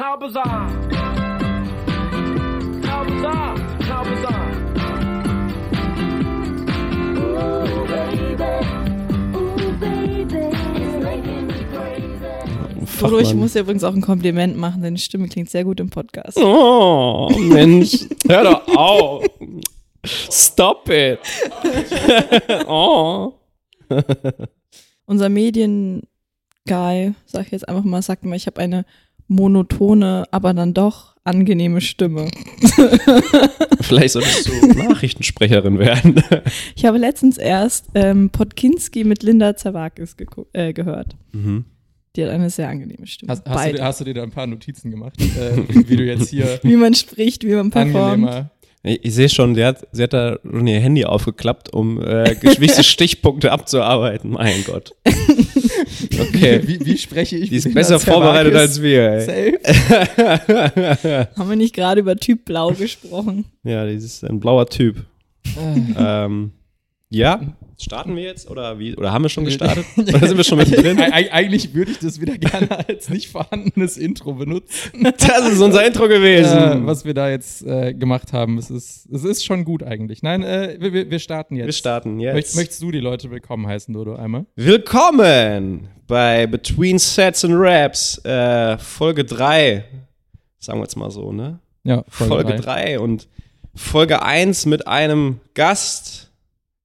How bizarre! How bizarre! How bizarre! Ooh, baby. Ooh, baby. It's making me crazy. Frodo, ich Fachmann. muss dir übrigens auch ein Kompliment machen. Deine Stimme klingt sehr gut im Podcast. Oh, Mensch, hör doch auf. Stop it. oh. Unser Medien-Guy, sag ich jetzt einfach mal, sagt immer, ich habe eine monotone, aber dann doch angenehme Stimme. Vielleicht solltest du Nachrichtensprecherin werden. Ich habe letztens erst ähm, Podkinski mit Linda Zawakis geku- äh, gehört. Mhm. Die hat eine sehr angenehme Stimme. Hast, hast, du, hast du dir da ein paar Notizen gemacht, äh, wie du jetzt hier wie man spricht, wie man performt. Ich, ich sehe schon, sie hat, sie hat da schon ihr Handy aufgeklappt, um äh, gewisse Stichpunkte abzuarbeiten. Mein Gott. Okay. Wie, wie spreche ich? Die ist besser vorbereitet als wir. Ey. Safe. Haben wir nicht gerade über Typ Blau gesprochen? Ja, die ist ein blauer Typ. Ah. ähm, ja, starten wir jetzt oder wie? Oder haben wir schon gestartet? oder sind wir schon mittendrin? Eig- eig- Eigentlich würde ich das wieder gerne als nicht vorhandenes Intro benutzen, Das ist unser Intro gewesen. äh, was wir da jetzt äh, gemacht haben. Es ist, es ist schon gut eigentlich. Nein, äh, wir- wir, starten jetzt. wir starten Möcht, jetzt. möchtest du die Leute willkommen heißen, Dodo, einmal? Willkommen bei Between Sets and Raps, äh, Folge 3. Sagen wir jetzt mal so, ne? Ja, Folge drei. 3 und Folge 1 mit einem Gast.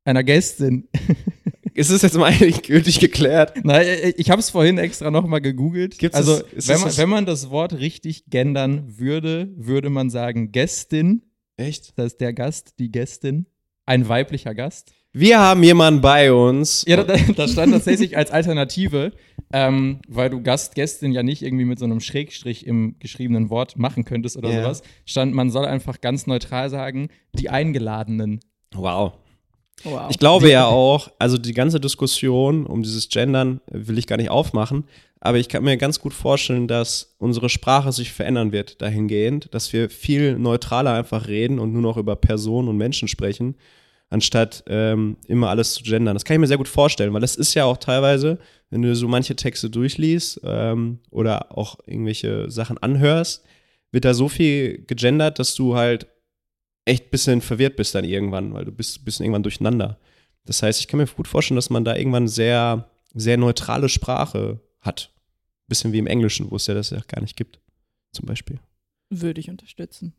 Einer Gästin. Ist es jetzt mal eigentlich gültig geklärt? Nein, äh, ich habe es vorhin extra nochmal gegoogelt. Gibt's also, ist wenn, man, das- wenn man das Wort richtig gendern würde, würde man sagen Gästin. Echt? Das heißt, der Gast, die Gästin. Ein weiblicher Gast. Wir haben jemanden bei uns. Ja, da, da stand tatsächlich als Alternative, ähm, weil du Gast, Gästin ja nicht irgendwie mit so einem Schrägstrich im geschriebenen Wort machen könntest oder Ja. sowas, stand, man soll einfach ganz neutral sagen, die Eingeladenen. Wow. Wow. Ich glaube ja auch, also die ganze Diskussion um dieses Gendern will ich gar nicht aufmachen, aber ich kann mir ganz gut vorstellen, dass unsere Sprache sich verändern wird dahingehend, dass wir viel neutraler einfach reden und nur noch über Personen und Menschen sprechen, anstatt ähm, immer alles zu gendern. Das kann ich mir sehr gut vorstellen, weil das ist ja auch teilweise, wenn du so manche Texte durchliest ähm, oder auch irgendwelche Sachen anhörst, wird da so viel gegendert, dass du halt echt ein bisschen verwirrt bist dann irgendwann, weil du bist ein bisschen irgendwann durcheinander. Das heißt, ich kann mir gut vorstellen, dass man da irgendwann sehr, sehr neutrale Sprache hat. Bisschen wie im Englischen, wo es ja das ja gar nicht gibt, zum Beispiel. Würde ich unterstützen.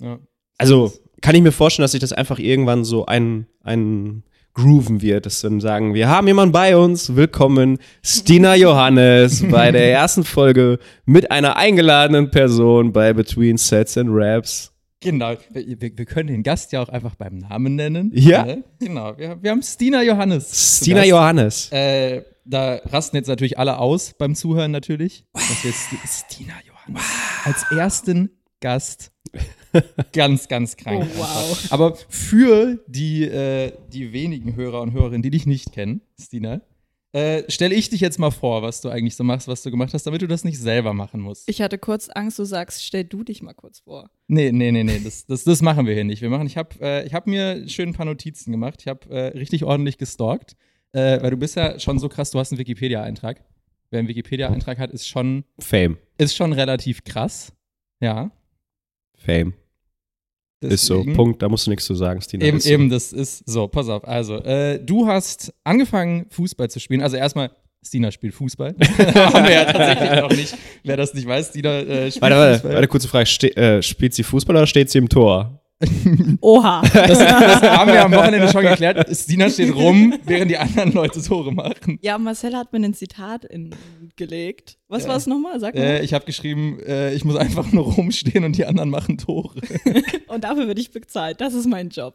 Ja. Also kann ich mir vorstellen, dass sich das einfach irgendwann so ein, ein grooven wird, dass dann sagen, wir haben jemanden bei uns, willkommen, Stina Johannes, bei der ersten Folge mit einer eingeladenen Person bei Between Sets and Raps. Genau, wir, wir können den Gast ja auch einfach beim Namen nennen. Ja. Ne? Genau, wir, wir haben Stina Johannes. zu Stina Gast. Johannes. Äh, da rasten jetzt natürlich alle aus beim Zuhören natürlich. Dass wir Sti- Stina Johannes als ersten Gast. Ganz, ganz krank. Oh, wow. Aber für die, äh, die wenigen Hörer und Hörerinnen, die dich nicht kennen, Stina, äh, stelle ich dich jetzt mal vor, was du eigentlich so machst, was du gemacht hast, damit du das nicht selber machen musst. Ich hatte kurz Angst, du sagst, stell du dich mal kurz vor. Nee, nee, nee, nee, das, das, das machen wir hier nicht. Wir machen, ich habe äh, ich hab mir schön ein paar Notizen gemacht. Ich habe äh, richtig ordentlich gestalkt, äh, weil du bist ja schon so krass, du hast einen Wikipedia-Eintrag. Wer einen Wikipedia-Eintrag hat, ist schon, Fame. ist schon relativ krass. Ja. Fame. Ist so. deswegen- Punkt. Da musst du nichts zu sagen, Stina. Eben, so. eben, das ist so. Pass auf. Also, äh, du hast angefangen, Fußball zu spielen. Also, erstmal, Stina spielt Fußball. Haben wir ja tatsächlich noch nicht. Wer das nicht weiß, Stina äh, spielt Warte, warte, Fußball. warte, kurze Frage. Ste äh, spielt sie Fußball oder steht sie im Tor? Oha. Das, das haben wir am Wochenende schon geklärt. Stina steht rum, während die anderen Leute Tore machen. ja, Marcel hat mir ein Zitat in, gelegt. Was war es nochmal? Sag mal. Äh, ich habe geschrieben, äh, ich muss einfach nur rumstehen und die anderen machen Tore. Und dafür werde ich bezahlt. Das ist mein Job.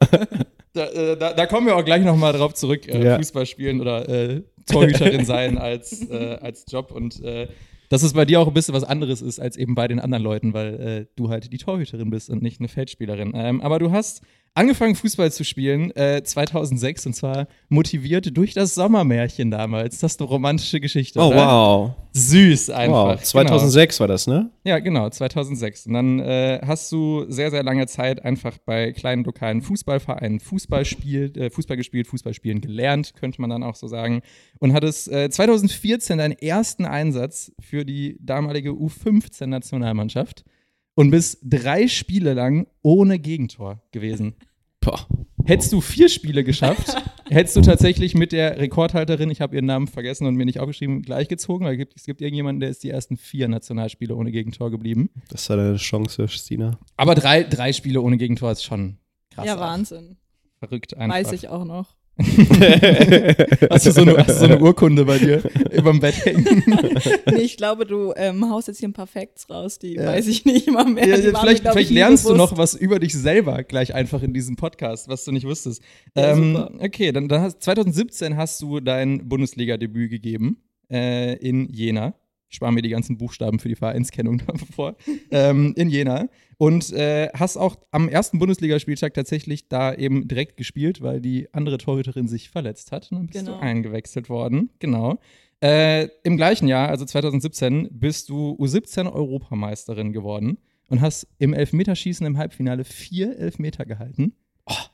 Da, äh, da, da kommen wir auch gleich nochmal drauf zurück. Äh, Ja. Fußball spielen oder äh, Torhüterin sein als, äh, als Job. Und äh, dass es bei dir auch ein bisschen was anderes ist als eben bei den anderen Leuten, weil äh, du halt die Torhüterin bist und nicht eine Feldspielerin. Ähm, aber du hast angefangen Fußball zu spielen äh, 2006 und zwar motiviert durch das Sommermärchen damals. Das ist eine romantische Geschichte. Oh, oder? wow. Süß einfach. Wow. 2006 war das, ne? Genau. Ja, genau, 2006. Und dann äh, hast du sehr, sehr lange Zeit einfach bei kleinen lokalen Fußballvereinen Fußball, spielt, äh, Fußball gespielt, Fußball spielen gelernt, könnte man dann auch so sagen. Und hattest äh, 2014 deinen ersten Einsatz für die damalige U15-Nationalmannschaft und bist drei Spiele lang ohne Gegentor gewesen. Boah. Hättest du vier Spiele geschafft, hättest du tatsächlich mit der Rekordhalterin, ich habe ihren Namen vergessen und mir nicht aufgeschrieben, gleichgezogen, weil es gibt, es gibt irgendjemanden, der ist die ersten vier Nationalspiele ohne Gegentor geblieben. Das war deine Chance, Stina. Aber drei, drei Spiele ohne Gegentor ist schon krass. ja, auch. Wahnsinn. Verrückt einfach. Weiß ich auch noch. Hast du so eine, hast du so eine Urkunde bei dir überm Bett hängen? Nee, ich glaube, du ähm, haust jetzt hier ein paar Facts raus, die weiß ich nicht mal mehr. Ja, ja, vielleicht mir, vielleicht lernst du bewusst. noch was über dich selber gleich einfach in diesem Podcast, was du nicht wusstest. Ja, ähm, okay, dann, dann hast, 2017 hast du dein Bundesliga-Debüt gegeben äh, in Jena. Ich spare mir die ganzen Buchstaben für die Vereinskennung davor. ähm, in Jena. Und äh, hast auch am ersten Bundesligaspieltag tatsächlich da eben direkt gespielt, weil die andere Torhüterin sich verletzt hat. Und dann bist Genau. du eingewechselt worden. Genau. Äh, Im gleichen Jahr, also 2017, bist du U17-Europameisterin geworden und hast im Elfmeterschießen im Halbfinale vier Elfmeter gehalten.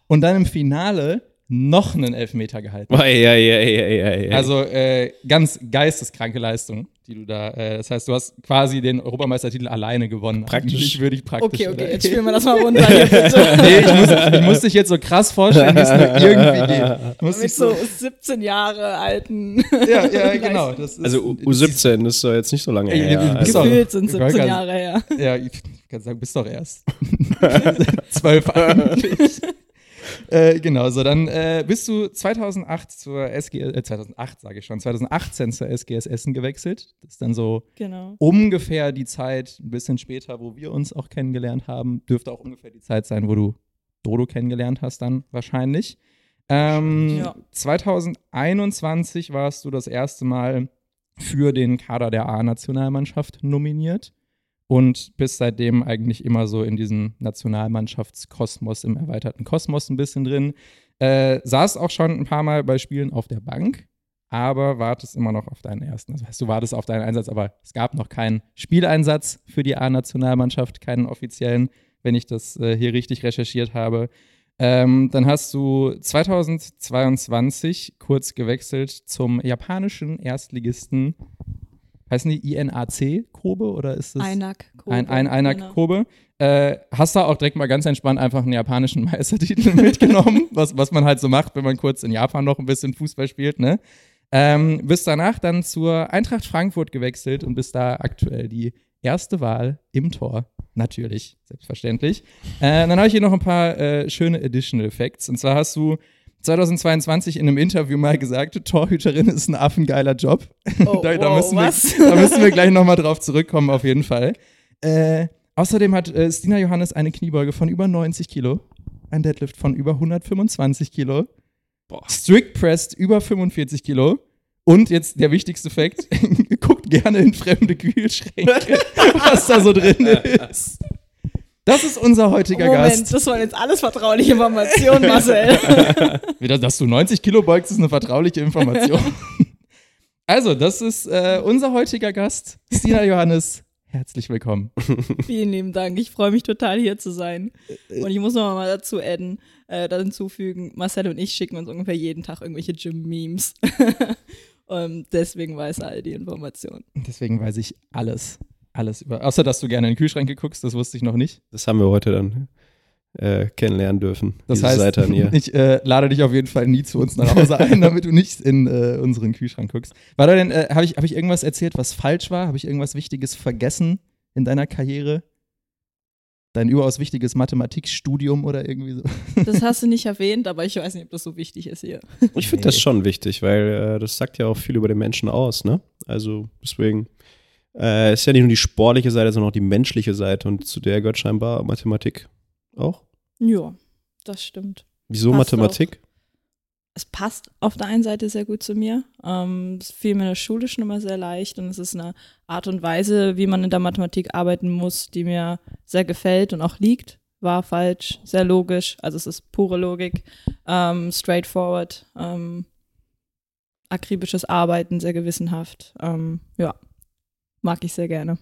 Und dann im Finale noch einen Elfmeter gehalten. Ja, ja, ja, ja, ja, ja. Also äh, ganz geisteskranke Leistung, die du da. Äh, das heißt, du hast quasi den Europameistertitel alleine gewonnen. Praktisch. Würde ich praktisch. Okay, okay, jetzt spielen wir das mal runter hier bitte. Nee, ich muss, ich muss dich jetzt so krass vorstellen, wie es nur irgendwie geht. Ich muss Mit so 17 Jahre alten. Ja, ja, genau. Das ist, also U- U17 ist doch jetzt nicht so lange her. Gefühlt sind Ich wollte 17 grad- Jahre her. Ja, ich kann sagen, bist doch erst. Zwölf eigentlich. äh, genau, so dann äh, bist du 2008 zur SGS, äh, 2008 sage ich schon, 2018 zur SGS Essen gewechselt. Das ist dann so Genau. ungefähr die Zeit, ein bisschen später, wo wir uns auch kennengelernt haben. Dürfte auch ungefähr die Zeit sein, wo du Dodo kennengelernt hast dann wahrscheinlich. Ähm, Ja. 2021 warst du das erste Mal für den Kader der A-Nationalmannschaft nominiert und bist seitdem eigentlich immer so in diesem Nationalmannschaftskosmos, im erweiterten Kosmos ein bisschen drin. Äh, saß auch schon ein paar Mal bei Spielen auf der Bank, aber wartest immer noch auf deinen ersten. Das heißt, du wartest auf deinen Einsatz, aber es gab noch keinen Spieleinsatz für die A-Nationalmannschaft, keinen offiziellen, wenn ich das äh, hier richtig recherchiert habe. Ähm, dann hast du 2022 kurz gewechselt zum japanischen Erstligisten. Heißen die INAC Kobe oder ist das? Einak. Ein, ein einer genau. Äh, hast da auch direkt mal ganz entspannt einfach einen japanischen Meistertitel mitgenommen, was, was man halt so macht, wenn man kurz in Japan noch ein bisschen Fußball spielt, ne? Ähm, bist danach dann zur Eintracht Frankfurt gewechselt und bist da aktuell die erste Wahl im Tor. Natürlich, selbstverständlich. Äh, dann habe ich hier noch ein paar äh, schöne Additional Facts. Und zwar hast du 2022 in einem Interview mal gesagt, Torhüterin ist ein affengeiler Job. Oh, da, da, wow, müssen wir, da müssen wir gleich nochmal drauf zurückkommen, auf jeden Fall. Äh, außerdem hat äh, Stina Johannes eine Kniebeuge von über 90 Kilo, ein Deadlift von über 125 Kilo, Strict Pressed über 45 Kilo und jetzt der wichtigste Fakt, guckt gerne in fremde Kühlschränke, was da so drin ist. Das ist unser heutiger Moment, Gast. das waren jetzt alles vertrauliche Informationen, Marcel. Wieder, dass du 90 Kilo beugst, ist eine vertrauliche Information. also, das ist äh, unser heutiger Gast, Stina Johannes. Herzlich willkommen. Vielen lieben Dank. Ich freue mich total hier zu sein. Äh, Und ich muss noch mal dazu adden, äh, da hinzufügen, Marcel und ich schicken uns ungefähr jeden Tag irgendwelche Gym-Memes. Und deswegen weiß er all die Informationen. Deswegen weiß ich alles. Alles über. Außer, dass du gerne in Kühlschränke guckst, das wusste ich noch nicht. Das haben wir heute dann äh, kennenlernen dürfen. Das diese heißt, Seite an ihr. ich äh, lade dich auf jeden Fall nie zu uns nach Hause ein, damit du nicht in äh, unseren Kühlschrank guckst. War da denn, äh, habe ich, hab ich irgendwas erzählt, was falsch war? Habe ich irgendwas Wichtiges vergessen in deiner Karriere? Dein überaus wichtiges Mathematikstudium oder irgendwie so? Das hast du nicht erwähnt, aber ich weiß nicht, ob das so wichtig ist hier. Ich finde das schon wichtig, weil äh, das sagt ja auch viel über den Menschen aus, ne? Also deswegen äh, ist ja nicht nur die sportliche Seite, sondern auch die menschliche Seite und zu der gehört scheinbar Mathematik auch. Ja, das stimmt. Wieso Passt Mathematik? Es passt auf der einen Seite sehr gut zu mir. Ähm, es fiel mir in der Schule schon immer sehr leicht und es ist eine Art und Weise, wie man in der Mathematik arbeiten muss, die mir sehr gefällt und auch liegt. wahr, falsch, sehr logisch. Also es ist pure Logik, ähm, straightforward, ähm, akribisches Arbeiten, sehr gewissenhaft. Ähm, ja, mag ich sehr gerne.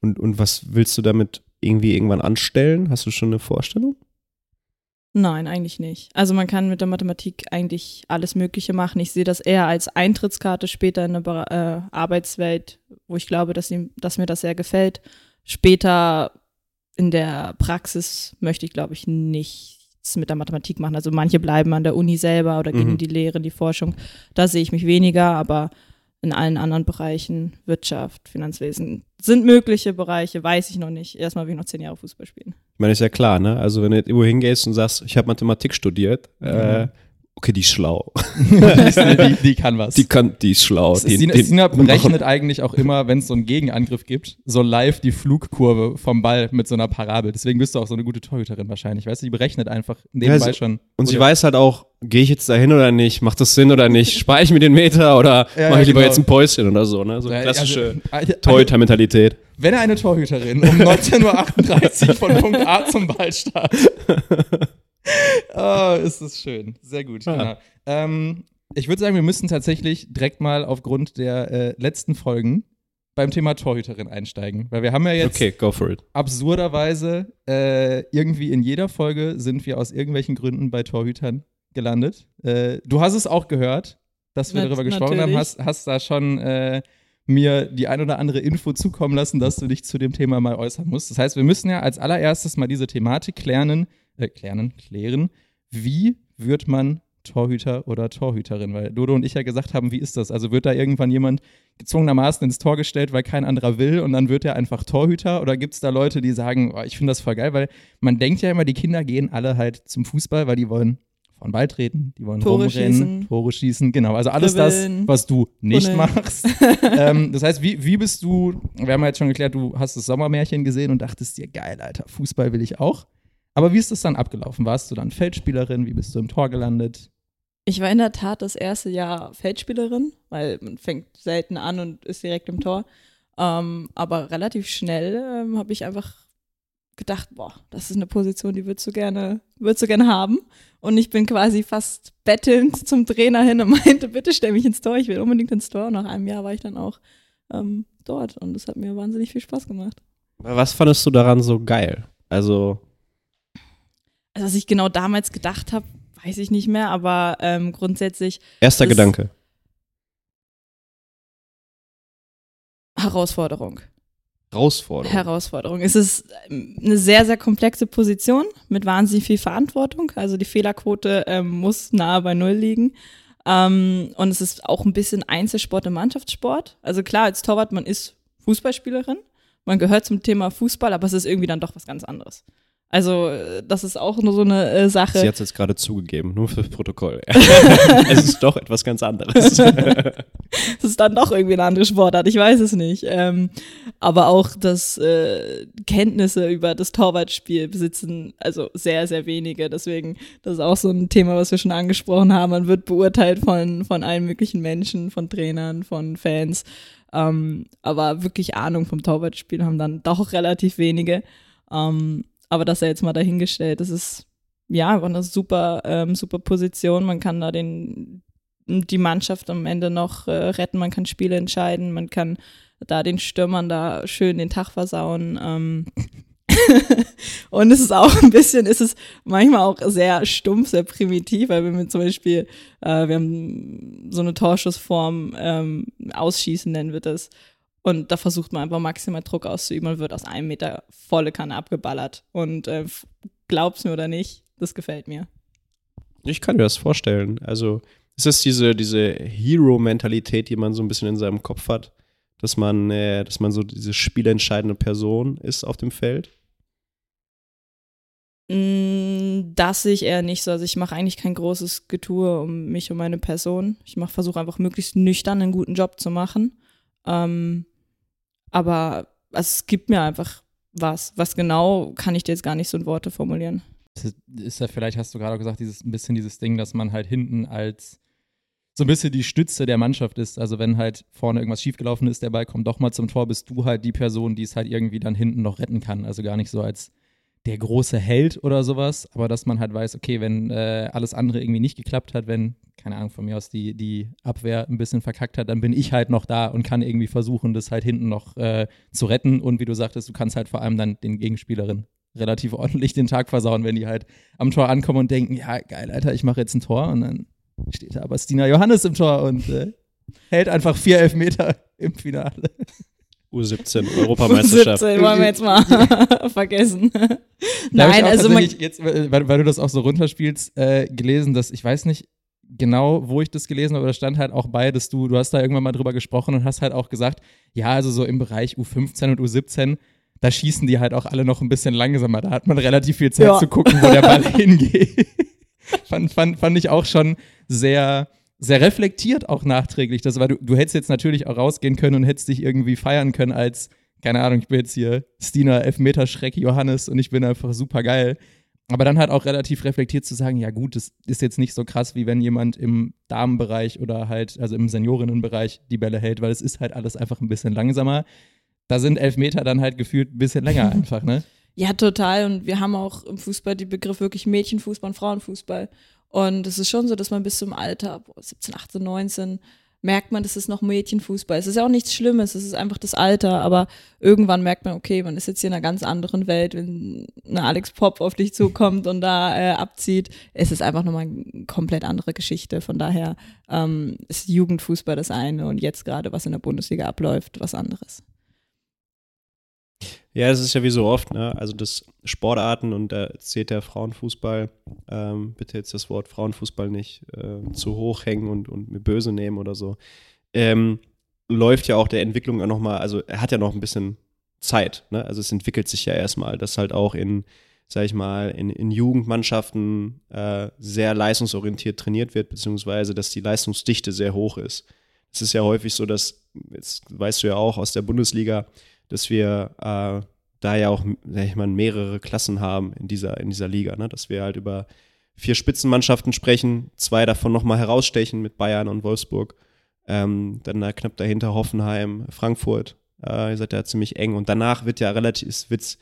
Und, und was willst du damit irgendwie irgendwann anstellen? Hast du schon eine Vorstellung? Nein, eigentlich nicht. Also man kann mit der Mathematik eigentlich alles Mögliche machen. Ich sehe das eher als Eintrittskarte später in eine äh, Arbeitswelt, wo ich glaube, dass, ihm, dass mir das sehr gefällt. Später in der Praxis möchte ich, glaube ich, nichts mit der Mathematik machen. Also manche bleiben an der Uni selber oder gehen Mhm. in die Lehre, in die Forschung. Da sehe ich mich weniger, aber in allen anderen Bereichen, Wirtschaft, Finanzwesen, sind mögliche Bereiche, weiß ich noch nicht. Erstmal will ich noch zehn Jahre Fußball spielen. Ich meine, ist ja klar, ne? Also, wenn du irgendwo hingehst und sagst, ich habe Mathematik studiert, äh, okay, die ist schlau. die, die kann was. Die kann, die ist schlau. Die, Sina, die, Sina berechnet eigentlich auch immer, wenn es so einen Gegenangriff gibt, so live die Flugkurve vom Ball mit so einer Parabel. Deswegen bist du auch so eine gute Torhüterin wahrscheinlich. Weißt du, die berechnet einfach nebenbei Ja, sie- schon. und sie weiß halt auch, gehe ich jetzt da hin oder nicht? Macht das Sinn oder nicht? Spare ich mir den Meter oder Ja, mache ich lieber genau. jetzt ein Päuschen oder so, ne? So Ja, klassische also, Torhüter-Mentalität. Wenn eine Torhüterin um 19.38 Uhr von Punkt A zum Ball startet. oh, ist das schön. Sehr gut. Ja. Genau. Ähm, ich würde sagen, wir müssen tatsächlich direkt mal aufgrund der äh, letzten Folgen beim Thema Torhüterin einsteigen. Weil wir haben ja jetzt Okay, go for it. absurderweise äh, irgendwie in jeder Folge sind wir aus irgendwelchen Gründen bei Torhütern gelandet. Äh, du hast es auch gehört, dass wir Nat- darüber gesprochen haben, natürlich. hast, hast da schon äh, mir die ein oder andere Info zukommen lassen, dass du dich zu dem Thema mal äußern musst. Das heißt, wir müssen ja als allererstes mal diese Thematik klären, äh, klären, klären. Wie wird man Torhüter oder Torhüterin? Weil Dodo und ich ja gesagt haben, wie ist das? Also wird da irgendwann jemand gezwungenermaßen ins Tor gestellt, weil kein anderer will und dann wird er einfach Torhüter? Oder gibt es da Leute, die sagen, oh, ich finde das voll geil? Weil man denkt ja immer, die Kinder gehen alle halt zum Fußball, weil die wollen vor den Ball treten, die wollen Tore rumrennen, schießen. Tore schießen, genau. Also alles Dribbeln. das, was du nicht Tunneln. machst. ähm, das heißt, wie, wie bist du, wir haben ja jetzt schon geklärt, du hast das Sommermärchen gesehen und dachtest dir, geil, Alter, Fußball will ich auch. Aber wie ist das dann abgelaufen? Warst du dann Feldspielerin? Wie bist du im Tor gelandet? Ich war in der Tat das erste Jahr Feldspielerin, weil man fängt selten an und ist direkt im Tor. Ähm, aber relativ schnell ähm, habe ich einfach gedacht, boah, das ist eine Position, die würdest du gerne, würdest du gerne haben. Und ich bin quasi fast bettelnd zum Trainer hin und meinte, bitte stell mich ins Tor, ich will unbedingt ins Tor. Und nach einem Jahr war ich dann auch ähm, dort und das hat mir wahnsinnig viel Spaß gemacht. Was fandest du daran so geil? Also, Also was ich genau damals gedacht habe, weiß ich nicht mehr, aber ähm, grundsätzlich erster Gedanke. Herausforderung. Herausforderung. Herausforderung. Es ist ähm, eine sehr, sehr komplexe Position mit wahnsinnig viel Verantwortung. Also die Fehlerquote ähm, muss nahe bei Null liegen. Ähm, und es ist auch ein bisschen Einzelsport im Mannschaftssport. Also klar, als Torwart, man ist Fußballspielerin. Man gehört zum Thema Fußball, aber es ist irgendwie dann doch was ganz anderes. Also äh, das ist auch nur so eine äh, Sache. Sie hat es jetzt gerade zugegeben, nur fürs Protokoll. es ist doch etwas ganz anderes. Es ist dann doch irgendwie eine andere Sportart, ich weiß es nicht. Ähm, aber auch das äh, Kenntnisse über das Torwartspiel besitzen also sehr, sehr wenige. Deswegen, das ist auch so ein Thema, was wir schon angesprochen haben. Man wird beurteilt von, von allen möglichen Menschen, von Trainern, von Fans. Ähm, aber wirklich Ahnung vom Torwartspiel haben dann doch relativ wenige. Ähm, aber das sei jetzt mal dahingestellt. Das ist ja einfach eine super, ähm, super Position. Man kann da den, die Mannschaft am Ende noch äh, retten, man kann Spiele entscheiden, man kann da den Stürmern da schön den Tag versauen. Ähm. Und es ist auch ein bisschen, ist es manchmal auch sehr stumpf, sehr primitiv, weil wenn wir zum Beispiel, äh, wir haben so eine Torschussform, ähm, Ausschießen nennen wir das. Und da versucht man einfach maximal Druck auszuüben und wird aus einem Meter volle Kanne abgeballert. Und äh, glaub's mir oder nicht, das gefällt mir. Ich kann mir das vorstellen. Also, es ist diese, diese Hero-Mentalität, die man so ein bisschen in seinem Kopf hat, dass man, äh, dass man so diese spielentscheidende Person ist auf dem Feld. Mm, Das sehe ich eher nicht so. Also ich mache eigentlich kein großes Getue um mich, um meine Person. Ich versuche einfach möglichst nüchtern einen guten Job zu machen. Ähm, aber es gibt mir einfach was. Was genau, kann ich dir jetzt gar nicht so in Worte formulieren. Ist ja vielleicht, hast du gerade auch gesagt, dieses, ein bisschen dieses Ding, dass man halt hinten als so ein bisschen die Stütze der Mannschaft ist. Also wenn halt vorne irgendwas schiefgelaufen ist, der Ball kommt doch mal zum Tor, bist du halt die Person, die es halt irgendwie dann hinten noch retten kann. Also gar nicht so als der große Held oder sowas, aber dass man halt weiß, okay, wenn äh, alles andere irgendwie nicht geklappt hat, wenn, keine Ahnung, von mir aus die, die Abwehr ein bisschen verkackt hat, dann bin ich halt noch da und kann irgendwie versuchen, das halt hinten noch äh, zu retten. Und wie du sagtest, du kannst halt vor allem dann den Gegenspielerinnen relativ ordentlich den Tag versauen, wenn die halt am Tor ankommen und denken, ja, geil, Alter, ich mache jetzt ein Tor und dann steht da aber Stina Johannes im Tor und äh, hält einfach vier Elfmeter im Finale. U17 Europameisterschaft. 17 wollen wir jetzt mal vergessen. Da Nein, ich auch also man, jetzt, weil, weil du das auch so runterspielst, äh, gelesen, dass ich weiß nicht genau, wo ich das gelesen habe, aber da stand halt auch bei, dass du, du hast da irgendwann mal drüber gesprochen und hast halt auch gesagt, ja, also so im Bereich U15 und U17, da schießen die halt auch alle noch ein bisschen langsamer. Da hat man relativ viel Zeit Ja. zu gucken, wo der Ball hingeht. fand, fand, fand ich auch schon sehr, sehr reflektiert auch nachträglich. Das war, du, du hättest jetzt natürlich auch rausgehen können und hättest dich irgendwie feiern können als, keine Ahnung, ich bin jetzt hier Stina Elfmeter-Schreck Johannes und ich bin einfach super geil. Aber dann halt auch relativ reflektiert zu sagen, ja gut, das ist jetzt nicht so krass, wie wenn jemand im Damenbereich oder halt, also im Seniorinnenbereich die Bälle hält, weil es ist halt alles einfach ein bisschen langsamer. Da sind Elfmeter dann halt gefühlt ein bisschen länger einfach, ne? Ja, total. Und wir haben auch im Fußball die Begriff wirklich Mädchenfußball und Frauenfußball. Und es ist schon so, dass man bis zum Alter, boah, 17, 18, 19, merkt man, das ist noch Mädchenfußball. Es ist ja auch nichts Schlimmes, es ist einfach das Alter. Aber irgendwann merkt man, okay, man ist jetzt hier in einer ganz anderen Welt, wenn eine Alex Pop auf dich zukommt und da äh, abzieht. Es ist einfach nochmal eine komplett andere Geschichte. Von daher ähm, ist Jugendfußball das eine und jetzt gerade, was in der Bundesliga abläuft, was anderes. Ja, es ist ja wie so oft, ne? Also das Sportarten und da zählt der Frauenfußball, ähm, bitte jetzt das Wort Frauenfußball nicht äh, zu hoch hängen und, und mir böse nehmen oder so. Ähm, läuft ja auch der Entwicklung ja nochmal, also er hat ja noch ein bisschen Zeit, ne? Also es entwickelt sich ja erstmal, dass halt auch in, sag ich mal, in, in Jugendmannschaften äh, sehr leistungsorientiert trainiert wird, beziehungsweise dass die Leistungsdichte sehr hoch ist. Es ist ja häufig so, dass, jetzt weißt du ja auch aus der Bundesliga, dass wir äh, da ja auch, sag ich mal, mehrere Klassen haben in dieser, in dieser Liga, ne? dass wir halt über vier Spitzenmannschaften sprechen, zwei davon nochmal herausstechen mit Bayern und Wolfsburg, ähm, dann da knapp dahinter Hoffenheim, Frankfurt, äh, ihr seid ja ziemlich eng und danach wird ja relativ, es wird's,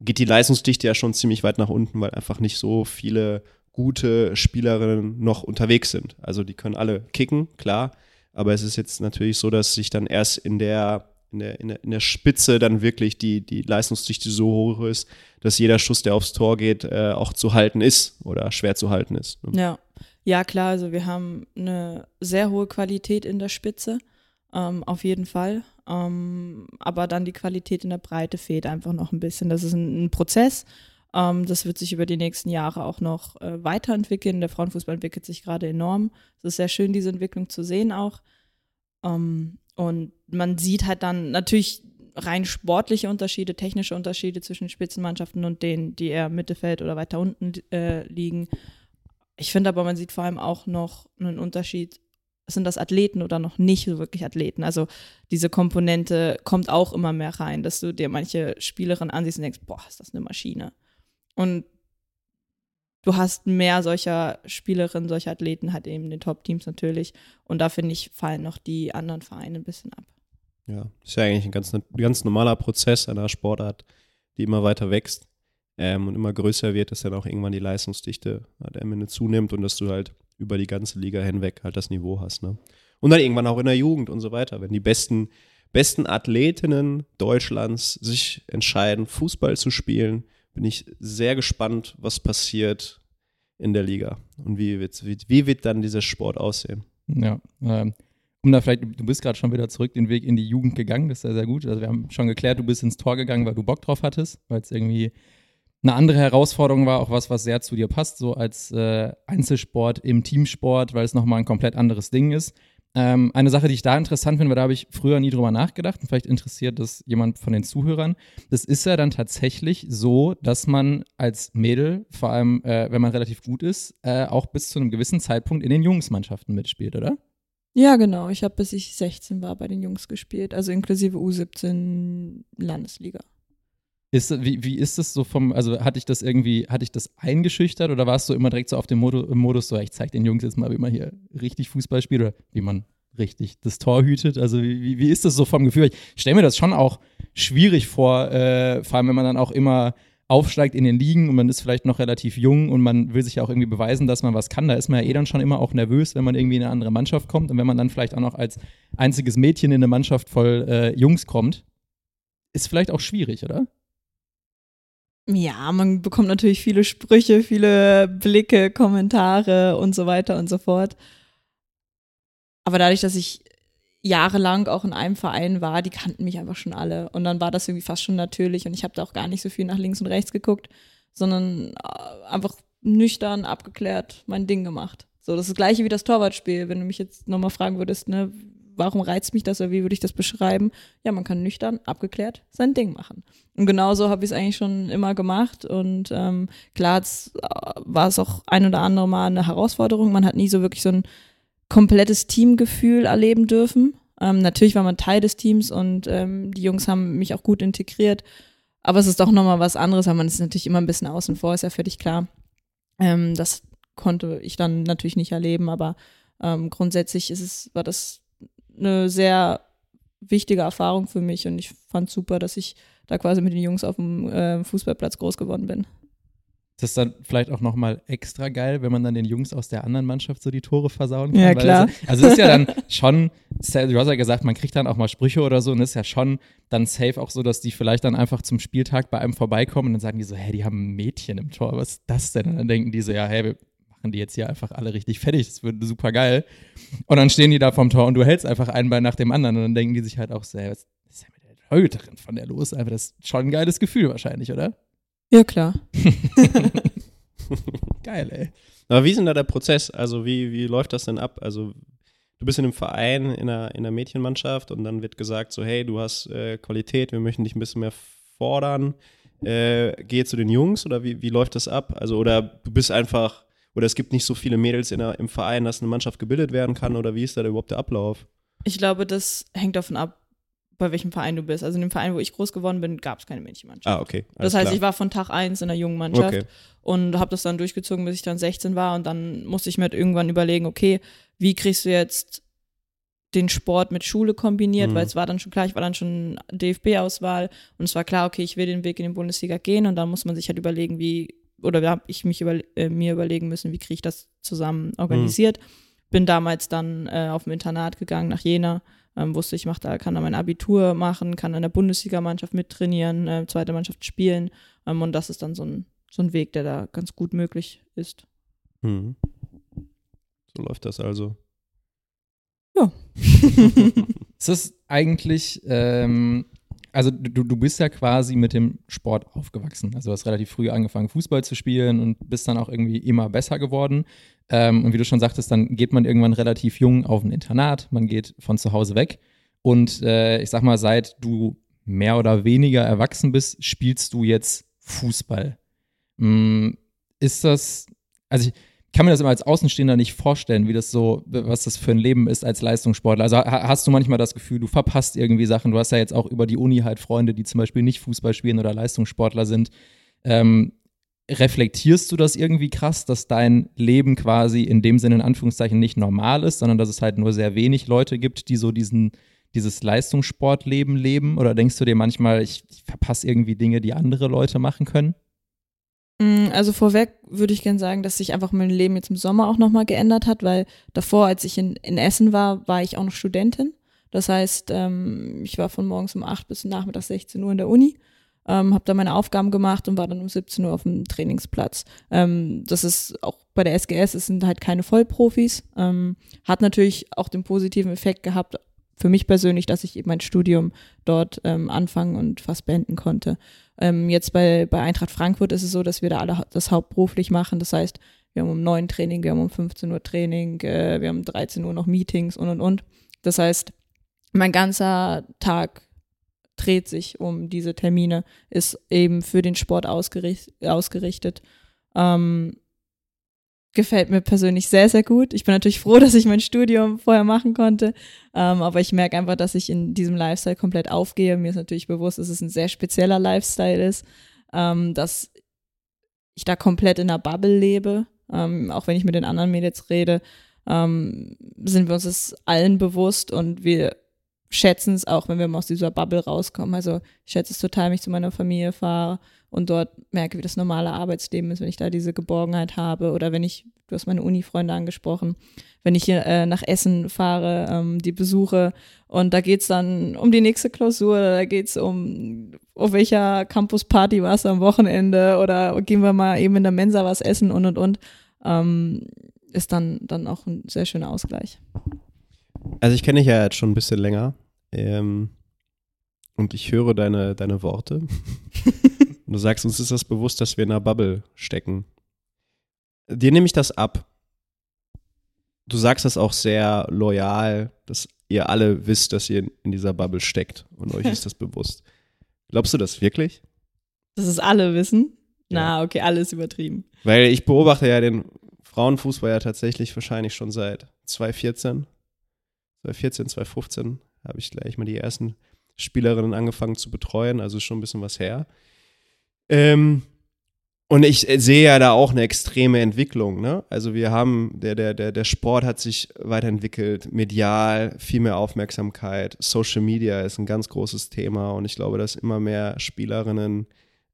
geht die Leistungsdichte ja schon ziemlich weit nach unten, weil einfach nicht so viele gute Spielerinnen noch unterwegs sind. Also die können alle kicken, klar, aber es ist jetzt natürlich so, dass sich dann erst in der in der, in der, in der Spitze dann wirklich die, die Leistungsdichte so hoch ist, dass jeder Schuss, der aufs Tor geht, äh, auch zu halten ist oder schwer zu halten ist. ne? Ja. ja, klar, also wir haben eine sehr hohe Qualität in der Spitze, ähm, auf jeden Fall. Ähm, aber dann die Qualität in der Breite fehlt einfach noch ein bisschen. Das ist ein, ein Prozess. Ähm, das wird sich über die nächsten Jahre auch noch äh, weiterentwickeln. Der Frauenfußball entwickelt sich gerade enorm. Es ist sehr schön, diese Entwicklung zu sehen auch. Ähm, und man sieht halt dann natürlich rein sportliche Unterschiede, technische Unterschiede zwischen Spitzenmannschaften und denen, die eher Mittelfeld oder weiter unten äh, liegen. Ich finde aber, man sieht vor allem auch noch einen Unterschied, sind das Athleten oder noch nicht so wirklich Athleten? Also diese Komponente kommt auch immer mehr rein, dass du dir manche Spielerinnen ansiehst und denkst, boah, ist das eine Maschine. Und du hast mehr solcher Spielerinnen, solcher Athleten halt eben in den Top-Teams natürlich. Und da finde ich, fallen noch die anderen Vereine ein bisschen ab. Ja, ist ja eigentlich ein ganz, ganz normaler Prozess einer Sportart, die immer weiter wächst ähm, und immer größer wird, dass dann auch irgendwann die Leistungsdichte halt am Ende zunimmt und dass du halt über die ganze Liga hinweg halt das Niveau hast. Ne? Und dann irgendwann auch in der Jugend und so weiter. Wenn die besten, besten Athletinnen Deutschlands sich entscheiden, Fußball zu spielen, bin ich sehr gespannt, was passiert in der Liga und wie wird, wie, wie wird dann dieser Sport aussehen. Ja. Ähm, um da vielleicht, du bist gerade schon wieder zurück den Weg in die Jugend gegangen, das ist ja sehr gut. Also wir haben schon geklärt, du bist ins Tor gegangen, weil du Bock drauf hattest, weil es irgendwie eine andere Herausforderung war, auch was, was sehr zu dir passt, so als äh, Einzelsport im Teamsport, weil es nochmal ein komplett anderes Ding ist. Ähm, eine Sache, die ich da interessant finde, weil da habe ich früher nie drüber nachgedacht und vielleicht interessiert das jemand von den Zuhörern. Das ist ja dann tatsächlich so, dass man als Mädel, vor allem äh, wenn man relativ gut ist, äh, auch bis zu einem gewissen Zeitpunkt in den Jungsmannschaften mitspielt, oder? Ja, genau. Ich habe bis ich 16 war bei den Jungs gespielt, also inklusive U17 Landesliga. Ist, wie, wie ist das so vom, also hatte ich das irgendwie, hatte ich das eingeschüchtert oder warst du immer direkt so auf dem Modu, im Modus, so ich zeig den Jungs jetzt mal, wie man hier richtig Fußball spielt oder wie man richtig das Tor hütet? Also wie, wie, wie ist das so vom Gefühl? Ich stelle mir das schon auch schwierig vor, äh, vor allem wenn man dann auch immer aufsteigt in den Ligen und man ist vielleicht noch relativ jung und man will sich ja auch irgendwie beweisen, dass man was kann, da ist man ja eh dann schon immer auch nervös, wenn man irgendwie in eine andere Mannschaft kommt und wenn man dann vielleicht auch noch als einziges Mädchen in eine Mannschaft voll äh, Jungs kommt, ist vielleicht auch schwierig, oder? Ja, man bekommt natürlich viele Sprüche, viele Blicke, Kommentare und so weiter und so fort. Aber dadurch, dass ich jahrelang auch in einem Verein war, die kannten mich einfach schon alle. Und dann war das irgendwie fast schon natürlich und ich habe da auch gar nicht so viel nach links und rechts geguckt, sondern äh, einfach nüchtern, abgeklärt mein Ding gemacht. So, das ist das gleiche wie das Torwartspiel. Wenn du mich jetzt nochmal fragen würdest, ne, warum reizt mich das oder wie würde ich das beschreiben? Ja, man kann nüchtern, abgeklärt sein Ding machen. Und genauso habe ich es eigentlich schon immer gemacht. Und ähm, klar äh, war es auch ein oder andere Mal eine Herausforderung. Man hat nie so wirklich so ein komplettes Teamgefühl erleben dürfen. Ähm, natürlich war man Teil des Teams und ähm, die Jungs haben mich auch gut integriert. Aber es ist doch nochmal was anderes, weil man ist natürlich immer ein bisschen außen vor, ist ja völlig klar. Ähm, das konnte ich dann natürlich nicht erleben, aber ähm, grundsätzlich ist es, war das eine sehr wichtige Erfahrung für mich und ich fand super, dass ich da quasi mit den Jungs auf dem äh, Fußballplatz groß geworden bin. Das ist dann vielleicht auch nochmal extra geil, wenn man dann den Jungs aus der anderen Mannschaft so die Tore versauen kann. Ja, klar. Das, also es ist ja dann schon, du hast ja gesagt, man kriegt dann auch mal Sprüche oder so und es ist ja schon dann safe auch so, dass die vielleicht dann einfach zum Spieltag bei einem vorbeikommen und dann sagen die so, hey, die haben ein Mädchen im Tor, was ist das denn? Und dann denken die so, ja, hey, wir machen die jetzt hier einfach alle richtig fertig, das wird super geil. Und dann stehen die da vorm Tor und du hältst einfach einen Bein nach dem anderen und dann denken die sich halt auch so, hey, was ist denn mit der Torhüterin von der los? Einfach das ist schon ein geiles Gefühl wahrscheinlich, oder? Ja, klar. Geil, ey. Aber wie ist denn da der Prozess? Also wie, wie läuft das denn ab? Also du bist in einem Verein, in einer, in einer Mädchenmannschaft und dann wird gesagt so, hey, du hast äh, Qualität, wir möchten dich ein bisschen mehr fordern. Äh, geh zu den Jungs oder wie, wie läuft das ab? Also oder du bist einfach, oder es gibt nicht so viele Mädels in der, im Verein, dass eine Mannschaft gebildet werden kann oder wie ist da überhaupt der Ablauf? Ich glaube, das hängt davon ab, bei welchem Verein du bist. Also in dem Verein, wo ich groß geworden bin, gab es keine Mädchenmannschaft. Ah, okay. das heißt, klar. ich war von Tag 1 in der jungen Mannschaft Okay. und habe das dann durchgezogen, bis ich dann 16 war. Und dann musste ich mir halt irgendwann überlegen, okay, wie kriegst du jetzt den Sport mit Schule kombiniert, Mhm. weil es war dann schon klar, ich war dann schon DFB-Auswahl und es war klar, okay, ich will den Weg in die Bundesliga gehen und dann muss man sich halt überlegen, wie, oder habe ich mich über, äh, mir überlegen müssen, wie kriege ich das zusammen organisiert. Bin damals dann äh, auf ein Internat gegangen nach Jena, ähm, wusste, ich mach da, kann da mein Abitur machen, kann in der Bundesligamannschaft mittrainieren, äh, zweite Mannschaft spielen ähm, und das ist dann so ein, so ein Weg, der da ganz gut möglich ist. Mhm. So läuft das also. Ist das eigentlich, ähm, also du, du bist ja quasi mit dem Sport aufgewachsen. Also du hast relativ früh angefangen, Fußball zu spielen und bist dann auch irgendwie immer besser geworden. Ähm, und wie du schon sagtest, dann geht man irgendwann relativ jung auf ein Internat, man geht von zu Hause weg. Und äh, ich sag mal, seit du mehr oder weniger erwachsen bist, spielst du jetzt Fußball. Mm, ist das, also ich kann mir das immer als Außenstehender nicht vorstellen, wie das so, was das für ein Leben ist als Leistungssportler. Also ha- hast du manchmal das Gefühl, du verpasst irgendwie Sachen. Du hast ja jetzt auch über die Uni halt Freunde, die zum Beispiel nicht Fußball spielen oder Leistungssportler sind. Ähm, reflektierst du das irgendwie krass, dass dein Leben quasi in dem Sinne in Anführungszeichen nicht normal ist, sondern dass es halt nur sehr wenig Leute gibt, die so diesen, dieses Leistungssportleben leben? Oder denkst du dir manchmal, ich, ich verpasse irgendwie Dinge, die andere Leute machen können? Mm, Also vorweg würde ich gerne sagen, dass sich einfach mein Leben jetzt im Sommer auch nochmal geändert hat, weil davor, als ich in, in Essen war, war ich auch noch Studentin. Das heißt, ähm, ich war von morgens um 8 bis nachmittags 16 Uhr in der Uni, ähm, habe da meine Aufgaben gemacht und war dann um 17 Uhr auf dem Trainingsplatz. Ähm, das ist auch bei der SGS, es sind halt keine Vollprofis. Ähm, hat natürlich auch den positiven Effekt gehabt, für mich persönlich, dass ich eben mein Studium dort ähm, anfangen und fast beenden konnte. Ähm, jetzt bei, bei Eintracht Frankfurt ist es so, dass wir da alle das hauptberuflich machen. Das heißt, wir haben um 9 Training, wir haben um 15 Uhr Training, äh, wir haben um 13 Uhr noch Meetings und und und. Das heißt, mein ganzer Tag dreht sich um diese Termine, ist eben für den Sport ausgericht, ausgerichtet. Ähm, gefällt mir persönlich sehr, sehr gut. Ich bin natürlich froh, dass ich mein Studium vorher machen konnte, ähm, aber ich merke einfach, dass ich in diesem Lifestyle komplett aufgehe. Mir ist natürlich bewusst, dass es ein sehr spezieller Lifestyle ist, ähm, dass ich da komplett in einer Bubble lebe. Ähm, auch wenn ich mit den anderen Mädels rede, ähm, sind wir uns das allen bewusst und wir schätzen es auch, wenn wir mal aus dieser Bubble rauskommen. Also ich schätze es total, wenn ich zu meiner Familie fahre und dort merke, wie das normale Arbeitsleben ist, wenn ich da diese Geborgenheit habe oder wenn ich, du hast meine Uni-Freunde angesprochen, wenn ich hier äh, nach Essen fahre, ähm, die besuche und da geht's dann um die nächste Klausur da geht's um, auf welcher Campus-Party warst du am Wochenende oder gehen wir mal eben in der Mensa was essen und und und, ähm, ist dann, dann auch ein sehr schöner Ausgleich. Also ich kenne dich ja jetzt schon ein bisschen länger ähm, und ich höre deine, deine Worte. und du sagst, uns ist das bewusst, dass wir in einer Bubble stecken. Dir nehme ich das ab. Du sagst das auch sehr loyal, dass ihr alle wisst, dass ihr in dieser Bubble steckt und euch ist das bewusst. Glaubst du das wirklich? Das ist alle wissen? Ja. Na, okay, alles übertrieben. Weil ich beobachte ja den Frauenfußball ja tatsächlich wahrscheinlich schon seit 2014. 2014, 2015 habe ich gleich mal die ersten Spielerinnen angefangen zu betreuen, also schon ein bisschen was her. Ähm, und ich sehe ja da auch eine extreme Entwicklung. Ne? Also wir haben, der, der, der, der Sport hat sich weiterentwickelt, medial, viel mehr Aufmerksamkeit, Social Media ist ein ganz großes Thema und ich glaube, dass immer mehr Spielerinnen,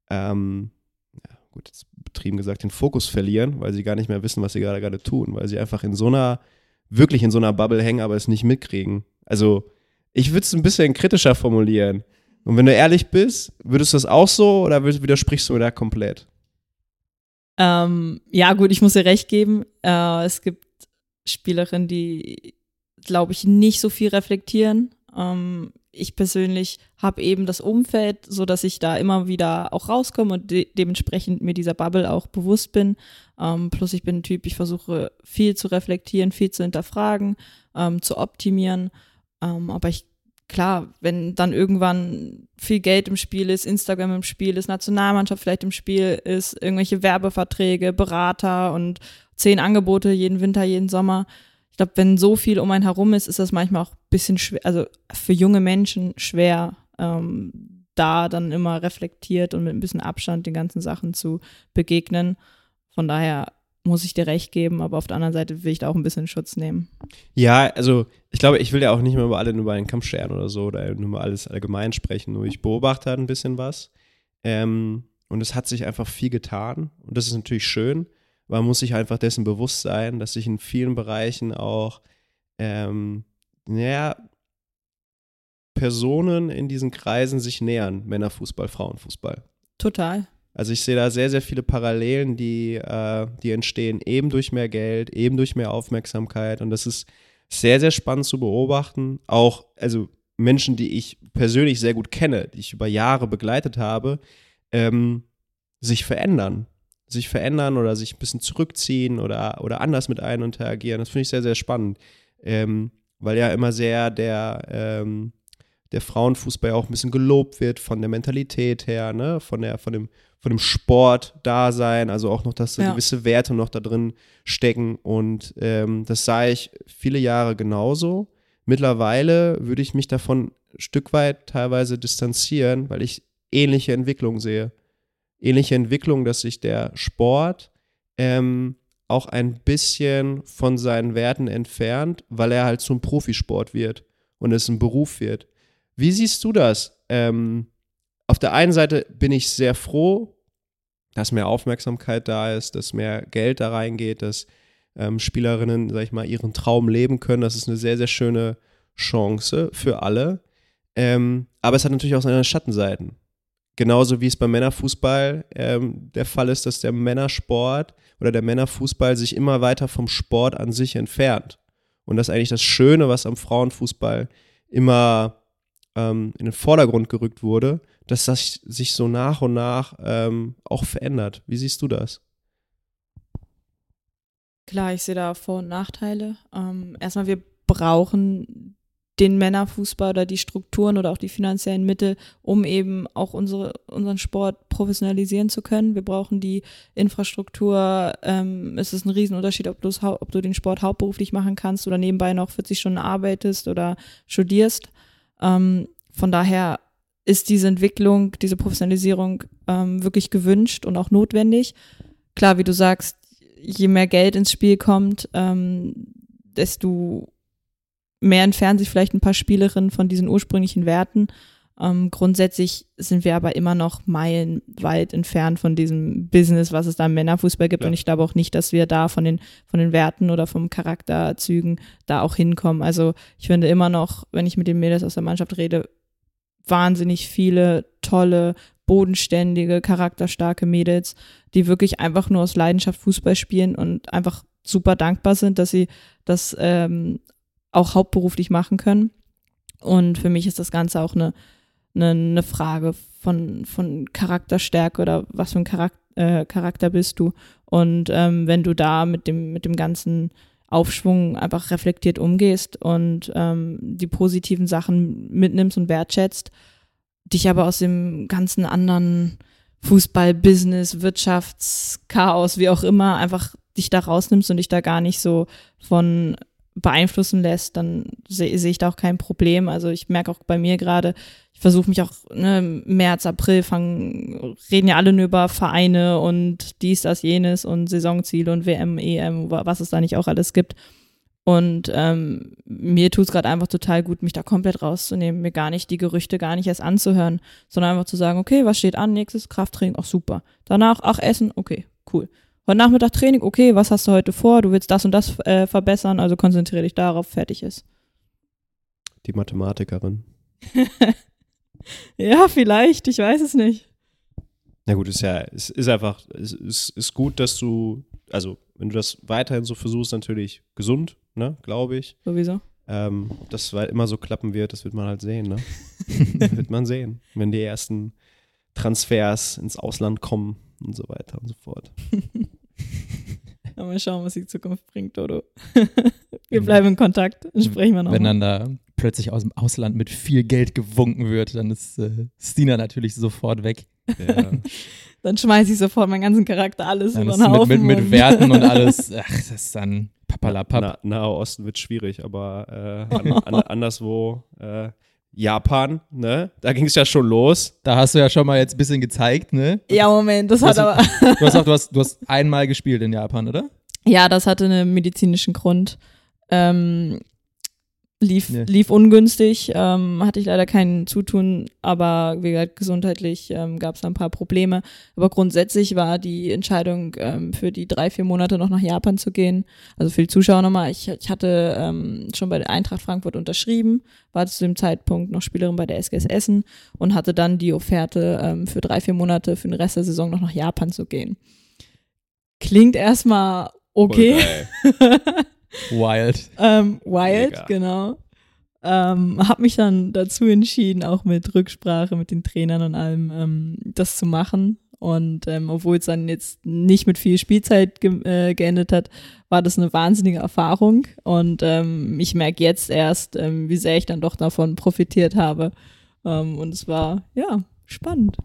ähm, ja, gut, jetzt betrieben gesagt, den Fokus verlieren, weil sie gar nicht mehr wissen, was sie gerade gerade tun, weil sie einfach in so einer, wirklich in so einer Bubble hängen, aber es nicht mitkriegen. Also ich würde es ein bisschen kritischer formulieren. Und wenn du ehrlich bist, würdest du das auch so oder widersprichst du mir da komplett? Ähm, ja, gut, ich muss dir recht geben. Äh, es gibt Spielerinnen, die, glaube ich, nicht so viel reflektieren. Ähm, ich persönlich habe eben das Umfeld, so dass ich da immer wieder auch rauskomme und de dementsprechend mir dieser Bubble auch bewusst bin. Ähm, plus ich bin ein Typ, ich versuche viel zu reflektieren, viel zu hinterfragen, ähm, zu optimieren. Ähm, aber ich klar, wenn dann irgendwann viel Geld im Spiel ist, Instagram im Spiel ist, Nationalmannschaft vielleicht im Spiel ist, irgendwelche Werbeverträge, Berater und zehn Angebote jeden Winter, jeden Sommer. Ich glaube, wenn so viel um einen herum ist, ist das manchmal auch ein bisschen schwer, also für junge Menschen schwer, ähm, da dann immer reflektiert und mit ein bisschen Abstand den ganzen Sachen zu begegnen. Von daher muss ich dir recht geben, aber auf der anderen Seite will ich da auch ein bisschen Schutz nehmen. Ja, also ich glaube, ich will ja auch nicht mehr über alle nur über einen Kamm scheren oder so oder nur über alles allgemein sprechen. Nur ich beobachte halt ein bisschen was. Ähm, und es hat sich einfach viel getan. Und das ist natürlich schön. Man muss sich einfach dessen bewusst sein, dass sich in vielen Bereichen auch, ähm, naja, Personen in diesen Kreisen sich nähern. Männerfußball, Frauenfußball. Total. Also ich sehe da sehr, sehr viele Parallelen, die, äh, die entstehen eben durch mehr Geld, eben durch mehr Aufmerksamkeit. Und das ist sehr, sehr spannend zu beobachten. Auch, also Menschen, die ich persönlich sehr gut kenne, die ich über Jahre begleitet habe, ähm, sich verändern. Sich verändern oder sich ein bisschen zurückziehen oder, oder anders mit einem interagieren. Das finde ich sehr, sehr spannend. Ähm, weil ja immer sehr der, ähm, der Frauenfußball auch ein bisschen gelobt wird von der Mentalität her, ne? von, der, von, dem, von dem Sport-Dasein, also auch noch, dass da Ja. gewisse Werte noch da drin stecken. Und ähm, das sah ich viele Jahre genauso. Mittlerweile würde ich mich davon ein Stück weit teilweise distanzieren, weil ich ähnliche Entwicklungen sehe. Ähnliche Entwicklung, dass sich der Sport ähm, auch ein bisschen von seinen Werten entfernt, weil er halt zum Profisport wird und es ein Beruf wird. Wie siehst du das? Ähm, auf der einen Seite bin ich sehr froh, dass mehr Aufmerksamkeit da ist, dass mehr Geld da reingeht, dass ähm, Spielerinnen, sag ich mal, ihren Traum leben können. Das ist eine sehr, sehr schöne Chance für alle. Ähm, aber es hat natürlich auch seine Schattenseiten. Genauso wie es beim Männerfußball ähm, der Fall ist, dass der Männersport oder der Männerfußball sich immer weiter vom Sport an sich entfernt. Und das ist eigentlich das Schöne, was am Frauenfußball immer ähm, in den Vordergrund gerückt wurde, dass das sich so nach und nach ähm, auch verändert. Wie siehst du das? Klar, ich sehe da Vor- und Nachteile. Ähm, erstmal, wir brauchen den Männerfußball oder die Strukturen oder auch die finanziellen Mittel, um eben auch unsere, unseren Sport professionalisieren zu können. Wir brauchen die Infrastruktur. Ähm, es ist ein Riesenunterschied, ob, ob du den Sport hauptberuflich machen kannst oder nebenbei noch 40 Stunden arbeitest oder studierst. Ähm, von daher ist diese Entwicklung, diese Professionalisierung ähm, wirklich gewünscht und auch notwendig. Klar, wie du sagst, je mehr Geld ins Spiel kommt, ähm, desto mehr entfernen sich vielleicht ein paar Spielerinnen von diesen ursprünglichen Werten. Ähm, grundsätzlich sind wir aber immer noch meilenweit entfernt von diesem Business, was es da im Männerfußball gibt. Ja. Und ich glaube auch nicht, dass wir da von den, von den Werten oder vom Charakterzügen da auch hinkommen. Also ich finde immer noch, wenn ich mit den Mädels aus der Mannschaft rede, wahnsinnig viele tolle, bodenständige, charakterstarke Mädels, die wirklich einfach nur aus Leidenschaft Fußball spielen und einfach super dankbar sind, dass sie das ähm, auch hauptberuflich machen können. Und für mich ist das Ganze auch eine, eine, eine Frage von, von Charakterstärke oder was für ein Charakter, äh, Charakter bist du. Und ähm, wenn du da mit dem, mit dem ganzen Aufschwung einfach reflektiert umgehst und ähm, die positiven Sachen mitnimmst und wertschätzt, dich aber aus dem ganzen anderen Fußball, Business, Wirtschaftschaos, wie auch immer, einfach dich da rausnimmst und dich da gar nicht so von beeinflussen lässt, dann sehe seh ich da auch kein Problem. Also ich merke auch bei mir gerade, ich versuche mich auch, ne, März, April fangen, reden ja alle nur über Vereine und dies, das, jenes und Saisonziele und WM, EM, wa- was es da nicht auch alles gibt. Und ähm, mir tut es gerade einfach total gut, mich da komplett rauszunehmen, mir gar nicht die Gerüchte gar nicht erst anzuhören, sondern einfach zu sagen, okay, was steht an, nächstes Krafttraining, ach super. Danach, ach Essen, okay, cool. Heute Nachmittag Training, okay, was hast du heute vor? Du willst das und das äh, verbessern, also konzentriere dich darauf, fertig ist. Die Mathematikerin. Ja, vielleicht, ich weiß es nicht. Na gut, ist ja, es ist einfach, es ist, ist gut, dass du, also wenn du das weiterhin so versuchst, natürlich gesund, ne, glaube ich. Sowieso. Ähm, ob das immer so klappen wird, das wird man halt sehen, ne? wird man sehen, wenn die ersten Transfers ins Ausland kommen und so weiter und so fort. Ja, mal schauen, was die Zukunft bringt, Dodo. Wir bleiben in Kontakt, dann sprechen wir noch. Wenn dann da plötzlich aus dem Ausland mit viel Geld gewunken wird, dann ist äh, Stina natürlich sofort weg. Ja. Dann schmeiße ich sofort meinen ganzen Charakter alles Dann über den mit, Haufen. mit, mit und- Werten und alles, ach, das ist dann papalapap. Na, Nahe Osten wird schwierig, aber äh, an, an, anderswo, äh, Japan, ne? Da ging es ja schon los. Da hast du ja schon mal jetzt ein bisschen gezeigt, ne? Ja, Moment, das hat Was- aber. Du hast auch, du hast, du hast einmal gespielt in Japan, oder? Ja, das hatte einen medizinischen Grund. Ähm, lief, Nee. lief ungünstig, ähm, hatte ich leider kein Zutun, aber wie gesagt, gesundheitlich ähm, gab es ein paar Probleme. Aber grundsätzlich war die Entscheidung, ähm, für die drei, vier Monate noch nach Japan zu gehen. Also für die Zuschauer nochmal, ich, ich hatte ähm, schon bei der Eintracht Frankfurt unterschrieben, war zu dem Zeitpunkt noch Spielerin bei der SGS Essen und hatte dann die Offerte, ähm, für drei, vier Monate für den Rest der Saison noch nach Japan zu gehen. Klingt erstmal okay. Wild. Ähm, Wild, Mega. genau. Ähm, hab mich dann dazu entschieden, auch mit Rücksprache mit den Trainern und allem, ähm, das zu machen. Und ähm, obwohl es dann jetzt nicht mit viel Spielzeit ge äh, geendet hat, war das eine wahnsinnige Erfahrung. Und ähm, ich merke jetzt erst, ähm, wie sehr ich dann doch davon profitiert habe. Ähm, und es war, ja, spannend.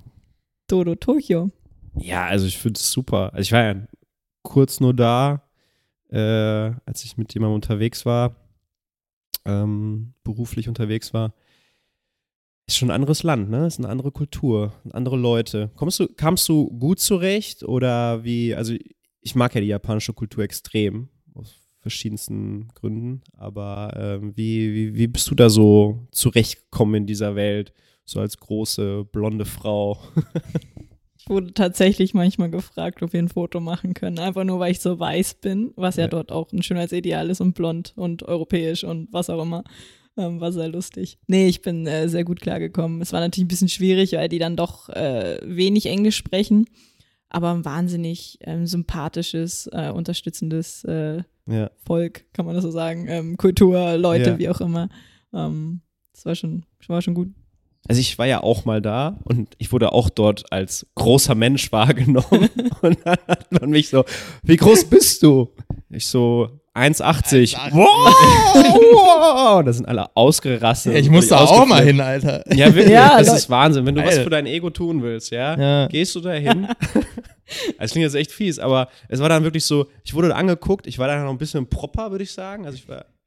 Dodo Tokio. Ja, also ich finde es super. Also ich war ja kurz nur da, äh, als ich mit jemandem unterwegs war, ähm, beruflich unterwegs war. Ist schon ein anderes Land, ne? Ist eine andere Kultur, andere Leute. Kommst du, kamst du gut zurecht oder wie? Also ich mag ja die japanische Kultur extrem aus verschiedensten Gründen, aber ähm, wie, wie, wie bist du da so zurechtgekommen in dieser Welt? So als große blonde Frau. Ich wurde tatsächlich manchmal gefragt, ob wir ein Foto machen können. Einfach nur, weil ich so weiß bin, was ja, Ja. dort auch ein Schönheitsideal ist und blond und europäisch und was auch immer. Ähm, war sehr lustig. Nee, ich bin äh, sehr gut klargekommen. Es war natürlich ein bisschen schwierig, weil die dann doch äh, wenig Englisch sprechen, aber ein wahnsinnig ähm, sympathisches, äh, unterstützendes äh, Ja. Volk, kann man das so sagen. Ähm, Kultur, Leute, Ja. wie auch immer. Ähm, das war schon, war schon gut. Also ich war ja auch mal da und ich wurde auch dort als großer Mensch wahrgenommen. und dann hat man mich so, wie groß bist du? Ich so, 1,80. Wow! Da sind alle ausgerastet. Ich und musste völlig auch mal hin, Alter. Ja, wirklich, Ja, das Leute. ist Wahnsinn. Wenn du was Geil. für dein Ego tun willst, ja, Ja. gehst du da hin. Es klingt jetzt echt fies, aber es war dann wirklich so, ich wurde da angeguckt, ich war da noch ein bisschen proper, würde ich sagen. Also ich war ich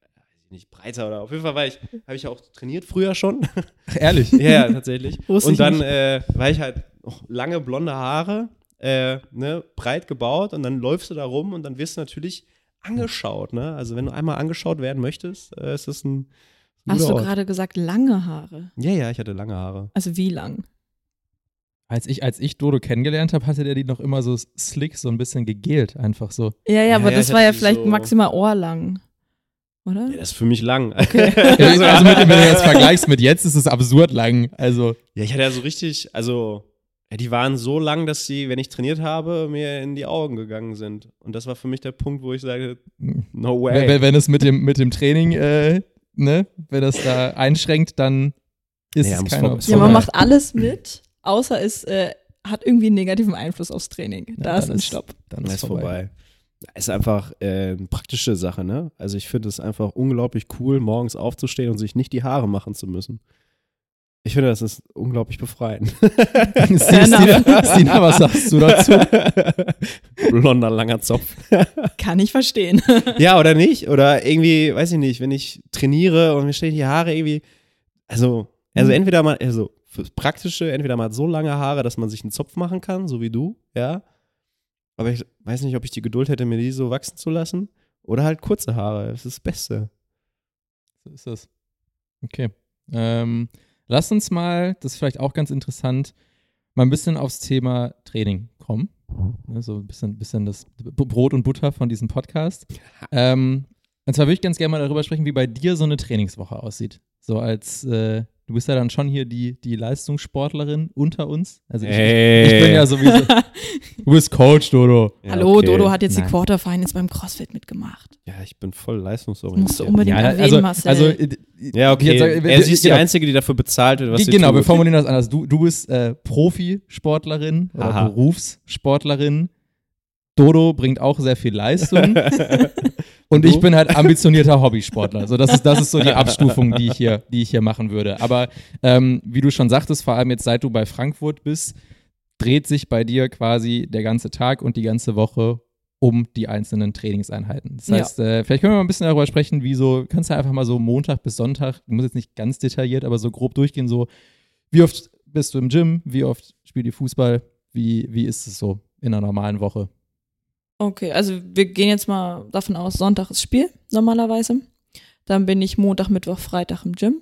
nicht breiter oder auf jeden Fall war ich, habe ich ja auch trainiert früher schon. Ach, ehrlich. Ja, ja, tatsächlich. Wusste und dann äh, war ich halt noch lange blonde Haare, äh, ne, breit gebaut und dann läufst du da rum und dann wirst du natürlich angeschaut, ne? Also wenn du einmal angeschaut werden möchtest, äh, ist das ein, ein Hast du gerade gesagt, lange Haare? Ja, ja, ich hatte lange Haare. Also wie lang? Als ich, als ich Dodo kennengelernt habe, hatte der die noch immer so slick, so ein bisschen gegelt, einfach so. Ja, ja, aber ja, das war ja vielleicht so- maximal ohrlang. Oder? Ja, das ist für mich lang. also mit, wenn du jetzt vergleichst mit jetzt, ist es absurd lang. Also, Ja, ich hatte ja so richtig, also, ja, die waren so lang, dass sie, wenn ich trainiert habe, mir in die Augen gegangen sind. Und das war für mich der Punkt, wo ich sage, no way. wenn, wenn- es mit dem, mit dem Training, äh, ne, wenn das da einschränkt, dann ist Ja, es keine vor- Option. Ja, man macht alles mit, außer es äh, hat irgendwie einen negativen Einfluss aufs Training. Ja, da ist ein Stopp. Dann ist vorbei. Ist einfach äh, eine praktische Sache, ne? Also ich finde es einfach unglaublich cool, morgens aufzustehen und sich nicht die Haare machen zu müssen. Ich finde, das ist unglaublich befreiend. Stina, Stina, Stina, was sagst du dazu? Blonder, langer Zopf. Kann ich verstehen. ja, oder nicht? Oder irgendwie, weiß ich nicht, wenn ich trainiere und mir stehen die Haare irgendwie, also, also Mhm. entweder mal, also fürs Praktische, entweder mal so lange Haare, dass man sich einen Zopf machen kann, so wie du, ja. Aber ich weiß nicht, ob ich die Geduld hätte, mir die so wachsen zu lassen. Oder halt kurze Haare, das ist das Beste. So ist das. Okay. Ähm, lass uns mal, das ist vielleicht auch ganz interessant, mal ein bisschen aufs Thema Training kommen. Ne, so ein bisschen, bisschen das Brot und Butter von diesem Podcast. Ähm, und zwar würde ich ganz gerne mal darüber sprechen, wie bei dir so eine Trainingswoche aussieht. So als, äh, du bist ja dann schon hier die, die Leistungssportlerin unter uns. Also ich, ich bin ja sowieso, du bist Coach, Dodo. Ja, Hallo, okay. Dodo hat jetzt Nein. die Quarterfinals beim CrossFit mitgemacht. Ja, ich bin voll leistungsorientiert. musst du unbedingt Ja, erwähnen, also, Marcel. also äh, Ja, okay. Jetzt sag- er, sie ist die genau. Einzige, die dafür bezahlt wird, was sie genau, tut. wir formulieren das anders. Du, du bist äh, Profisportlerin oder Aha. Berufssportlerin. Dodo bringt auch sehr viel Leistung. Und Du? ich bin halt ambitionierter Hobbysportler. So, das, ist, das ist so die Abstufung, die ich hier, die ich hier machen würde. Aber ähm, wie du schon sagtest, vor allem jetzt seit du bei Frankfurt bist, dreht sich bei dir quasi der ganze Tag und die ganze Woche um die einzelnen Trainingseinheiten. Das Ja. heißt, äh, vielleicht können wir mal ein bisschen darüber sprechen, wie so, kannst du einfach mal so Montag bis Sonntag, du musst jetzt nicht ganz detailliert, aber so grob durchgehen, so, wie oft bist du im Gym, wie oft spielt ihr Fußball, wie, wie ist es so in einer normalen Woche? Okay, also wir gehen jetzt mal davon aus, Sonntag ist Spiel normalerweise. Dann bin ich Montag, Mittwoch, Freitag im Gym,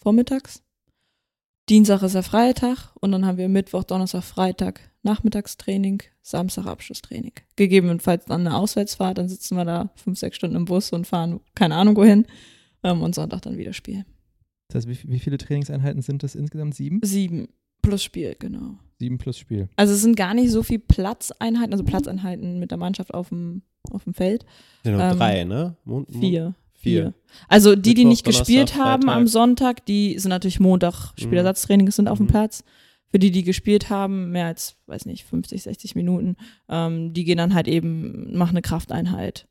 vormittags. Dienstag ist der Freitag und dann haben wir Mittwoch, Donnerstag, Freitag Nachmittagstraining, Samstag Abschlusstraining. Gegebenenfalls dann eine Auswärtsfahrt, dann sitzen wir da fünf, sechs Stunden im Bus und fahren keine Ahnung wohin. Ähm, und Sonntag dann wieder Spiel. Das heißt, wie, wie viele Trainingseinheiten sind das insgesamt? Sieben? Sieben plus Spiel, genau. Sieben plus Spiel. Also es sind gar nicht so viel Platzeinheiten, also Platzeinheiten mit der Mannschaft auf dem, auf dem Feld. Ja, nur Ähm, drei, ne? Mon- Mon- Vier. Vier. Also die, die Mittwoch, nicht Donnerstag, gespielt haben Freitag. am Sonntag, die sind natürlich Montag Spielersatztraining, sind auf dem Mhm. Platz. Für die, die gespielt haben, mehr als, weiß nicht, 50, 60 Minuten, ähm, die gehen dann halt eben, machen eine Krafteinheit.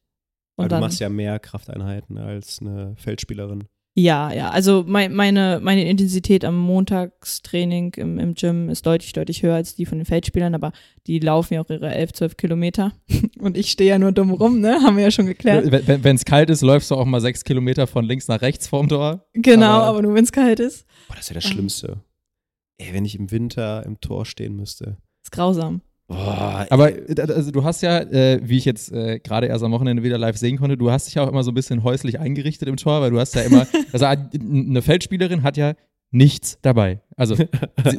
Weil Und du dann, machst ja mehr Krafteinheiten als eine Feldspielerin. Ja, ja, also mein, meine, meine Intensität am Montagstraining im, im Gym ist deutlich, deutlich höher als die von den Feldspielern, aber die laufen ja auch ihre 11, 12 Kilometer. Und ich stehe ja nur dumm rum, ne? Haben wir ja schon geklärt. Wenn es kalt ist, läufst du auch mal sechs Kilometer von links nach rechts vorm Tor. Genau, Aber- aber, nur wenn es kalt ist. Boah, das ist ja das. Schlimmste. Ey, wenn ich im Winter im Tor stehen müsste. Ist grausam. Boah, Aber äh, also du hast ja, äh, wie ich jetzt äh, gerade erst am Wochenende wieder live sehen konnte, du hast dich ja auch immer so ein bisschen häuslich eingerichtet im Tor, weil du hast ja immer, also eine Feldspielerin hat ja nichts dabei. Also sie,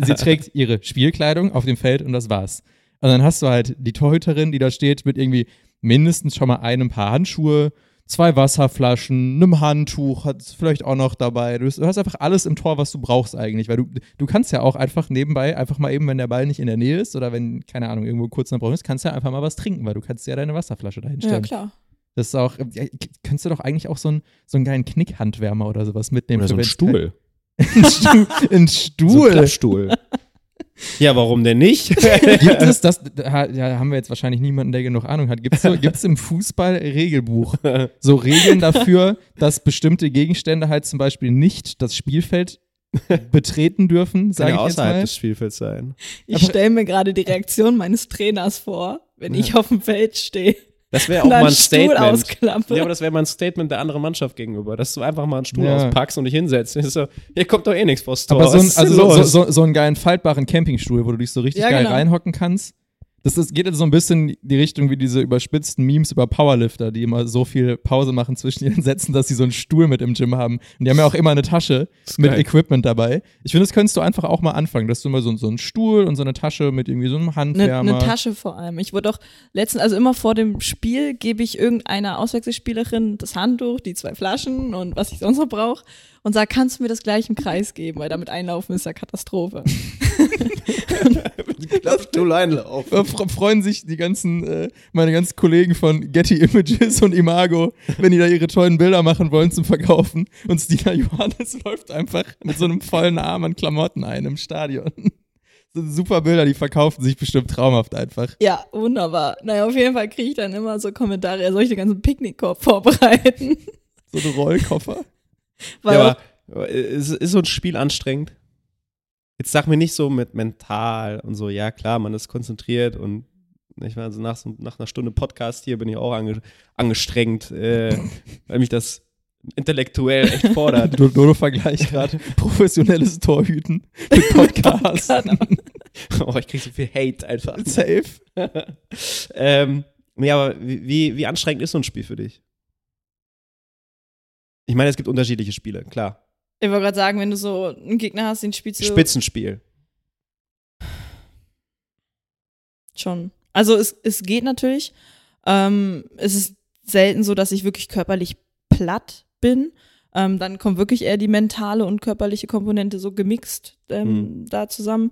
sie trägt ihre Spielkleidung auf dem Feld und das war's. Und dann hast du halt die Torhüterin, die da steht mit irgendwie mindestens schon mal einem Paar Handschuhe, zwei Wasserflaschen, einem Handtuch, hat vielleicht auch noch dabei. Du hast, einfach alles im Tor, was du brauchst eigentlich, weil du, du kannst ja auch einfach nebenbei, einfach mal eben, wenn der Ball nicht in der Nähe ist oder wenn, keine Ahnung, irgendwo kurz Brauch ist, kannst du ja einfach mal was trinken, weil du kannst ja deine Wasserflasche dahin Ja, klar. Das ist auch, ja, könntest du doch eigentlich auch so einen, so einen geilen Knickhandwärmer oder sowas mitnehmen. oder so für ein wenn's- Stuhl. ein Stuhl. Ein So ein Stuhl. Klappstuhl. ja, warum denn nicht? Gibt es das, da da haben wir jetzt wahrscheinlich niemanden, der genug Ahnung hat. Gibt es so, gibt's im Fußball Regelbuch so Regeln dafür, dass bestimmte Gegenstände halt zum Beispiel nicht das Spielfeld betreten dürfen, Kann sage ja ich jetzt außerhalb mal. des Spielfelds sein. Ich stelle mir gerade die Reaktion meines Trainers vor, wenn Ja. ich auf dem Feld stehe Das wäre auch mal ein Statement. Ja, aber das wäre mal ein Statement der anderen Mannschaft gegenüber, dass du einfach mal einen Stuhl Ja. auspackst und dich hinsetzt. So, hier kommt doch eh nichts vors Tor. Aber so, ein, also so, so, so einen geilen faltbaren Campingstuhl, wo du dich so richtig Ja, geil genau. reinhocken kannst. Das ist, geht jetzt so ein bisschen in die Richtung wie diese überspitzten Memes über Powerlifter, die immer so viel Pause machen zwischen ihren Sätzen, dass sie so einen Stuhl mit im Gym haben. Und die haben ja auch immer eine Tasche mit geil. Equipment dabei. Ich finde, das könntest du einfach auch mal anfangen, dass du immer so, so einen Stuhl und so eine Tasche mit irgendwie so einem Eine Handwärmer. ne Tasche vor allem. Ich wurde auch letztens, also immer vor dem Spiel, gebe ich irgendeiner Auswechselspielerin das Handtuch, die zwei Flaschen und was ich sonst noch brauche und sage, kannst du mir das gleich im Kreis geben, weil damit einlaufen ist ja Katastrophe. Stuhleinlauf. Äh, fre- freuen sich die ganzen, äh, meine ganzen Kollegen von Getty Images und Imago, wenn die da ihre tollen Bilder machen wollen zum Verkaufen. Und Stina Johannes läuft einfach mit so einem vollen Arm an Klamotten ein im Stadion. So super Bilder, die verkaufen sich bestimmt traumhaft einfach. Ja, wunderbar. Naja, auf jeden Fall kriege ich dann immer so Kommentare, er soll ich den ganzen Picknickkorb vorbereiten? So ein Rollkoffer. Weil Ja, aber äh, ist, ist so ein Spiel anstrengend? Jetzt sag mir nicht so mit mental und so, ja klar, man ist konzentriert und ich meine, also nach, so, nach einer Stunde Podcast hier bin ich auch ange, angestrengt, äh, weil mich das intellektuell echt fordert. Dodo vergleicht gerade professionelles Torhüten mit Podcast. oh, ich krieg so viel Hate einfach. Safe. ähm, nee, aber wie, wie anstrengend ist so ein Spiel für dich? Ich meine, es gibt unterschiedliche Spiele, klar. Ich wollte gerade sagen, wenn du so einen Gegner hast, den spielst du Spitzenspiel. schon. Also es, es geht natürlich. Ähm, es ist selten so, dass ich wirklich körperlich platt bin. Ähm, dann kommt wirklich eher die mentale und körperliche Komponente so gemixt ähm, da zusammen.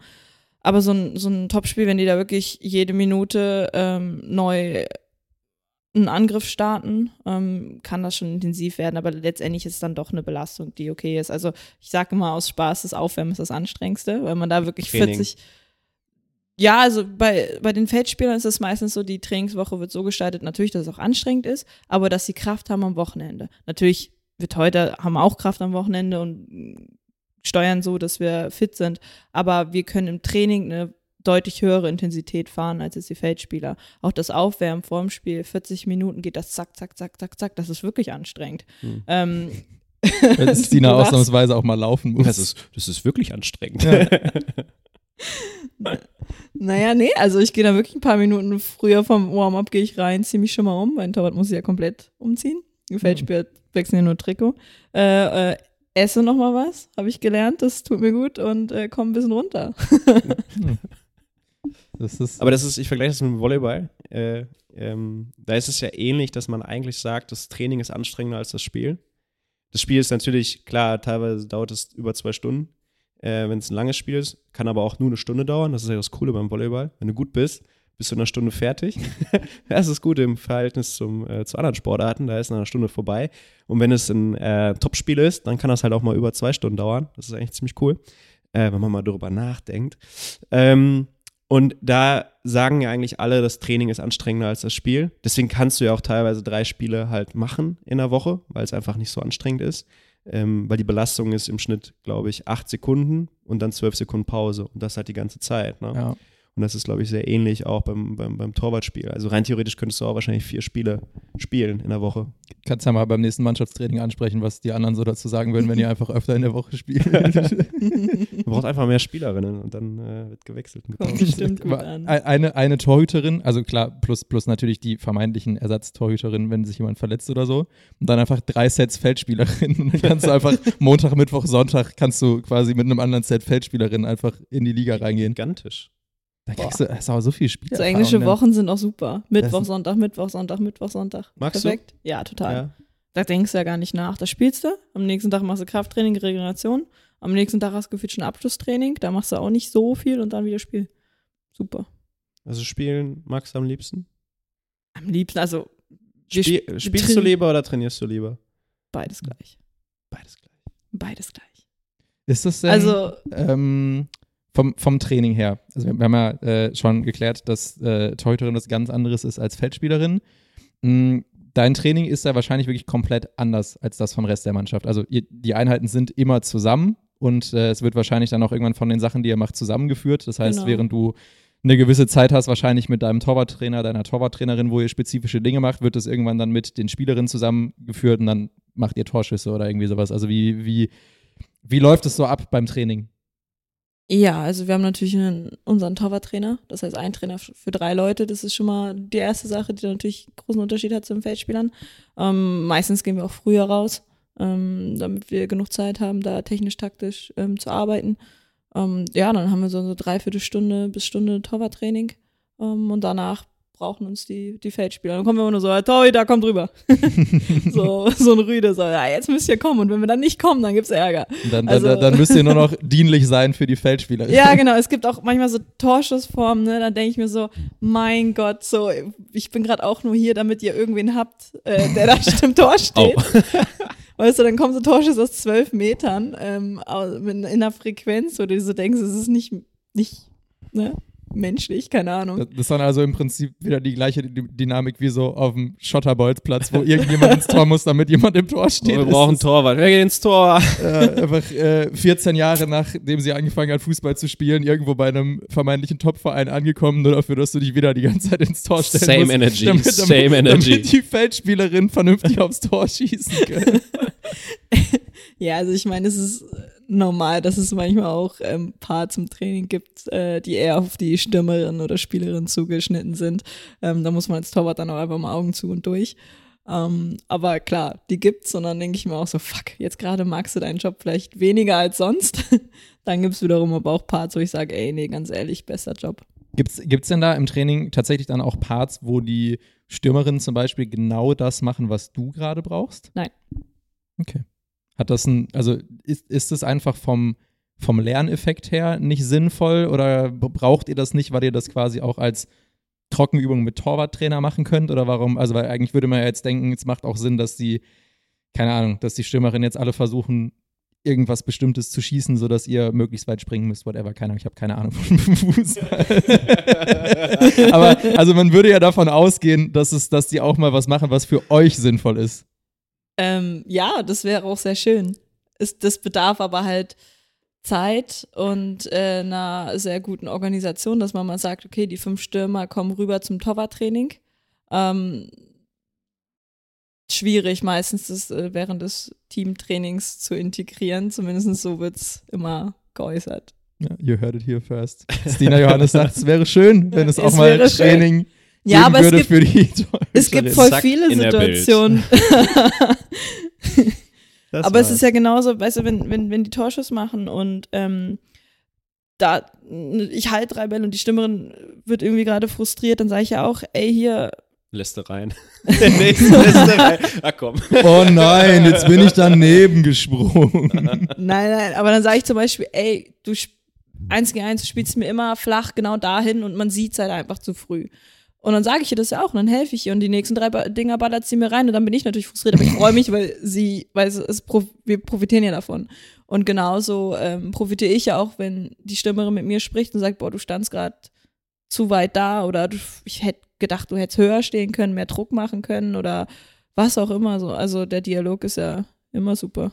Aber so ein, so ein Topspiel, wenn die da wirklich jede Minute ähm, neu einen Angriff starten, ähm, kann das schon intensiv werden, aber letztendlich ist es dann doch eine Belastung, die okay ist. Also ich sage immer aus Spaß, das Aufwärmen ist das Anstrengendste, weil man da wirklich Training. 40 ja, also bei, bei den Feldspielern ist es meistens so, die Trainingswoche wird so gestaltet, natürlich, dass es auch anstrengend ist, aber dass sie Kraft haben am Wochenende. Natürlich wird heute, haben wir auch Kraft am Wochenende und steuern so, dass wir fit sind, aber wir können im Training eine deutlich höhere Intensität fahren als jetzt die Feldspieler. Auch das Aufwärmen vor dem Spiel, 40 Minuten geht das zack, zack, zack, zack, zack, das ist wirklich anstrengend. Hm. Ähm, Wenn Stina ausnahmsweise auch mal laufen muss. Das ist, das ist wirklich anstrengend. Naja, nee, also ich gehe da wirklich ein paar Minuten früher vom Warm-up, gehe ich rein, ziehe mich schon mal um. Mein Torwart muss sich ja komplett umziehen. Gefällt mir, wechseln ja nur Trikot. Äh, äh, esse noch mal was, habe ich gelernt, das tut mir gut und äh, komm ein bisschen runter. Das ist Aber das ist, ich vergleiche das mit dem Volleyball. Äh, ähm, da ist es ja ähnlich, dass man eigentlich sagt, das Training ist anstrengender als das Spiel. Das Spiel ist natürlich, klar, teilweise dauert es über zwei Stunden, äh, wenn es ein langes Spiel ist, kann aber auch nur eine Stunde dauern. Das ist ja das Coole beim Volleyball. Wenn du gut bist, bist du in einer Stunde fertig. das ist gut im Verhältnis zum, äh, zu anderen Sportarten, da ist in einer Stunde vorbei. Und wenn es ein äh, Topspiel ist, dann kann das halt auch mal über zwei Stunden dauern. Das ist eigentlich ziemlich cool, äh, wenn man mal darüber nachdenkt. Ähm, und da sagen ja eigentlich alle, das Training ist anstrengender als das Spiel. Deswegen kannst du ja auch teilweise drei Spiele halt machen in der Woche, weil es einfach nicht so anstrengend ist. Ähm, weil die Belastung ist im Schnitt, glaube ich, acht Sekunden und dann zwölf Sekunden Pause. Und das halt die ganze Zeit. Ne? ja. Und das ist, glaube ich, sehr ähnlich auch beim, beim, beim Torwartspiel. Also rein theoretisch könntest du auch wahrscheinlich vier Spiele spielen in der Woche. Kannst ja mal beim nächsten Mannschaftstraining ansprechen, was die anderen so dazu sagen würden, wenn ihr einfach öfter in der Woche spielt. Man braucht einfach mehr Spielerinnen und dann äh, wird gewechselt. Kommt bestimmt gut Aber an. Eine, eine Torhüterin, also klar, plus, plus natürlich die vermeintlichen Ersatztorhüterinnen, wenn sich jemand verletzt oder so. Und dann einfach drei Sets Feldspielerinnen. Und dann kannst du einfach Montag, Mittwoch, Sonntag kannst du quasi mit einem anderen Set Feldspielerinnen einfach in die Liga reingehen. Gigantisch. Da kriegst du, das ist aber so viel Spiel. So englische Wochen sind auch super. Mittwoch, Sonntag, Mittwoch, Sonntag, Mittwoch, Sonntag. Magst Perfekt. Ja, total. Ja. Da denkst du ja gar nicht nach. Da spielst du, am nächsten Tag machst du Krafttraining, Regeneration. Am nächsten Tag hast du gefühlt schon Abschlusstraining, da machst du auch nicht so viel und dann wieder Spiel. Super. Also spielen magst du am liebsten? Am liebsten, also Spiel, sp- spielst du lieber oder trainierst du lieber? beides gleich. Beides gleich. Beides gleich. Ist das denn Also, ähm, vom, vom Training her? Also wir, haben ja äh, schon geklärt, dass äh, Torhüterin was ganz anderes ist als Feldspielerin. Mm, Dein Training ist ja wahrscheinlich wirklich komplett anders als das vom Rest der Mannschaft. Also ihr, die Einheiten sind immer zusammen und äh, es wird wahrscheinlich dann auch irgendwann von den Sachen, die ihr macht, zusammengeführt. Das heißt, Genau. während du eine gewisse Zeit hast, wahrscheinlich mit deinem Torwarttrainer, deiner Torwarttrainerin, wo ihr spezifische Dinge macht, wird es irgendwann dann mit den Spielerinnen zusammengeführt und dann macht ihr Torschüsse oder irgendwie sowas. Also wie, wie, wie läuft es so ab beim Training? Ja, also wir haben natürlich einen, unseren Torwarttrainer, das heißt ein Trainer für drei Leute. Das ist schon mal die erste Sache, die natürlich großen Unterschied hat zu den Feldspielern. Ähm, meistens gehen wir auch früher raus, ähm, damit wir genug Zeit haben, da technisch-taktisch ähm, zu arbeiten. Ähm, ja, dann haben wir so eine Dreiviertelstunde bis Stunde Torwarttraining ähm, und danach brauchen uns die, die Feldspieler. Dann kommen wir immer nur so, "Hey, Torhüter, da kommt rüber. so, so ein Rüde, so, ja, jetzt müsst ihr kommen. Und wenn wir dann nicht kommen, dann gibt's Ärger. Und Dann, Also- dann, dann müsst ihr nur noch dienlich sein für die Feldspieler. Ja, genau. Es gibt auch manchmal so Torschussformen, ne? Da denke ich mir so, mein Gott, so, ich bin gerade auch nur hier, damit ihr irgendwen habt, äh, der da im Tor steht. Weißt du, dann kommen so Torschüsse aus zwölf Metern ähm, in einer Frequenz, wo du so denkst, es ist nicht, nicht ne? Menschlich, keine Ahnung. Das ist dann also im Prinzip wieder die gleiche D- Dynamik wie so auf dem Schotterbolzplatz, wo irgendjemand ins Tor muss, damit jemand im Tor steht. wir Das brauchen Torwart. Wer geht ins Tor? äh, einfach äh, 14 Jahre nachdem sie angefangen hat, Fußball zu spielen, irgendwo bei einem vermeintlichen Topverein angekommen, nur dafür, dass du dich wieder die ganze Zeit ins Tor stellen Same musst. energy, damit, same damit, energy. Damit die Feldspielerin vernünftig aufs Tor schießen können. Ja, also ich meine, es ist normal, dass es manchmal auch ähm, Parts im Training gibt, äh, die eher auf die Stürmerin oder Spielerin zugeschnitten sind. Ähm, da muss man als Torwart dann auch einfach mal Augen zu und durch. Ähm, aber klar, die gibt's und dann denke ich mir auch so, fuck, jetzt gerade magst du deinen Job vielleicht weniger als sonst. dann gibt's wiederum aber auch Parts, wo ich sage, ey, nee, ganz ehrlich, bester Job. Gibt's, gibt's denn da im Training tatsächlich dann auch Parts, wo die Stürmerinnen zum Beispiel genau das machen, was du gerade brauchst? Nein. Okay. Hat das ein, also ist, ist es einfach vom, vom Lerneffekt her nicht sinnvoll oder braucht ihr das nicht, weil ihr das quasi auch als Trockenübung mit Torwarttrainer machen könnt? Oder warum? Also, weil eigentlich würde man ja jetzt denken, es macht auch Sinn, dass die, keine Ahnung, dass die Stürmerinnen jetzt alle versuchen, irgendwas Bestimmtes zu schießen, sodass ihr möglichst weit springen müsst, whatever. Keine Ahnung, ich habe keine Ahnung von Fußball. Aber also man würde ja davon ausgehen, dass es, dass die auch mal was machen, was für euch sinnvoll ist. Ähm, ja, das wäre auch sehr schön. Ist, das bedarf aber halt Zeit und äh, einer sehr guten Organisation, dass man mal sagt, okay, die fünf Stürmer kommen rüber zum Torwarttraining. Ähm, schwierig meistens das äh, während des Teamtrainings zu integrieren. Zumindest so wird's immer geäußert. Ja, you heard it here first. Stina Johannes sagt, es wäre schön, wenn es auch Es mal wäre schön. Ja, geben aber es gibt, für die es gibt voll Zack, viele. Situationen. Aber es war's. ist ja genauso, weißt du, wenn, wenn, wenn die Torschuss machen und ähm, da ich halte drei Bälle und die Stimmerin wird irgendwie gerade frustriert, dann sage ich ja auch, ey, hier, Lässt rein. Der nächste lässt rein. Ach komm. Oh nein, jetzt bin ich daneben gesprungen. nein, nein, aber dann sage ich zum Beispiel, ey, du sp- eins gegen eins, du spielst mir immer flach genau dahin und man sieht es halt einfach zu früh. Und dann sage ich ihr das ja auch und dann helfe ich ihr und die nächsten drei Dinger ballert sie mir rein und dann bin ich natürlich frustriert, aber ich freue mich, weil sie, weil es, es prof wir profitieren ja davon. Und genauso ähm, profitiere ich ja auch, wenn die Stimmerin mit mir spricht und sagt, boah, du standst gerade zu weit da oder du, ich hätte gedacht, du hättest höher stehen können, mehr Druck machen können oder was auch immer so. Also der Dialog ist ja immer super.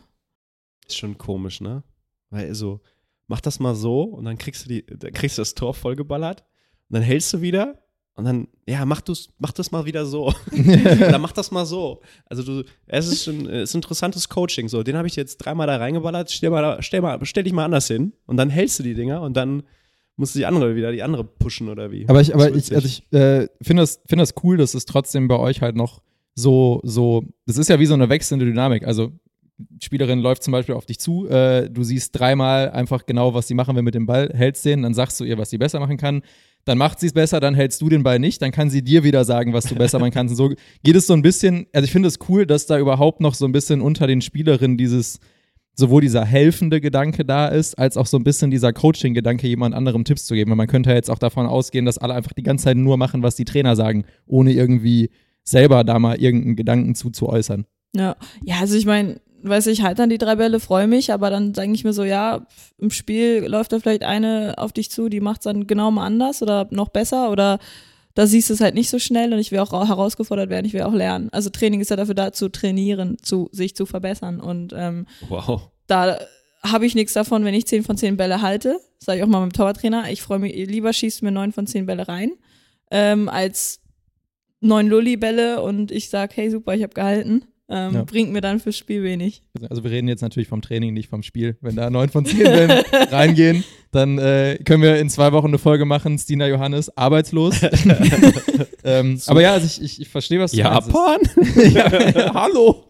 Ist schon komisch, ne? Weil so, mach das mal so und dann kriegst du die, dann kriegst du das Tor vollgeballert und dann hältst du wieder und dann, ja, mach, du's, mach das mal wieder so. Oder mach das mal so. Also du, es ist es ist interessantes Coaching. So, den habe ich jetzt dreimal da reingeballert, stell, mal da, stell, mal, stell dich mal anders hin und dann hältst du die Dinger und dann musst du die andere wieder, die andere pushen oder wie. Aber ich, aber ich, also ich äh, finde das, finde das cool, dass es trotzdem bei euch halt noch so, so, das ist ja wie so eine wechselnde Dynamik. Also, Spielerin läuft zum Beispiel auf dich zu, äh, du siehst dreimal einfach genau, was sie machen will mit dem Ball, hältst den, dann sagst du ihr, was sie besser machen kann. Dann macht sie es besser, dann hältst du den Ball nicht, dann kann sie dir wieder sagen, was du besser machen kannst. Und so geht es so ein bisschen, also ich finde es cool, dass da überhaupt noch so ein bisschen unter den Spielerinnen dieses, sowohl dieser helfende Gedanke da ist, als auch so ein bisschen dieser Coaching-Gedanke, jemand anderem Tipps zu geben. Weil man könnte ja jetzt auch davon ausgehen, dass alle einfach die ganze Zeit nur machen, was die Trainer sagen, ohne irgendwie selber da mal irgendeinen Gedanken zu, zu äußern. Ja, ja, also ich meine, weiß ich, halt dann die drei Bälle, freue mich, aber dann denke ich mir so, ja, im Spiel läuft da vielleicht eine auf dich zu, die macht es dann genau mal anders oder noch besser oder da siehst du es halt nicht so schnell und ich will auch ra- herausgefordert werden, ich will auch lernen. Also Training ist ja dafür da, zu trainieren, zu sich zu verbessern und ähm, wow. da habe ich nichts davon, wenn ich 10 von 10 Bälle halte. Sage ich auch mal meinem Torwarttrainer. Ich freue mich, lieber schießt mir 9 von 10 Bälle rein, ähm, als 9 Lulli-Bälle und ich sage, hey super, ich habe gehalten. Ähm, Ja. bringt mir dann fürs Spiel wenig. Also wir reden jetzt natürlich vom Training, nicht vom Spiel. Wenn da neun von zehn reingehen, dann äh, können wir in zwei Wochen eine Folge machen, Stina Johannes, arbeitslos. ähm, aber ja, also ich, ich, ich verstehe, was du meinst. Japan? ja, hallo.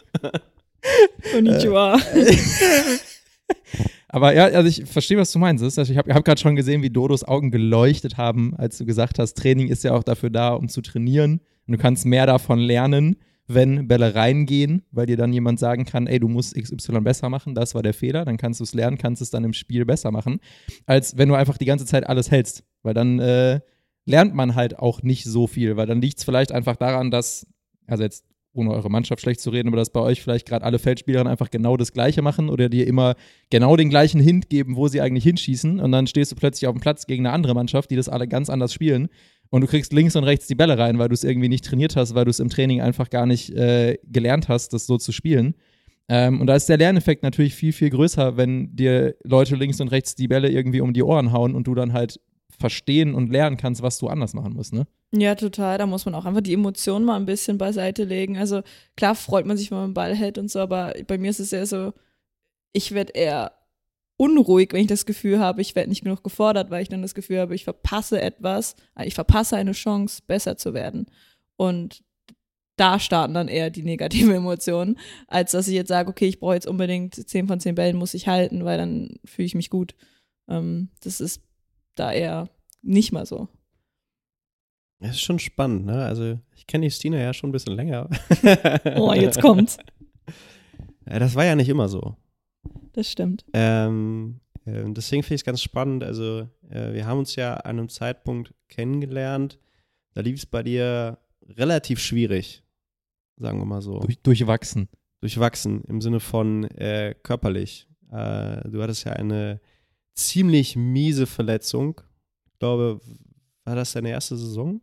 Konnichiwa. Aber ja, also ich verstehe, was du meinst. Also ich habe hab gerade schon gesehen, wie Dodos Augen geleuchtet haben, als du gesagt hast, Training ist ja auch dafür da, um zu trainieren. Und du kannst mehr davon lernen, wenn Bälle reingehen, weil dir dann jemand sagen kann, ey, du musst XY besser machen, das war der Fehler, dann kannst du es lernen, kannst es dann im Spiel besser machen, als wenn du einfach die ganze Zeit alles hältst. Weil dann äh, lernt man halt auch nicht so viel, weil dann liegt es vielleicht einfach daran, dass, also jetzt ohne eure Mannschaft schlecht zu reden, aber dass bei euch vielleicht gerade alle Feldspielerinnen einfach genau das Gleiche machen oder dir immer genau den gleichen Hint geben, wo sie eigentlich hinschießen und dann stehst du plötzlich auf dem Platz gegen eine andere Mannschaft, die das alle ganz anders spielen und du kriegst links und rechts die Bälle rein, weil du es irgendwie nicht trainiert hast, weil du es im Training einfach gar nicht äh, gelernt hast, das so zu spielen. Ähm, und da ist der Lerneffekt natürlich viel, viel größer, wenn dir Leute links und rechts die Bälle irgendwie um die Ohren hauen und du dann halt verstehen und lernen kannst, was du anders machen musst, ne? Ja, total. Da muss man auch einfach die Emotionen mal ein bisschen beiseite legen. Also klar freut man sich, wenn man einen Ball hält und so, aber bei mir ist es eher so, ich werde eher unruhig, wenn ich das Gefühl habe, ich werde nicht genug gefordert, weil ich dann das Gefühl habe, ich verpasse etwas, ich verpasse eine Chance, besser zu werden. Und da starten dann eher die negativen Emotionen, als dass ich jetzt sage, okay, ich brauche jetzt unbedingt 10 von 10 Bällen, muss ich halten, weil dann fühle ich mich gut. Ähm, das ist da eher nicht mal so. Das ist schon spannend, ne? Also, ich kenne die Stina ja schon ein bisschen länger. Oh, jetzt kommt's. Das war ja nicht immer so. Das stimmt. Ähm, ähm, deswegen finde ich es ganz spannend. Also, äh, wir haben uns ja an einem Zeitpunkt kennengelernt. Da lief es bei dir relativ schwierig, sagen wir mal so. Durch, durchwachsen. Durchwachsen im Sinne von äh, körperlich. Äh, du hattest ja eine ziemlich miese Verletzung. Ich glaube, war das deine erste Saison?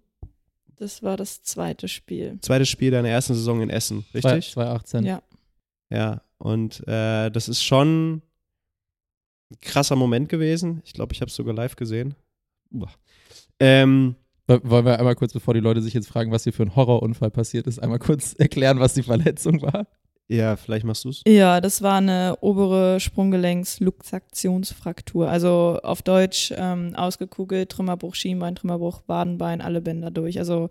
Das war das zweite Spiel. Zweites Spiel deiner ersten Saison in Essen, richtig? 2018. Ja. Ja, und äh, das ist schon ein krasser Moment gewesen. Ich glaube, ich habe es sogar live gesehen. Ähm, Wollen wir einmal kurz, bevor die Leute sich jetzt fragen, was hier für ein Horrorunfall passiert ist, einmal kurz erklären, was die Verletzung war? ja, vielleicht machst du es. Ja, das war eine obere Sprunggelenks-Luxaktionsfraktur. Also auf Deutsch ähm, ausgekugelt, Trümmerbruch, Schienbein, Trümmerbruch, Wadenbein, alle Bänder durch. Also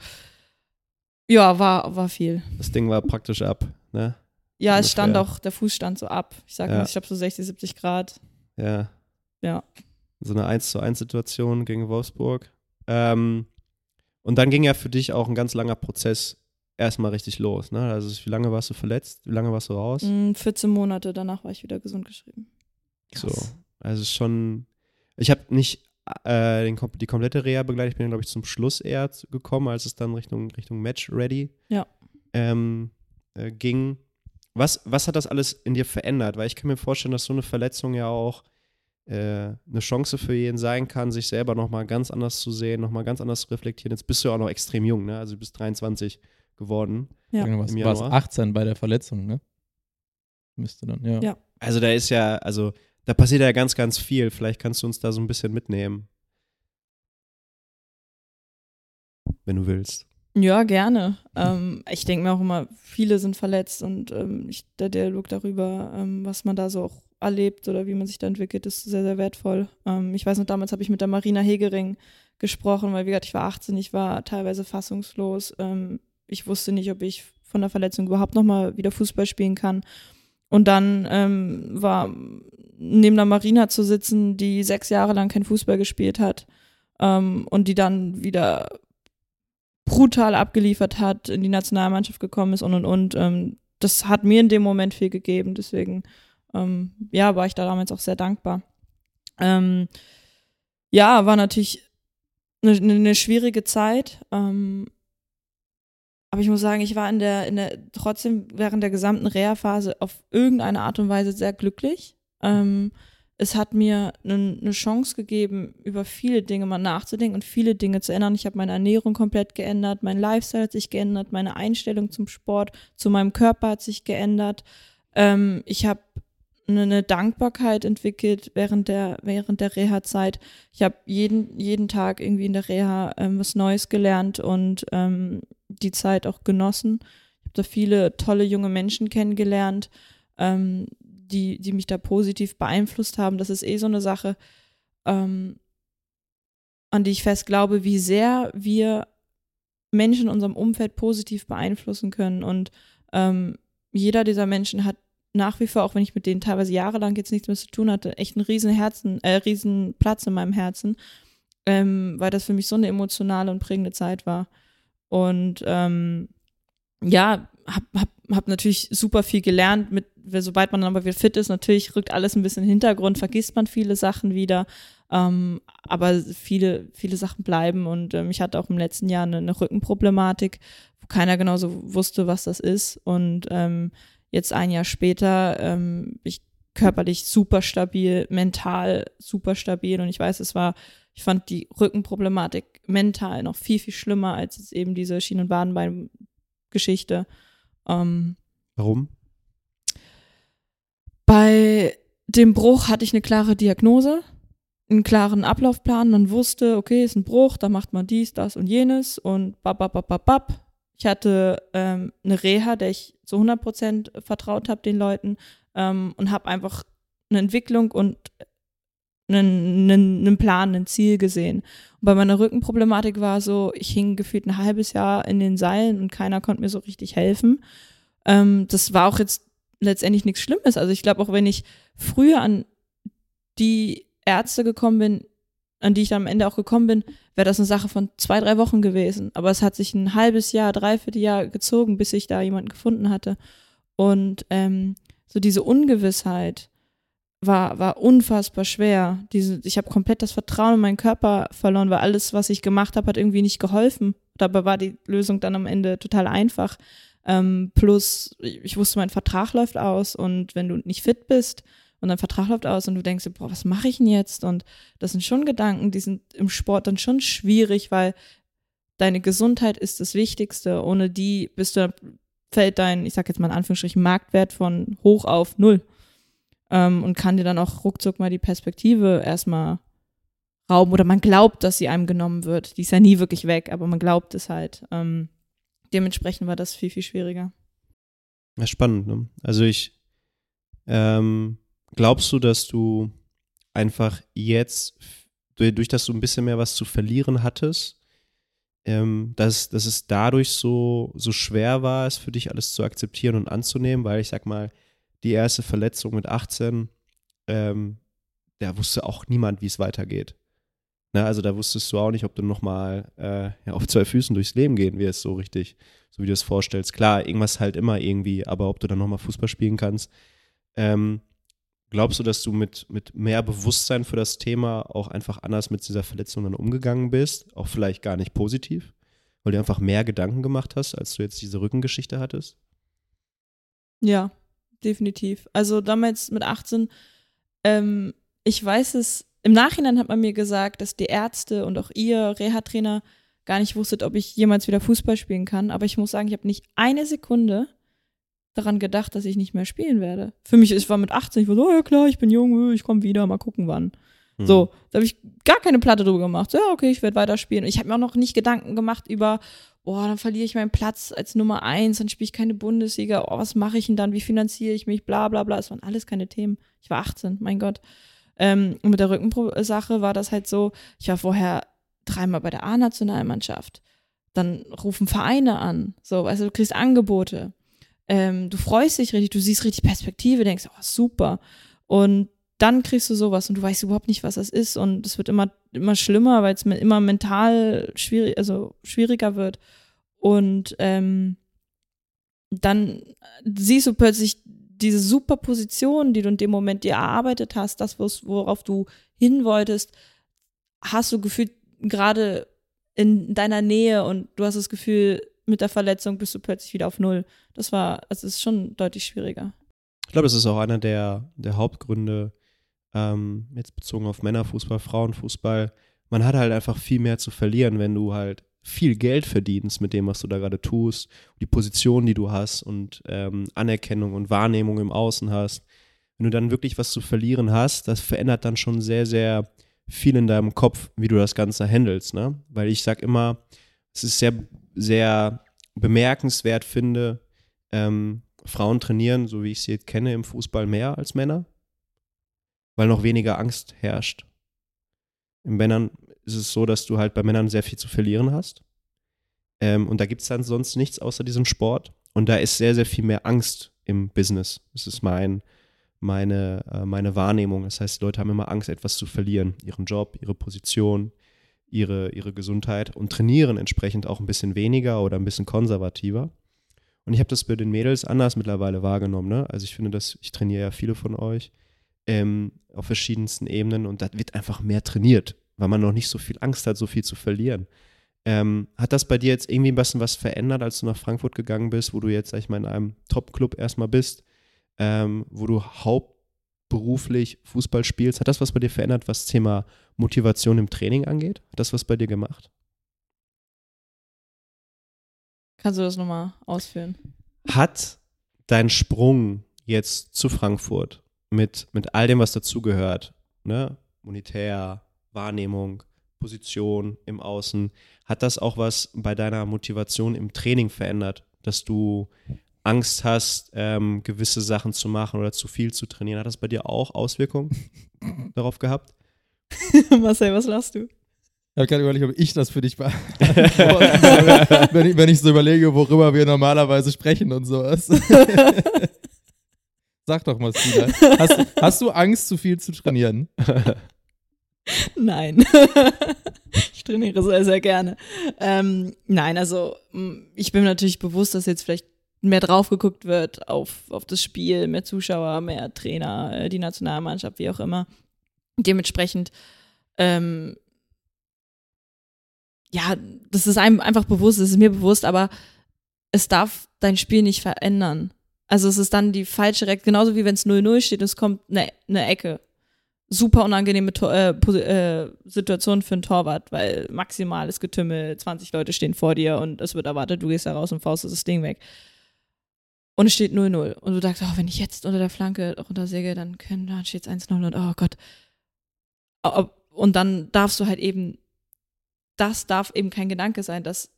ja, war, war viel. Das Ding war praktisch ab, ne? Ja, es stand auch, der Fuß stand so ab. Ich sag Ja. mal, ich glaube so 60, 70 Grad. Ja. Ja. So eine 1 zu 1 Situation gegen Wolfsburg. Ähm, und dann ging ja für dich auch ein ganz langer Prozess erstmal richtig los, ne? Also wie lange warst du verletzt? Wie lange warst du raus? Mm, 14 Monate, danach war ich wieder gesund geschrieben. So. Also es ist schon. Ich habe nicht äh, den, die komplette Reha begleitet. Ich bin, glaube ich, zum Schluss eher gekommen, als es dann Richtung, Richtung Match Ready Ja. ähm, äh, ging. Was, was hat das alles in dir verändert? Weil ich kann mir vorstellen, dass so eine Verletzung ja auch äh, eine Chance für jeden sein kann, sich selber nochmal ganz anders zu sehen, nochmal ganz anders zu reflektieren. Jetzt bist du ja auch noch extrem jung, ne? Also du bist 23 geworden. Ja. Du warst, warst Januar. 18 bei der Verletzung, ne? Müsste dann, ja. Ja. Also da ist ja, also da passiert ja ganz, ganz viel. Vielleicht kannst du uns da so ein bisschen mitnehmen. Wenn du willst. Ja, gerne. Ähm, ich denke mir auch immer, viele sind verletzt und ähm, ich, der Dialog darüber, ähm, was man da so auch erlebt oder wie man sich da entwickelt, ist sehr, sehr wertvoll. Ähm, ich weiß noch, damals habe ich mit der Marina Hegering gesprochen, weil wie gesagt, ich war 18, ich war teilweise fassungslos. Ähm, ich wusste nicht, ob ich von der Verletzung überhaupt nochmal wieder Fußball spielen kann. Und dann ähm, war neben der Marina zu sitzen, die sechs Jahre lang kein Fußball gespielt hat und die dann wieder brutal abgeliefert hat, in die Nationalmannschaft gekommen ist und und und. Ähm, das hat mir in dem Moment viel gegeben, deswegen ähm, ja, war ich da damals auch sehr dankbar. Ähm, ja, war natürlich eine, eine schwierige Zeit. Ähm, aber ich muss sagen, ich war in der, in der, trotzdem während der gesamten Reha-Phase auf irgendeine Art und Weise sehr glücklich. Ähm, es hat mir eine ne Chance gegeben, über viele Dinge mal nachzudenken und viele Dinge zu ändern. Ich habe meine Ernährung komplett geändert, mein Lifestyle hat sich geändert, meine Einstellung zum Sport, zu meinem Körper hat sich geändert. Ähm, ich habe eine, eine Dankbarkeit entwickelt während der, während der Reha-Zeit. Ich habe jeden, jeden Tag irgendwie in der Reha ähm, was Neues gelernt und ähm, die Zeit auch genossen. Ich habe da viele tolle junge Menschen kennengelernt, ähm, die, die mich da positiv beeinflusst haben. Das ist eh so eine Sache, ähm, an die ich fest glaube, wie sehr wir Menschen in unserem Umfeld positiv beeinflussen können. Und ähm, jeder dieser Menschen hat nach wie vor, auch wenn ich mit denen teilweise jahrelang jetzt nichts mehr zu tun hatte, echt einen riesen Herzen, äh, riesen Platz in meinem Herzen, ähm, weil das für mich so eine emotionale und prägende Zeit war. Und ähm, ja, hab, hab, hab natürlich super viel gelernt, mit, sobald man dann aber wieder fit ist, natürlich rückt alles ein bisschen in den Hintergrund, vergisst man viele Sachen wieder, ähm, aber viele, viele Sachen bleiben und ähm, ich hatte auch im letzten Jahr eine, eine Rückenproblematik, wo keiner genau so wusste, was das ist und ähm, jetzt ein Jahr später ähm, ich körperlich super stabil, mental super stabil und ich weiß, es war, ich fand die Rückenproblematik mental noch viel, viel schlimmer als jetzt eben diese Schien- und Wadenbein-Geschichte. Ähm, Warum? bei dem Bruch hatte ich eine klare Diagnose, einen klaren Ablaufplan. Man wusste, okay, ist ein Bruch, da macht man dies, das und jenes und bap. Ich hatte ähm, eine Reha, der ich zu 100% vertraut habe den Leuten ähm, und habe einfach eine Entwicklung und einen, einen, einen Plan, ein Ziel gesehen. Und bei meiner Rückenproblematik war so, ich hing gefühlt ein halbes Jahr in den Seilen und keiner konnte mir so richtig helfen. Ähm, das war auch jetzt letztendlich nichts Schlimmes. Also ich glaube, auch wenn ich früher an die Ärzte gekommen bin, an die ich dann am Ende auch gekommen bin, wäre das eine Sache von zwei, drei Wochen gewesen. Aber es hat sich ein halbes Jahr, dreiviertel Jahr gezogen, bis ich da jemanden gefunden hatte. Und ähm, so diese Ungewissheit war, war unfassbar schwer. Diese, ich habe komplett das Vertrauen in meinen Körper verloren, weil alles, was ich gemacht habe, hat irgendwie nicht geholfen. Dabei war die Lösung dann am Ende total einfach. Ähm, plus, ich wusste, mein Vertrag läuft aus und wenn du nicht fit bist und dein Vertrag läuft aus und du denkst, boah, was mache ich denn jetzt? Und das sind schon Gedanken, die sind im Sport dann schon schwierig, weil deine Gesundheit ist das Wichtigste. Ohne die bist du, fällt dein, ich sag jetzt mal in Anführungsstrichen, Marktwert von hoch auf null. Ähm, und kann dir dann auch ruckzuck mal die Perspektive erstmal rauben. Oder man glaubt, dass sie einem genommen wird. Die ist ja nie wirklich weg, aber man glaubt es halt. Ähm, dementsprechend war das viel, viel schwieriger. Ja, spannend, ne? Also ich, ähm, glaubst du, dass du einfach jetzt, durch, dass du ein bisschen mehr was zu verlieren hattest, ähm, dass, dass es dadurch so, so schwer war, es für dich alles zu akzeptieren und anzunehmen, weil ich sag mal, die erste Verletzung mit 18, ähm, da wusste auch niemand, wie es weitergeht. Ne, also da wusstest du auch nicht, ob du nochmal äh, ja, auf zwei Füßen durchs Leben gehen wirst, so richtig, so wie du es vorstellst. Klar, irgendwas halt immer irgendwie, aber ob du dann nochmal Fußball spielen kannst. Ähm, glaubst du, dass du mit, mit mehr Bewusstsein für das Thema auch einfach anders mit dieser Verletzung dann umgegangen bist? Auch vielleicht gar nicht positiv, weil du einfach mehr Gedanken gemacht hast, als du jetzt diese Rückengeschichte hattest? Ja, definitiv. Also damals mit 18, ähm, ich weiß es, im Nachhinein hat man mir gesagt, dass die Ärzte und auch ihr Reha-Trainer gar nicht wusstet, ob ich jemals wieder Fußball spielen kann. Aber ich muss sagen, ich habe nicht eine Sekunde daran gedacht, dass ich nicht mehr spielen werde. Für mich, ich war mit 18, ich war so, ja klar, ich bin jung, ich komme wieder, mal gucken wann. Hm. So, da habe ich gar keine Platte drüber gemacht. So, ja, okay, ich werde weiterspielen. Und ich habe mir auch noch nicht Gedanken gemacht über, boah, dann verliere ich meinen Platz als Nummer eins, dann spiele ich keine Bundesliga, oh, was mache ich denn dann, wie finanziere ich mich, bla bla bla. Es waren alles keine Themen. Ich war 18, mein Gott. Ähm, und mit der Rückensache war das halt so, ich war vorher dreimal bei der A-Nationalmannschaft. Dann rufen Vereine an. So, also du kriegst Angebote. Ähm, du freust dich richtig, du siehst richtig Perspektive, denkst, oh, super. Und dann kriegst du sowas und du weißt überhaupt nicht, was das ist. Und es wird immer, immer schlimmer, weil es immer mental schwierig, also schwieriger wird. Und ähm, dann siehst du plötzlich diese super Position, die du in dem Moment dir erarbeitet hast, das, worauf du hin wolltest, hast du gefühlt gerade in deiner Nähe und du hast das Gefühl, mit der Verletzung bist du plötzlich wieder auf Null. Das war, also es ist schon deutlich schwieriger. Ich glaube, es ist auch einer der, der Hauptgründe, ähm, jetzt bezogen auf Männerfußball, Frauenfußball. Man hat halt einfach viel mehr zu verlieren, wenn du halt viel Geld verdienst mit dem, was du da gerade tust, die Position, die du hast und ähm, Anerkennung und Wahrnehmung im Außen hast. Wenn du dann wirklich was zu verlieren hast, das verändert dann schon sehr, sehr viel in deinem Kopf, wie du das Ganze handelst. Ne? Weil ich sag immer, es ist sehr, sehr bemerkenswert finde, ähm, Frauen trainieren, so wie ich sie kenne, im Fußball mehr als Männer, weil noch weniger Angst herrscht. In Männern ist es so, dass du halt bei Männern sehr viel zu verlieren hast. Ähm, und da gibt es dann sonst nichts außer diesem Sport. Und da ist sehr, sehr viel mehr Angst im Business. Das ist mein, meine, äh, meine Wahrnehmung. Das heißt, die Leute haben immer Angst, etwas zu verlieren. Ihren Job, ihre Position, ihre, ihre Gesundheit und trainieren entsprechend auch ein bisschen weniger oder ein bisschen konservativer. Und ich habe das bei den Mädels anders mittlerweile wahrgenommen. Ne? Also ich finde, dass ich trainiere ja viele von euch ähm, auf verschiedensten Ebenen und da wird einfach mehr trainiert, weil man noch nicht so viel Angst hat, so viel zu verlieren. Ähm, hat das bei dir jetzt irgendwie ein bisschen was verändert, als du nach Frankfurt gegangen bist, wo du jetzt, sag ich mal, in einem Top-Club erstmal bist, ähm, wo du hauptberuflich Fußball spielst? Hat das was bei dir verändert, was das Thema Motivation im Training angeht? Hat das was bei dir gemacht? Kannst du das nochmal ausführen? Hat dein Sprung jetzt zu Frankfurt mit, mit all dem, was dazugehört, ne? monetär, Wahrnehmung, Position im Außen, hat das auch was bei deiner Motivation im Training verändert, dass du Angst hast, ähm, gewisse Sachen zu machen oder zu viel zu trainieren? Hat das bei dir auch Auswirkungen darauf gehabt? Marcel, was lachst du? Ich habe gerade überlegt, ob ich das für dich beantworten wenn, ich, wenn ich so überlege, worüber wir normalerweise sprechen und sowas. Sag doch mal, Stina. Hast, hast du Angst, zu viel zu trainieren? Nein. ich trainiere sehr, sehr gerne. Ähm, nein, also m, ich bin natürlich bewusst, dass jetzt vielleicht mehr drauf geguckt wird auf, auf das Spiel, mehr Zuschauer, mehr Trainer, äh, die Nationalmannschaft, wie auch immer. Dementsprechend, ähm, ja, das ist einem einfach bewusst, das ist mir bewusst, aber es darf dein Spiel nicht verändern. Also es ist dann die falsche Reaktion, genauso wie wenn es 0-0 steht und es kommt eine, eine Ecke super unangenehme Tor äh, äh, Situation für einen Torwart, weil maximales Getümmel, 20 Leute stehen vor dir und es wird erwartet, du gehst da raus und faustest das Ding weg. Und es steht 0-0. Und du sagst, oh, wenn ich jetzt unter der Flanke runtersäge, dann können, dann steht es 1-0 und oh Gott. Und dann darfst du halt eben, das darf eben kein Gedanke sein, dass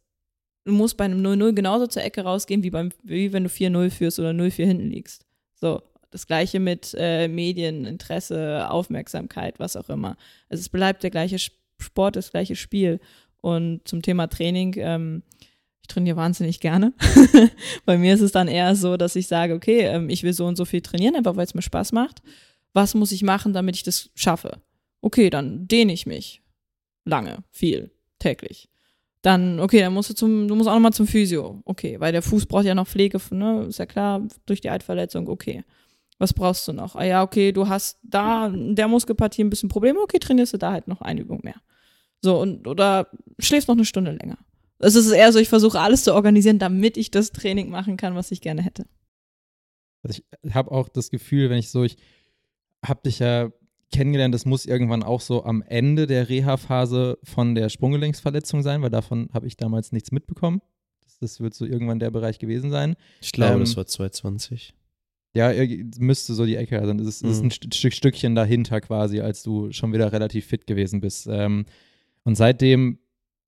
du musst bei einem 0-0 genauso zur Ecke rausgehen, wie, beim, wie wenn du 4-0 führst oder 0-4 hinten liegst. So, das gleiche mit äh, Medien, Interesse, Aufmerksamkeit, was auch immer. Also es bleibt der gleiche Sp- Sport, das gleiche Spiel. Und zum Thema Training, ähm, ich trainiere wahnsinnig gerne. Bei mir ist es dann eher so, dass ich sage, okay, ähm, ich will so und so viel trainieren, einfach weil es mir Spaß macht. Was muss ich machen, damit ich das schaffe? Okay, dann dehne ich mich. Lange, viel, täglich. Dann, okay, dann musst du zum, du musst auch nochmal zum Physio. Okay, weil der Fuß braucht ja noch Pflege, ne? Ist ja klar, durch die Altverletzung, okay. Was brauchst du noch? Ah ja, okay, du hast da der Muskelpartie ein bisschen Probleme, okay, trainierst du da halt noch eine Übung mehr. So, und oder schläfst noch eine Stunde länger. Es ist eher so, ich versuche alles zu organisieren, damit ich das Training machen kann, was ich gerne hätte. Also ich habe auch das Gefühl, wenn ich so, ich habe dich ja kennengelernt, das muss irgendwann auch so am Ende der Reha-Phase von der Sprunggelenksverletzung sein, weil davon habe ich damals nichts mitbekommen. Das, das wird so irgendwann der Bereich gewesen sein. Ich glaube, Ähm, das war 2020. Ja, müsste so die Ecke sein. Es ist, es ist Mhm. ein St Stück, Stückchen dahinter quasi, als du schon wieder relativ fit gewesen bist. Ähm, und seitdem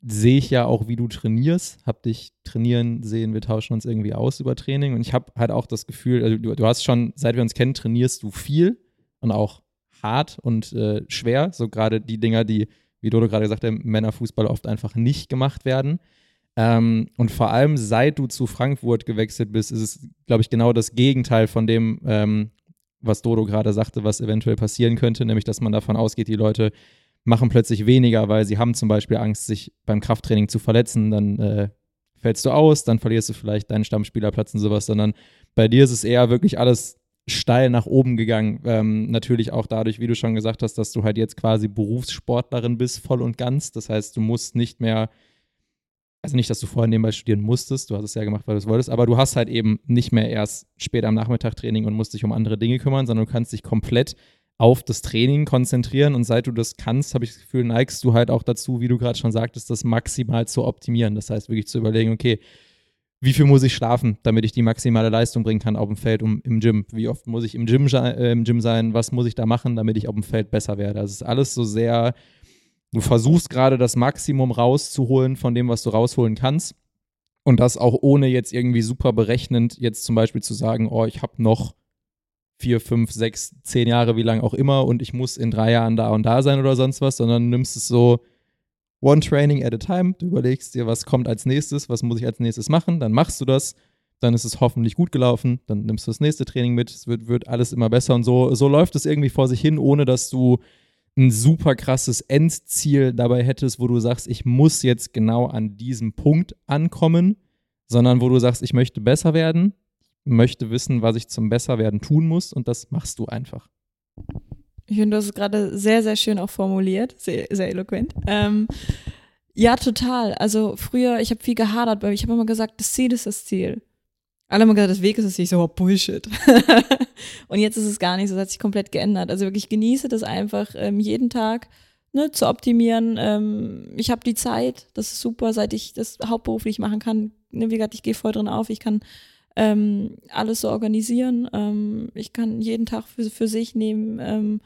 sehe ich ja auch, wie du trainierst, hab dich trainieren sehen, wir tauschen uns irgendwie aus über Training und ich habe halt auch das Gefühl, also du, du hast schon, seit wir uns kennen, trainierst du viel und auch hart und äh, schwer, so gerade die Dinger, die, wie Dodo gerade gesagt hat, im Männerfußball oft einfach nicht gemacht werden. Ähm, und vor allem, seit du zu Frankfurt gewechselt bist, ist es, glaube ich, genau das Gegenteil von dem, ähm, was Dodo gerade sagte, was eventuell passieren könnte, nämlich dass man davon ausgeht, die Leute machen plötzlich weniger, weil sie haben zum Beispiel Angst, sich beim Krafttraining zu verletzen. Dann äh, fällst du aus, dann verlierst du vielleicht deinen Stammspielerplatz und sowas, sondern bei dir ist es eher wirklich alles steil nach oben gegangen. Ähm, natürlich auch dadurch, wie du schon gesagt hast, dass du halt jetzt quasi Berufssportlerin bist, voll und ganz. Das heißt, du musst nicht mehr, also nicht, dass du vorher nebenbei studieren musstest, du hast es ja gemacht, weil du es wolltest, aber du hast halt eben nicht mehr erst später am Nachmittag Training und musst dich um andere Dinge kümmern, sondern du kannst dich komplett auf das Training konzentrieren und seit du das kannst, habe ich das Gefühl, neigst du halt auch dazu, wie du gerade schon sagtest, das maximal zu optimieren. Das heißt, wirklich zu überlegen, okay, wie viel muss ich schlafen, damit ich die maximale Leistung bringen kann auf dem Feld um, im Gym? Wie oft muss ich im Gym, äh, im Gym sein? Was muss ich da machen, damit ich auf dem Feld besser werde? Das ist alles so sehr, du versuchst gerade das Maximum rauszuholen von dem, was du rausholen kannst. Und das auch ohne jetzt irgendwie super berechnend, jetzt zum Beispiel zu sagen, oh, ich habe noch vier, fünf, sechs, zehn Jahre, wie lang auch immer, und ich muss in drei Jahren da und da sein oder sonst was, sondern nimmst es so one training at a time. Du überlegst dir, was kommt als nächstes, was muss ich als nächstes machen, dann machst du das, dann ist es hoffentlich gut gelaufen, dann nimmst du das nächste Training mit, es wird, wird alles immer besser und so, so läuft es irgendwie vor sich hin, ohne dass du ein super krasses Endziel dabei hättest, wo du sagst, ich muss jetzt genau an diesem Punkt ankommen, sondern wo du sagst, ich möchte besser werden, möchte wissen, was ich zum Besserwerden tun muss und das machst du einfach. Ich finde, du hast es gerade sehr, sehr schön auch formuliert, sehr, sehr eloquent. Ähm, ja, total. Also früher, ich habe viel gehadert, weil ich habe immer gesagt, das Ziel ist das Ziel. Alle haben gesagt, das Weg ist Ziel. Ich so, oh, Bullshit. und jetzt ist es gar nicht so, das hat sich komplett geändert. Also wirklich genieße das einfach ähm, jeden Tag ne, zu optimieren. Ähm, ich habe die Zeit, das ist super, seit ich das hauptberuflich machen kann. Ne, wie gesagt, ich gehe voll drin auf, ich kann ähm, alles so organisieren. Ähm, ich kann jeden Tag für, für sich nehmen, ähm,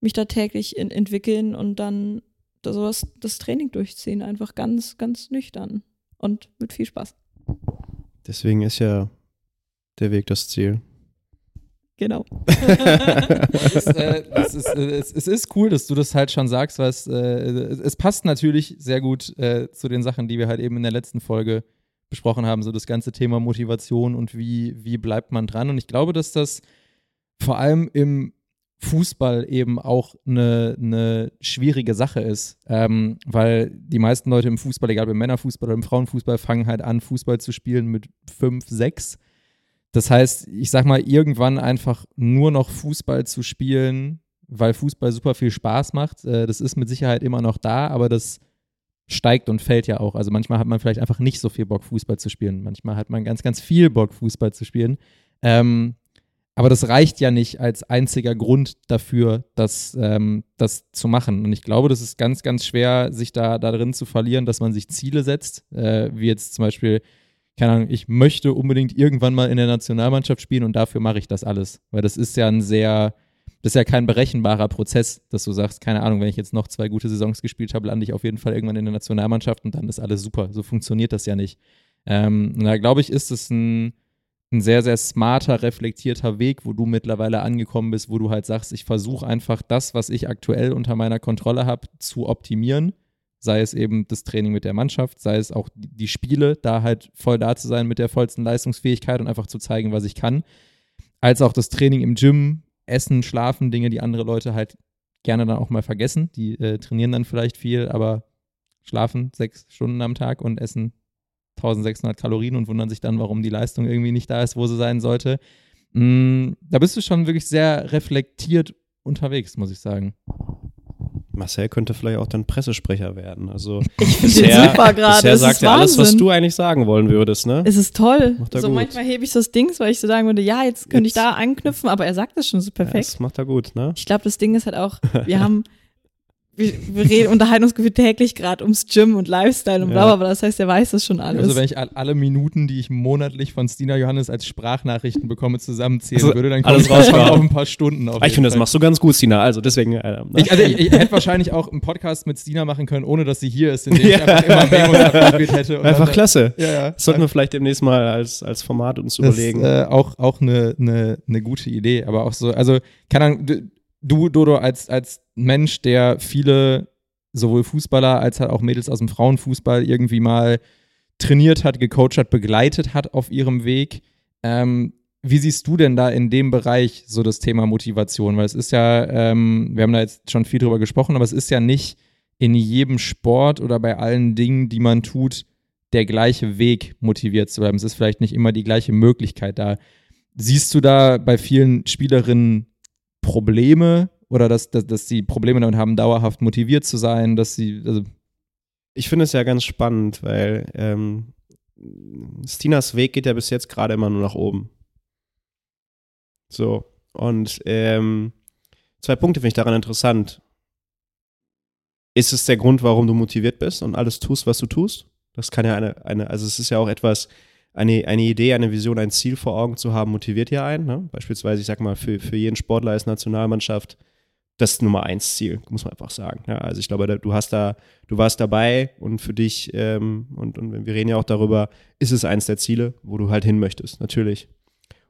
mich da täglich in, entwickeln und dann das, sowas, das Training durchziehen. Einfach ganz, ganz nüchtern und mit viel Spaß. Deswegen ist ja der Weg das Ziel. Genau. es, ist, äh, es, ist, äh, es, es ist cool, dass du das halt schon sagst, weil es, äh, es passt natürlich sehr gut äh, zu den Sachen, die wir halt eben in der letzten Folge besprochen haben, so das ganze Thema Motivation und wie, wie bleibt man dran. Und ich glaube, dass das vor allem im Fußball eben auch eine, eine schwierige Sache ist, ähm, weil die meisten Leute im Fußball, egal ob im Männerfußball oder im Frauenfußball, fangen halt an, Fußball zu spielen mit fünf, sechs. Das heißt, ich sag mal, irgendwann einfach nur noch Fußball zu spielen, weil Fußball super viel Spaß macht, äh, das ist mit Sicherheit immer noch da, aber das steigt und fällt ja auch. Also manchmal hat man vielleicht einfach nicht so viel Bock, Fußball zu spielen. Manchmal hat man ganz, ganz viel Bock, Fußball zu spielen. Ähm, aber das reicht ja nicht als einziger Grund dafür, das, ähm, das zu machen. Und ich glaube, das ist ganz, ganz schwer, sich da, da drin zu verlieren, dass man sich Ziele setzt, äh, wie jetzt zum Beispiel, keine Ahnung, ich möchte unbedingt irgendwann mal in der Nationalmannschaft spielen und dafür mache ich das alles. Weil das ist ja ein sehr, das ist ja kein berechenbarer Prozess, dass du sagst, keine Ahnung, wenn ich jetzt noch zwei gute Saisons gespielt habe, lande ich auf jeden Fall irgendwann in der Nationalmannschaft und dann ist alles super. So funktioniert das ja nicht. Ähm, da glaube ich, ist es ein, ein sehr, sehr smarter, reflektierter Weg, wo du mittlerweile angekommen bist, wo du halt sagst, ich versuche einfach das, was ich aktuell unter meiner Kontrolle habe, zu optimieren. Sei es eben das Training mit der Mannschaft, sei es auch die Spiele, da halt voll da zu sein mit der vollsten Leistungsfähigkeit und einfach zu zeigen, was ich kann. Als auch das Training im Gym, Essen, Schlafen, Dinge, die andere Leute halt gerne dann auch mal vergessen. Die äh, trainieren dann vielleicht viel, aber schlafen sechs Stunden am Tag und essen 1600 Kalorien und wundern sich dann, warum die Leistung irgendwie nicht da ist, wo sie sein sollte. Mm, da bist du schon wirklich sehr reflektiert unterwegs, muss ich sagen. Marcel könnte vielleicht auch dann Pressesprecher werden. Also Ich finde den super gerade. bisher sagt er alles, was du eigentlich sagen wollen würdest, ne? Es ist toll. So gut. manchmal hebe ich so das Dings, weil ich so sagen würde, ja, jetzt könnte ich Jetzt- da anknüpfen, aber er sagt das schon so perfekt. Das macht er gut, ne? Ich glaube, das Ding ist halt auch, wir haben, wir, wir reden, unterhalten uns gefühlt täglich gerade ums Gym und Lifestyle und bla, Ja. bla. Das heißt, er weiß das schon alles. Also wenn ich all- alle Minuten, die ich monatlich von Stina Johannes als Sprachnachrichten bekomme, zusammenzählen Also würde, dann komme ich schon rausgehauen. auf ein paar Stunden. Auf Ah, ich finde, das machst du ganz gut, Stina. Also deswegen. Äh, ne? Ich, also ich, ich hätte wahrscheinlich auch einen Podcast mit Stina machen können, ohne dass sie hier ist, in dem ich Ja. einfach immer Memos abgespielt hätte. und Einfach dann, klasse. Ja, ja. Das sollten wir vielleicht demnächst mal als, als Format uns Das überlegen. äh, auch, auch eine, eine, eine gute Idee, aber auch so, also, keine Ahnung, du- Dodo, als, als Mensch, der viele sowohl Fußballer als halt auch Mädels aus dem Frauenfußball irgendwie mal trainiert hat, gecoacht hat, begleitet hat auf ihrem Weg, ähm, wie siehst du denn da in dem Bereich so das Thema Motivation? Weil es ist ja, ähm, wir haben da jetzt schon viel drüber gesprochen, aber es ist ja nicht in jedem Sport oder bei allen Dingen, die man tut, der gleiche Weg motiviert zu bleiben. Es ist vielleicht nicht immer die gleiche Möglichkeit da. Siehst du da bei vielen Spielerinnen Probleme oder dass, dass, dass sie Probleme damit haben, dauerhaft motiviert zu sein, dass sie, also, Ich finde es ja ganz spannend, weil ähm, Stinas Weg geht ja bis jetzt gerade immer nur nach oben. So. Und ähm, zwei Punkte finde ich daran interessant. Ist es der Grund, warum du motiviert bist und alles tust, was du tust? Das kann ja eine, eine also es ist ja auch etwas, eine, eine Idee, eine Vision, ein Ziel vor Augen zu haben, motiviert ja einen. Ne? Beispielsweise, ich sag mal, für, für jeden Sportler ist Nationalmannschaft das Nummer eins Ziel, muss man einfach sagen. Ja, also ich glaube, du hast da, du warst dabei und für dich, ähm, und, und wir reden ja auch darüber, ist es eins der Ziele, wo du halt hin möchtest, natürlich.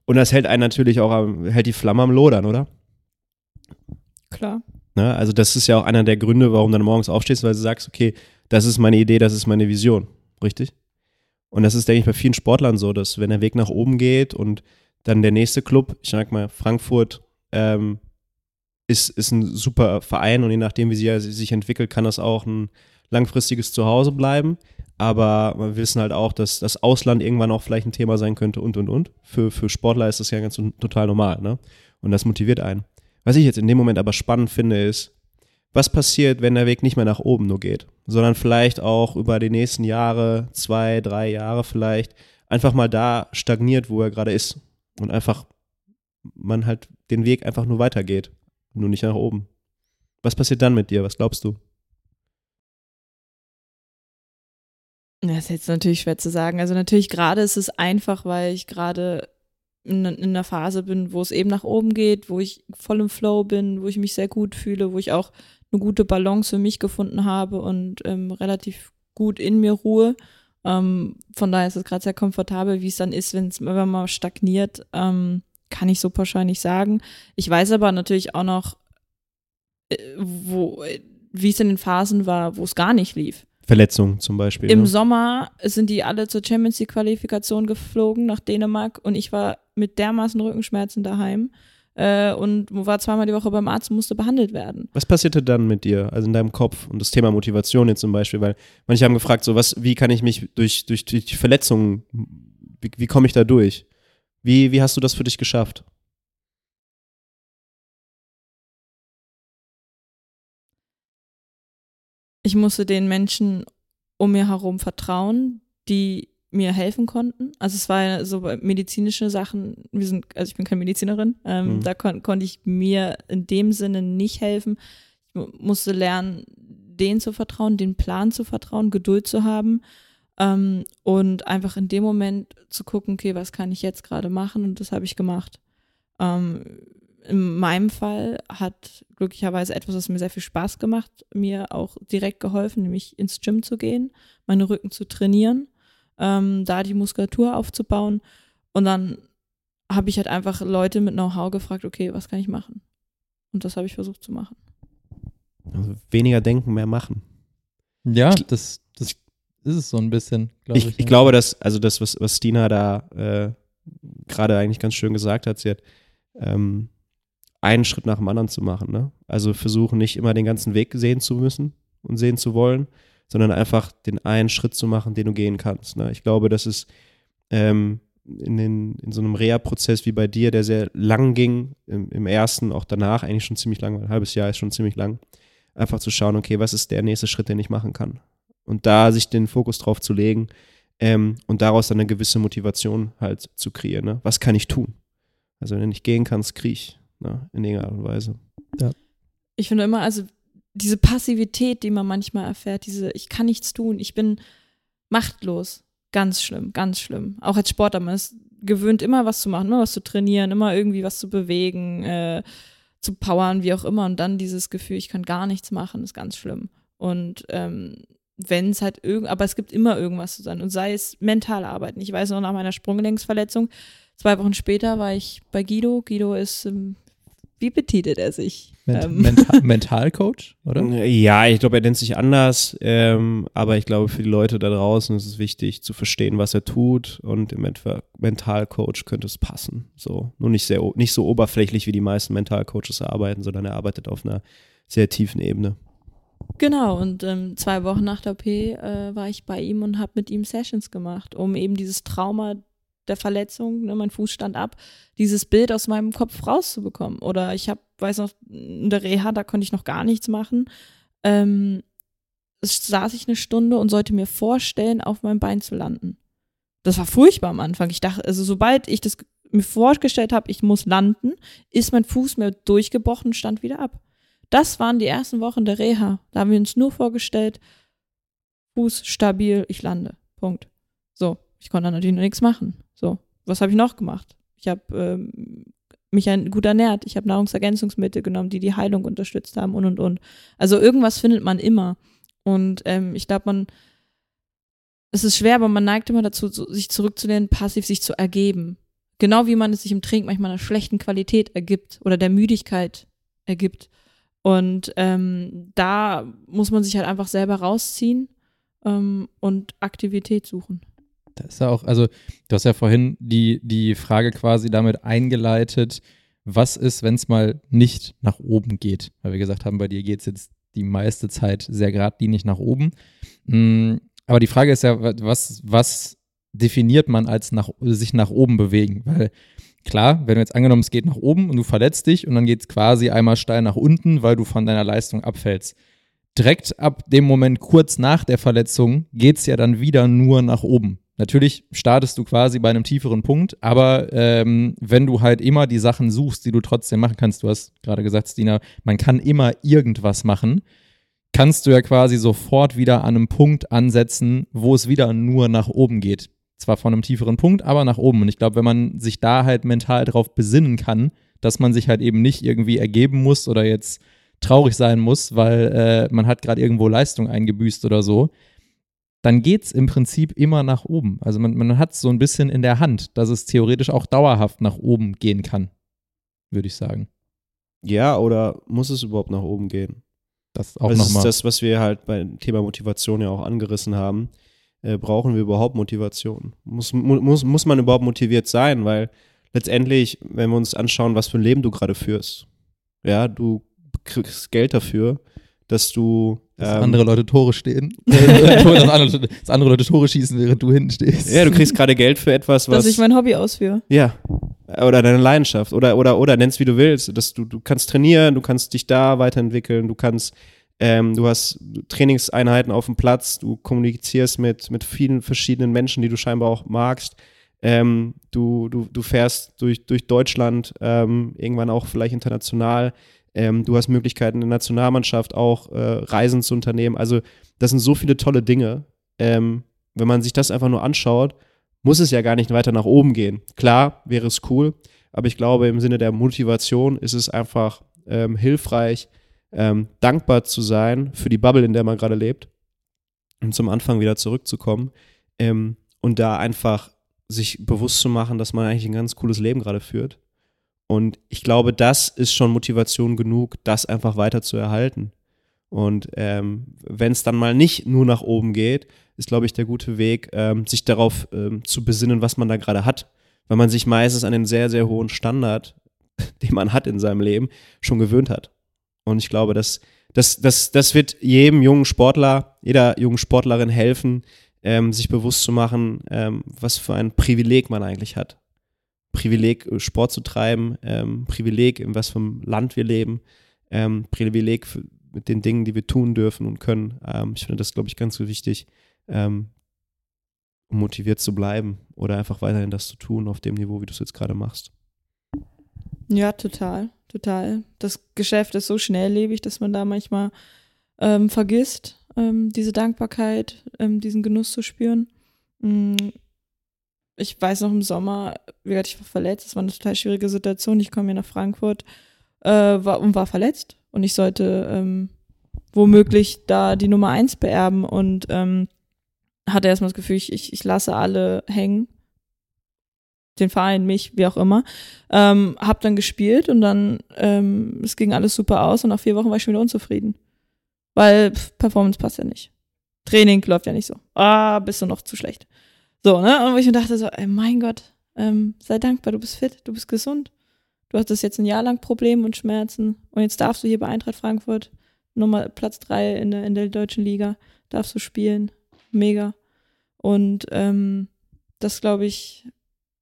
Und das hält einen natürlich auch, am, hält die Flamme am Lodern, oder? Klar. Ne? Also das ist ja auch einer der Gründe, warum du dann morgens aufstehst, weil du sagst, okay, das ist meine Idee, das ist meine Vision, richtig? Und das ist, denke ich, bei vielen Sportlern so, dass wenn der Weg nach oben geht und dann der nächste Club, ich sag mal Frankfurt, ähm, ist, ist ein super Verein und je nachdem, wie sie sich entwickelt, kann das auch ein langfristiges Zuhause bleiben. Aber wir wissen halt auch, dass das Ausland irgendwann auch vielleicht ein Thema sein könnte und und und. Für, für Sportler ist das ja ganz total normal, ne? Und das motiviert einen. Was ich jetzt in dem Moment aber spannend finde, ist, was passiert, wenn der Weg nicht mehr nach oben nur geht, sondern vielleicht auch über die nächsten Jahre, zwei, drei Jahre vielleicht, einfach mal da stagniert, wo er gerade ist. Und einfach man halt den Weg einfach nur weitergeht, nur nicht nach oben. Was passiert dann mit dir? Was glaubst du? Das ist jetzt natürlich schwer zu sagen. Also natürlich gerade ist es einfach, weil ich gerade in, in einer Phase bin, wo es eben nach oben geht, wo ich voll im Flow bin, wo ich mich sehr gut fühle, wo ich auch eine gute Balance für mich gefunden habe und ähm, relativ gut in mir ruhe. Ähm, von daher ist es gerade sehr komfortabel, wie es dann ist, wenn es mal stagniert, ähm, kann ich so pauschal nicht sagen. Ich weiß aber natürlich auch noch, äh, wo, wie es in den Phasen war, wo es gar nicht lief. Verletzungen zum Beispiel. Im ne? Sommer sind die alle zur Champions League Qualifikation geflogen nach Dänemark und ich war mit dermaßen Rückenschmerzen daheim äh, und war zweimal die Woche beim Arzt und musste behandelt werden. Was passierte dann mit dir, also in deinem Kopf und das Thema Motivation jetzt zum Beispiel? Weil manche haben gefragt, so was, wie kann ich mich durch, durch, durch die Verletzungen, wie, wie komme ich da durch? Wie, wie hast du das für dich geschafft? Ich musste den Menschen um mir herum vertrauen, die mir helfen konnten. Also es war so medizinische Sachen, wir sind, also ich bin keine Medizinerin, ähm, Mhm. da kon konnte ich mir in dem Sinne nicht helfen. Ich mu- musste lernen, denen zu vertrauen, den Plan zu vertrauen, Geduld zu haben ähm, und einfach in dem Moment zu gucken, okay, was kann ich jetzt gerade machen und das habe ich gemacht. Ähm, in meinem Fall hat glücklicherweise etwas, was mir sehr viel Spaß gemacht, mir auch direkt geholfen, nämlich ins Gym zu gehen, meine Rücken zu trainieren, ähm, da die Muskulatur aufzubauen. Und dann habe ich halt einfach Leute mit Know-how gefragt, okay, was kann ich machen? Und das habe ich versucht zu machen. Also weniger denken, mehr machen. Ja, das, das ist es so ein bisschen, glaube ich. Ich, ich glaube, dass, also das, was, was Stina da äh, gerade eigentlich ganz schön gesagt hat, sie hat ähm, einen Schritt nach dem anderen zu machen. Ne? Also versuchen nicht immer den ganzen Weg sehen zu müssen und sehen zu wollen, sondern einfach den einen Schritt zu machen, den du gehen kannst. Ne? Ich glaube, das ist ähm, in, den, in so einem Reha-Prozess wie bei dir, der sehr lang ging, im, im ersten, auch danach eigentlich schon ziemlich lang, weil ein halbes Jahr ist schon ziemlich lang, einfach zu schauen, okay, was ist der nächste Schritt, den ich machen kann? Und da sich den Fokus drauf zu legen ähm, und daraus dann eine gewisse Motivation halt zu kreieren. Ne? Was kann ich tun? Also wenn du nicht gehen kannst, kriech, ne? in irgendeiner Art und Weise. Ich finde immer, also diese Passivität, die man manchmal erfährt, diese ich kann nichts tun, ich bin machtlos, ganz schlimm, ganz schlimm. Auch als Sportler, man ist gewöhnt, immer was zu machen, immer was zu trainieren, immer irgendwie was zu bewegen, äh, zu powern, wie auch immer. Und dann dieses Gefühl, ich kann gar nichts machen, ist ganz schlimm. Und ähm, wenn es halt irgend, aber es gibt immer irgendwas zu sein. Und sei es mental arbeiten. Ich weiß noch nach meiner Sprunggelenksverletzung, zwei Wochen später war ich bei Guido. Guido ist, ähm, wie betitelt er sich? Ment Ähm, Mental Mentalcoach, oder? Ja, ich glaube, er nennt sich anders, ähm, aber ich glaube, für die Leute da draußen ist es wichtig zu verstehen, was er tut und im Etwa Mentalcoach könnte es passen. So, nur nicht sehr, nicht so oberflächlich, wie die meisten Mentalcoaches arbeiten, sondern er arbeitet auf einer sehr tiefen Ebene. Genau, und ähm, zwei Wochen nach der OP äh, war ich bei ihm und habe mit ihm Sessions gemacht, um eben dieses Trauma der Verletzung, ne, mein Fuß stand ab, dieses Bild aus meinem Kopf rauszubekommen. Oder ich habe, weiß noch, in der Reha, da konnte ich noch gar nichts machen. Ähm, saß ich eine Stunde und sollte mir vorstellen, auf meinem Bein zu landen. Das war furchtbar am Anfang. Ich dachte, also sobald ich das mir vorgestellt habe, ich muss landen, ist mein Fuß mir durchgebrochen und stand wieder ab. Das waren die ersten Wochen der Reha. Da haben wir uns nur vorgestellt, Fuß stabil, ich lande. Punkt. So, ich konnte natürlich noch nichts machen. Was habe ich noch gemacht? Ich habe ähm, mich gut ernährt. Ich habe Nahrungsergänzungsmittel genommen, die die Heilung unterstützt haben und und und. Also irgendwas findet man immer. Und ähm, ich glaube, man, es ist schwer, aber man neigt immer dazu, sich zurückzulehnen, passiv sich zu ergeben. Genau wie man es sich im Trink manchmal einer schlechten Qualität ergibt oder der Müdigkeit ergibt. Und ähm, da muss man sich halt einfach selber rausziehen ähm, und Aktivität suchen. Das ist ja auch, also du hast ja vorhin die, die Frage quasi damit eingeleitet, was ist, wenn es mal nicht nach oben geht? Weil wir gesagt haben, bei dir geht es jetzt die meiste Zeit sehr geradlinig nach oben. Mm, Aber die Frage ist ja, wa- was, was definiert man als nach, sich nach oben bewegen? Weil klar, wenn du jetzt angenommen, es geht nach oben und du verletzt dich und dann geht es quasi einmal steil nach unten, weil du von deiner Leistung abfällst. Direkt ab dem Moment kurz nach der Verletzung geht es ja dann wieder nur nach oben. Natürlich startest du quasi bei einem tieferen Punkt, aber ähm, wenn du halt immer die Sachen suchst, die du trotzdem machen kannst, du hast gerade gesagt, Stina, man kann immer irgendwas machen, kannst du ja quasi sofort wieder an einem Punkt ansetzen, wo es wieder nur nach oben geht. Zwar von einem tieferen Punkt, aber nach oben. Und ich glaube, wenn man sich da halt mental drauf besinnen kann, dass man sich halt eben nicht irgendwie ergeben muss oder jetzt traurig sein muss, weil äh, man hat gerade irgendwo Leistung eingebüßt oder so, dann geht es im Prinzip immer nach oben. Also man, man hat es so ein bisschen in der Hand, dass es theoretisch auch dauerhaft nach oben gehen kann, würde ich sagen. Ja, oder muss es überhaupt nach oben gehen? Das auch das ist das, was wir halt beim Thema Motivation ja auch angerissen haben. Äh, brauchen wir überhaupt Motivation? Muss, mu muss, muss man überhaupt motiviert sein? Weil letztendlich, wenn wir uns anschauen, was für ein Leben du gerade führst, ja, du kriegst Geld dafür, dass du Dass ähm, andere Leute Tore stehen. dass, andere, dass andere Leute Tore schießen, während du hinten stehst. ja, du kriegst gerade Geld für etwas, was Dass ich mein Hobby ausführe. Ja. Oder deine Leidenschaft. Oder, oder, oder nenn's wie du willst. Dass du, du kannst trainieren, du kannst dich da weiterentwickeln, du kannst, ähm, du hast Trainingseinheiten auf dem Platz, du kommunizierst mit, mit vielen verschiedenen Menschen, die du scheinbar auch magst. Ähm, du, du, du fährst durch, durch Deutschland, ähm, irgendwann auch vielleicht international. Ähm, du hast Möglichkeiten in der Nationalmannschaft auch äh, Reisen zu unternehmen. Also, das sind so viele tolle Dinge. Ähm, wenn man sich das einfach nur anschaut, muss es ja gar nicht weiter nach oben gehen. Klar, wäre es cool, aber ich glaube, im Sinne der Motivation ist es einfach ähm, hilfreich, ähm, dankbar zu sein für die Bubble, in der man gerade lebt und zum Anfang wieder zurückzukommen ähm, und da einfach sich bewusst zu machen, dass man eigentlich ein ganz cooles Leben gerade führt. Und ich glaube, das ist schon Motivation genug, das einfach weiter zu erhalten. Und ähm, wenn es dann mal nicht nur nach oben geht, ist, glaube ich, der gute Weg, ähm, sich darauf ähm, zu besinnen, was man da gerade hat. Weil man sich meistens an den sehr, sehr hohen Standard, den man hat in seinem Leben, schon gewöhnt hat. Und ich glaube, das, das, das, das wird jedem jungen Sportler, jeder jungen Sportlerin helfen, ähm, sich bewusst zu machen, ähm, was für ein Privileg man eigentlich hat. Privileg, äh, Sport zu treiben, ähm, Privileg, in was für einem Land wir leben, ähm, Privileg für, mit den Dingen, die wir tun dürfen und können. Ähm, ich finde das, glaube ich, ganz wichtig, ähm, um motiviert zu bleiben oder einfach weiterhin das zu tun auf dem Niveau, wie du es jetzt gerade machst. Ja, total, total. Das Geschäft ist so schnelllebig, dass man da manchmal ähm, vergisst, ähm, diese Dankbarkeit, diesen Genuss zu spüren. Mm, Ich weiß noch im Sommer, wie gesagt, ich war verletzt, das war eine total schwierige Situation. Ich komme hier nach Frankfurt äh, war, und war verletzt und ich sollte ähm, womöglich da die Nummer eins beerben und ähm, hatte erstmal das Gefühl, ich, ich, ich lasse alle hängen. Den Verein, mich, wie auch immer. Ähm, hab dann gespielt und dann, ähm, es ging alles super aus und nach vier Wochen war ich schon wieder unzufrieden. Weil pff, Performance passt ja nicht. Training läuft ja nicht so. Ah, bist du noch zu schlecht. So, ne? Und wo ich mir dachte so, ey, mein Gott, ähm, sei dankbar, du bist fit, du bist gesund. Du hattest jetzt ein Jahr lang Probleme und Schmerzen und jetzt darfst du hier bei Eintracht Frankfurt Nummer Platz drei in der, in der deutschen Liga, darfst du spielen. Mega. Und ähm, das glaube ich,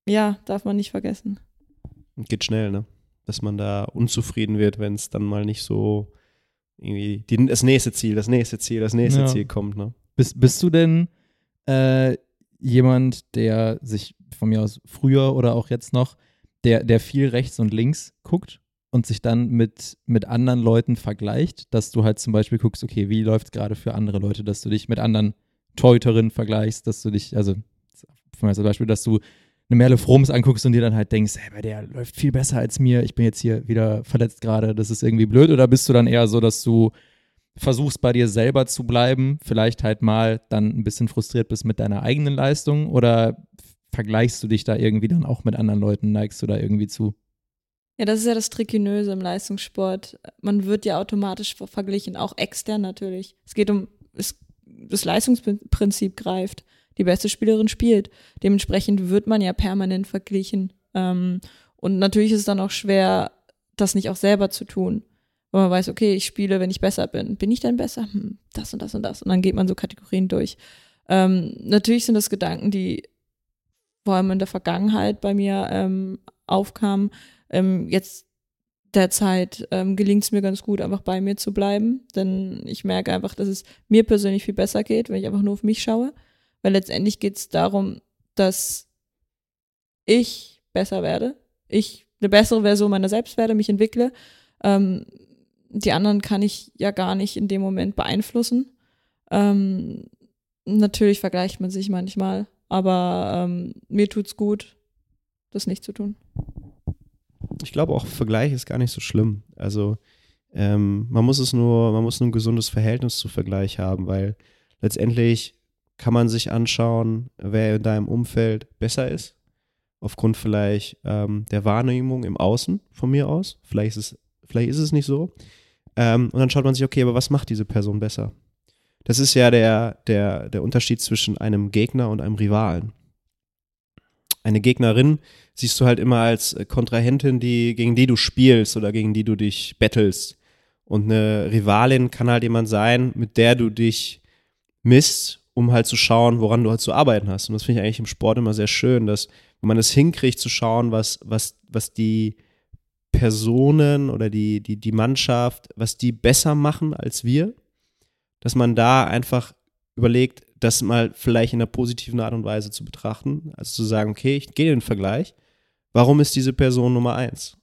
ja, darf man nicht vergessen. Geht schnell, ne? Dass man da unzufrieden wird, wenn es dann mal nicht so irgendwie die, das nächste Ziel, das nächste Ziel, das nächste Ja. Ziel kommt, ne? Bist, bist du denn äh, jemand, der sich von mir aus früher oder auch jetzt noch, der, der viel rechts und links guckt und sich dann mit, mit anderen Leuten vergleicht, dass du halt zum Beispiel guckst, okay, wie läuft es gerade für andere Leute, dass du dich mit anderen Torhüterinnen vergleichst, dass du dich, also als Beispiel, dass du eine Merle Froms anguckst und dir dann halt denkst, hey, der läuft viel besser als mir, ich bin jetzt hier wieder verletzt gerade, das ist irgendwie blöd? Oder bist du dann eher so, dass du versuchst bei dir selber zu bleiben, vielleicht halt mal dann ein bisschen frustriert bist mit deiner eigenen Leistung oder vergleichst du dich da irgendwie dann auch mit anderen Leuten, neigst du da irgendwie zu? Ja, das ist ja das Trikinöse im Leistungssport. Man wird ja automatisch ver- verglichen, auch extern natürlich. Es geht um, es, das Leistungsprinzip greift. Die beste Spielerin spielt. Dementsprechend wird man ja permanent verglichen. Ähm, und natürlich ist es dann auch schwer, das nicht auch selber zu tun. Weil man weiß, okay, ich spiele, wenn ich besser bin. Bin ich denn besser? Hm, das und das und das. Und dann geht man so Kategorien durch. Ähm, natürlich sind das Gedanken, die vor allem in der Vergangenheit bei mir ähm, aufkamen. Ähm, jetzt derzeit ähm, gelingt es mir ganz gut, einfach bei mir zu bleiben, denn ich merke einfach, dass es mir persönlich viel besser geht, wenn ich einfach nur auf mich schaue, weil letztendlich geht es darum, dass ich besser werde, ich eine bessere Version meiner selbst werde, mich entwickle. Ähm, die anderen kann ich ja gar nicht in dem Moment beeinflussen. Ähm, natürlich vergleicht man sich manchmal, aber ähm, mir tut's gut, das nicht zu tun. Ich glaube auch Vergleich ist gar nicht so schlimm. Also ähm, man muss es nur, man muss nur ein gesundes Verhältnis zu Vergleich haben, weil letztendlich kann man sich anschauen, wer in deinem Umfeld besser ist, aufgrund vielleicht ähm, der Wahrnehmung im Außen von mir aus. Vielleicht ist es, vielleicht ist es nicht so. Ähm, und dann schaut man sich, okay, aber was macht diese Person besser? Das ist ja der, der, der Unterschied zwischen einem Gegner und einem Rivalen. Eine Gegnerin siehst du halt immer als äh, Kontrahentin, die, gegen die du spielst oder gegen die du dich bettelst. Und eine Rivalin kann halt jemand sein, mit der du dich misst, um halt zu schauen, woran du halt zu arbeiten hast. Und das finde ich eigentlich im Sport immer sehr schön, dass wenn man es hinkriegt, zu schauen, was, was, was die Personen oder die, die, die Mannschaft, was die besser machen als wir, dass man da einfach überlegt, das mal vielleicht in einer positiven Art und Weise zu betrachten. Also zu sagen, okay, ich gehe in den Vergleich. Warum ist diese Person Nummer eins?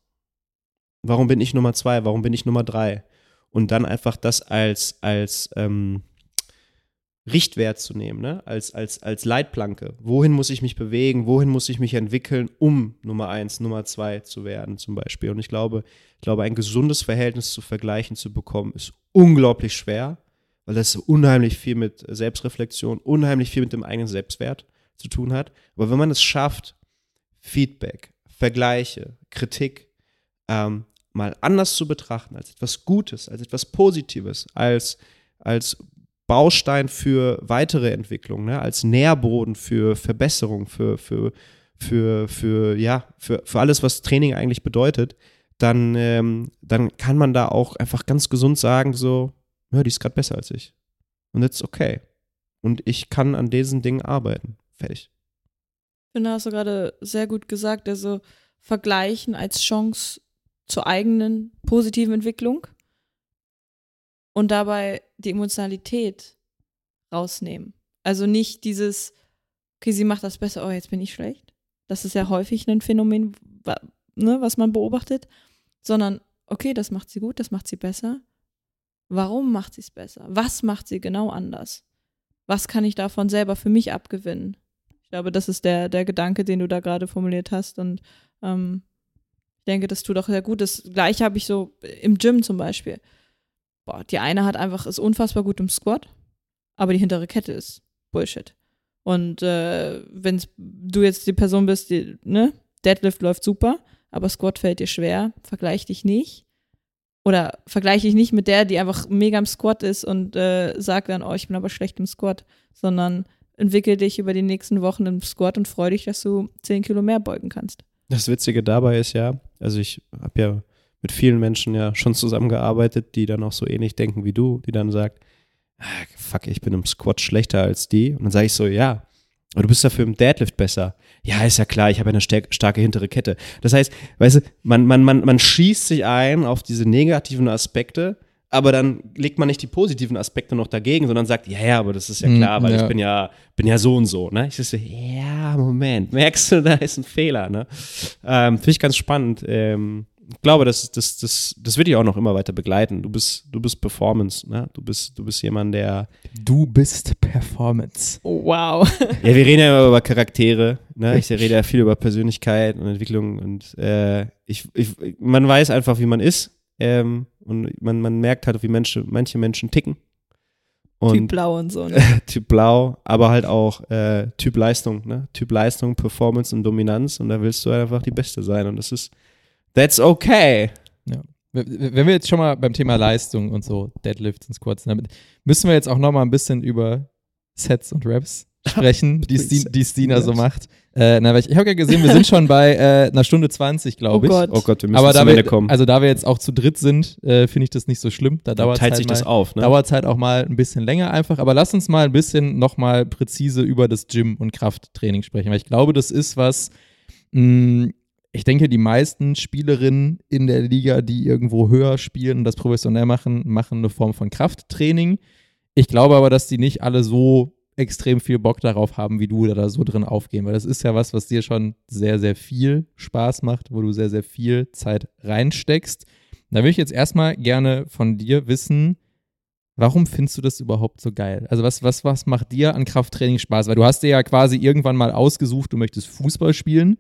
Warum bin ich Nummer zwei? Warum bin ich Nummer drei? Und dann einfach das als, als ähm, Richtwert zu nehmen, ne? als, als, als Leitplanke. Wohin muss ich mich bewegen? Wohin muss ich mich entwickeln, um Nummer eins, Nummer zwei zu werden, zum Beispiel? Und ich glaube, ich glaube, ein gesundes Verhältnis zu vergleichen zu bekommen, ist unglaublich schwer, weil das unheimlich viel mit Selbstreflexion, unheimlich viel mit dem eigenen Selbstwert zu tun hat. Aber wenn man es schafft, Feedback, Vergleiche, Kritik ähm, mal anders zu betrachten, als etwas Gutes, als etwas Positives, als, als Baustein für weitere Entwicklung, ne? als Nährboden für Verbesserung, für, für, für, für, ja, für, für alles, was Training eigentlich bedeutet, dann, ähm, dann kann man da auch einfach ganz gesund sagen, so, ja, die ist gerade besser als ich. Und that's okay. Und ich kann an diesen Dingen arbeiten. Fertig. Ich finde, hast du gerade sehr gut gesagt, also vergleichen als Chance zur eigenen positiven Entwicklung und dabei die Emotionalität rausnehmen. Also nicht dieses, okay, sie macht das besser, oh, jetzt bin ich schlecht. Das ist ja häufig ein Phänomen, ne, was man beobachtet, sondern, okay, das macht sie gut, das macht sie besser. Warum macht sie es besser? Was macht sie genau anders? Was kann ich davon selber für mich abgewinnen? Ich glaube, das ist der, der Gedanke, den du da gerade formuliert hast. Und ähm, ich denke, das tut auch sehr gut. Das gleiche habe ich so im Gym zum Beispiel. Boah, die eine hat einfach, ist unfassbar gut im Squat, aber die hintere Kette ist Bullshit. Und äh, wenn du jetzt die Person bist, die, ne, Deadlift läuft super, aber Squat fällt dir schwer, vergleich dich nicht. Oder vergleiche dich nicht mit der, die einfach mega im Squat ist und äh, sagt dann, oh, ich bin aber schlecht im Squat, sondern entwickel dich über die nächsten Wochen im Squat und freu dich, dass du 10 Kilo mehr beugen kannst. Das Witzige dabei ist ja, also ich habe ja mit vielen Menschen ja schon zusammengearbeitet, die dann auch so ähnlich denken wie du, die dann sagt, ah, fuck, ich bin im Squat schlechter als die. Und dann sage ich so, ja, aber du bist dafür im Deadlift besser. Ja, ist ja klar, ich habe eine stark, starke hintere Kette. Das heißt, weißt du, man, man, man, man schießt sich ein auf diese negativen Aspekte, aber dann legt man nicht die positiven Aspekte noch dagegen, sondern sagt, ja, ja, aber das ist ja Mm, klar, weil ja. ich bin ja, bin ja so und so. Ne? Ich so, ja, Moment, merkst du, da ist ein Fehler. Ne? Ähm, Finde ich ganz spannend. Ähm, ich glaube, das, das, das, das wird dich auch noch immer weiter begleiten. Du bist, du bist Performance, ne? Du bist, du bist jemand, der. Du bist Performance. Oh, wow. Ja, wir reden ja immer über Charaktere, ne? Ich rede ja viel über Persönlichkeit und Entwicklung und äh, ich, ich, man weiß einfach, wie man ist. Ähm, und man, man merkt halt, wie Menschen, manche Menschen ticken. Und typ Blau und so. Ne? Typ Blau, aber halt auch äh, Typ Leistung, ne? Typ Leistung, Performance und Dominanz und da willst du halt einfach die Beste sein und das ist, that's okay. Wenn wir jetzt schon mal beim Thema Leistung und so, Deadlifts und Squats, damit müssen wir jetzt auch noch mal ein bisschen über Sets und Reps sprechen, die, Sti die Stina so macht. Äh, na, ich ich habe ja gesehen, wir sind schon bei äh, einer Stunde 20, glaube Oh ich. Gott. Oh Gott, wir müssen Aber zum Ende wir, kommen. also da wir jetzt auch zu dritt sind, äh, finde ich das nicht so schlimm. Da dauert teilt halt sich mal, das auf, ne? dauert halt auch mal ein bisschen länger einfach. Aber lass uns mal ein bisschen nochmal präzise über das Gym und Krafttraining sprechen, weil ich glaube, das ist was, mh, ich denke, die meisten Spielerinnen in der Liga, die irgendwo höher spielen und das professionell machen, machen eine Form von Krafttraining. Ich glaube aber, dass die nicht alle so extrem viel Bock darauf haben, wie du da so drin aufgehen, weil das ist ja was, was dir schon sehr, sehr viel Spaß macht, wo du sehr, sehr viel Zeit reinsteckst. Da würde ich jetzt erstmal gerne von dir wissen, warum findest du das überhaupt so geil? Also was, was, was macht dir an Krafttraining Spaß? Weil du hast dir ja quasi irgendwann mal ausgesucht, du möchtest Fußball spielen.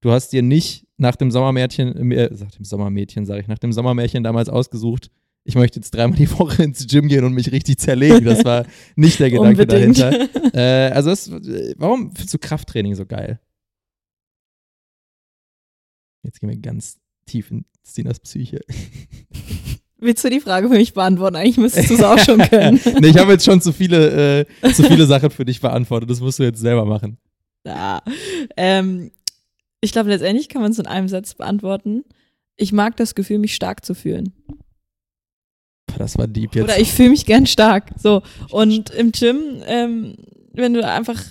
Du hast dir nicht nach dem Sommermärchen, äh, nach dem Sommermädchen, sage ich, nach dem Sommermärchen damals ausgesucht, ich möchte jetzt dreimal die Woche ins Gym gehen und mich richtig zerlegen. Das war nicht der Gedanke dahinter. Äh, also das, warum findest du Krafttraining so geil? Jetzt gehen wir ganz tief in Stinas Psyche. Willst du die Frage für mich beantworten? Eigentlich müsstest du es auch schon können. nee, ich habe jetzt schon zu viele, äh, zu viele Sachen für dich beantwortet. Das musst du jetzt selber machen. Ja. Ähm, ich glaube, letztendlich kann man es in einem Satz beantworten. Ich mag das Gefühl, mich stark zu fühlen. Das war deep jetzt. Oder ich fühle mich gern stark. So. Und im Gym, ähm, wenn du einfach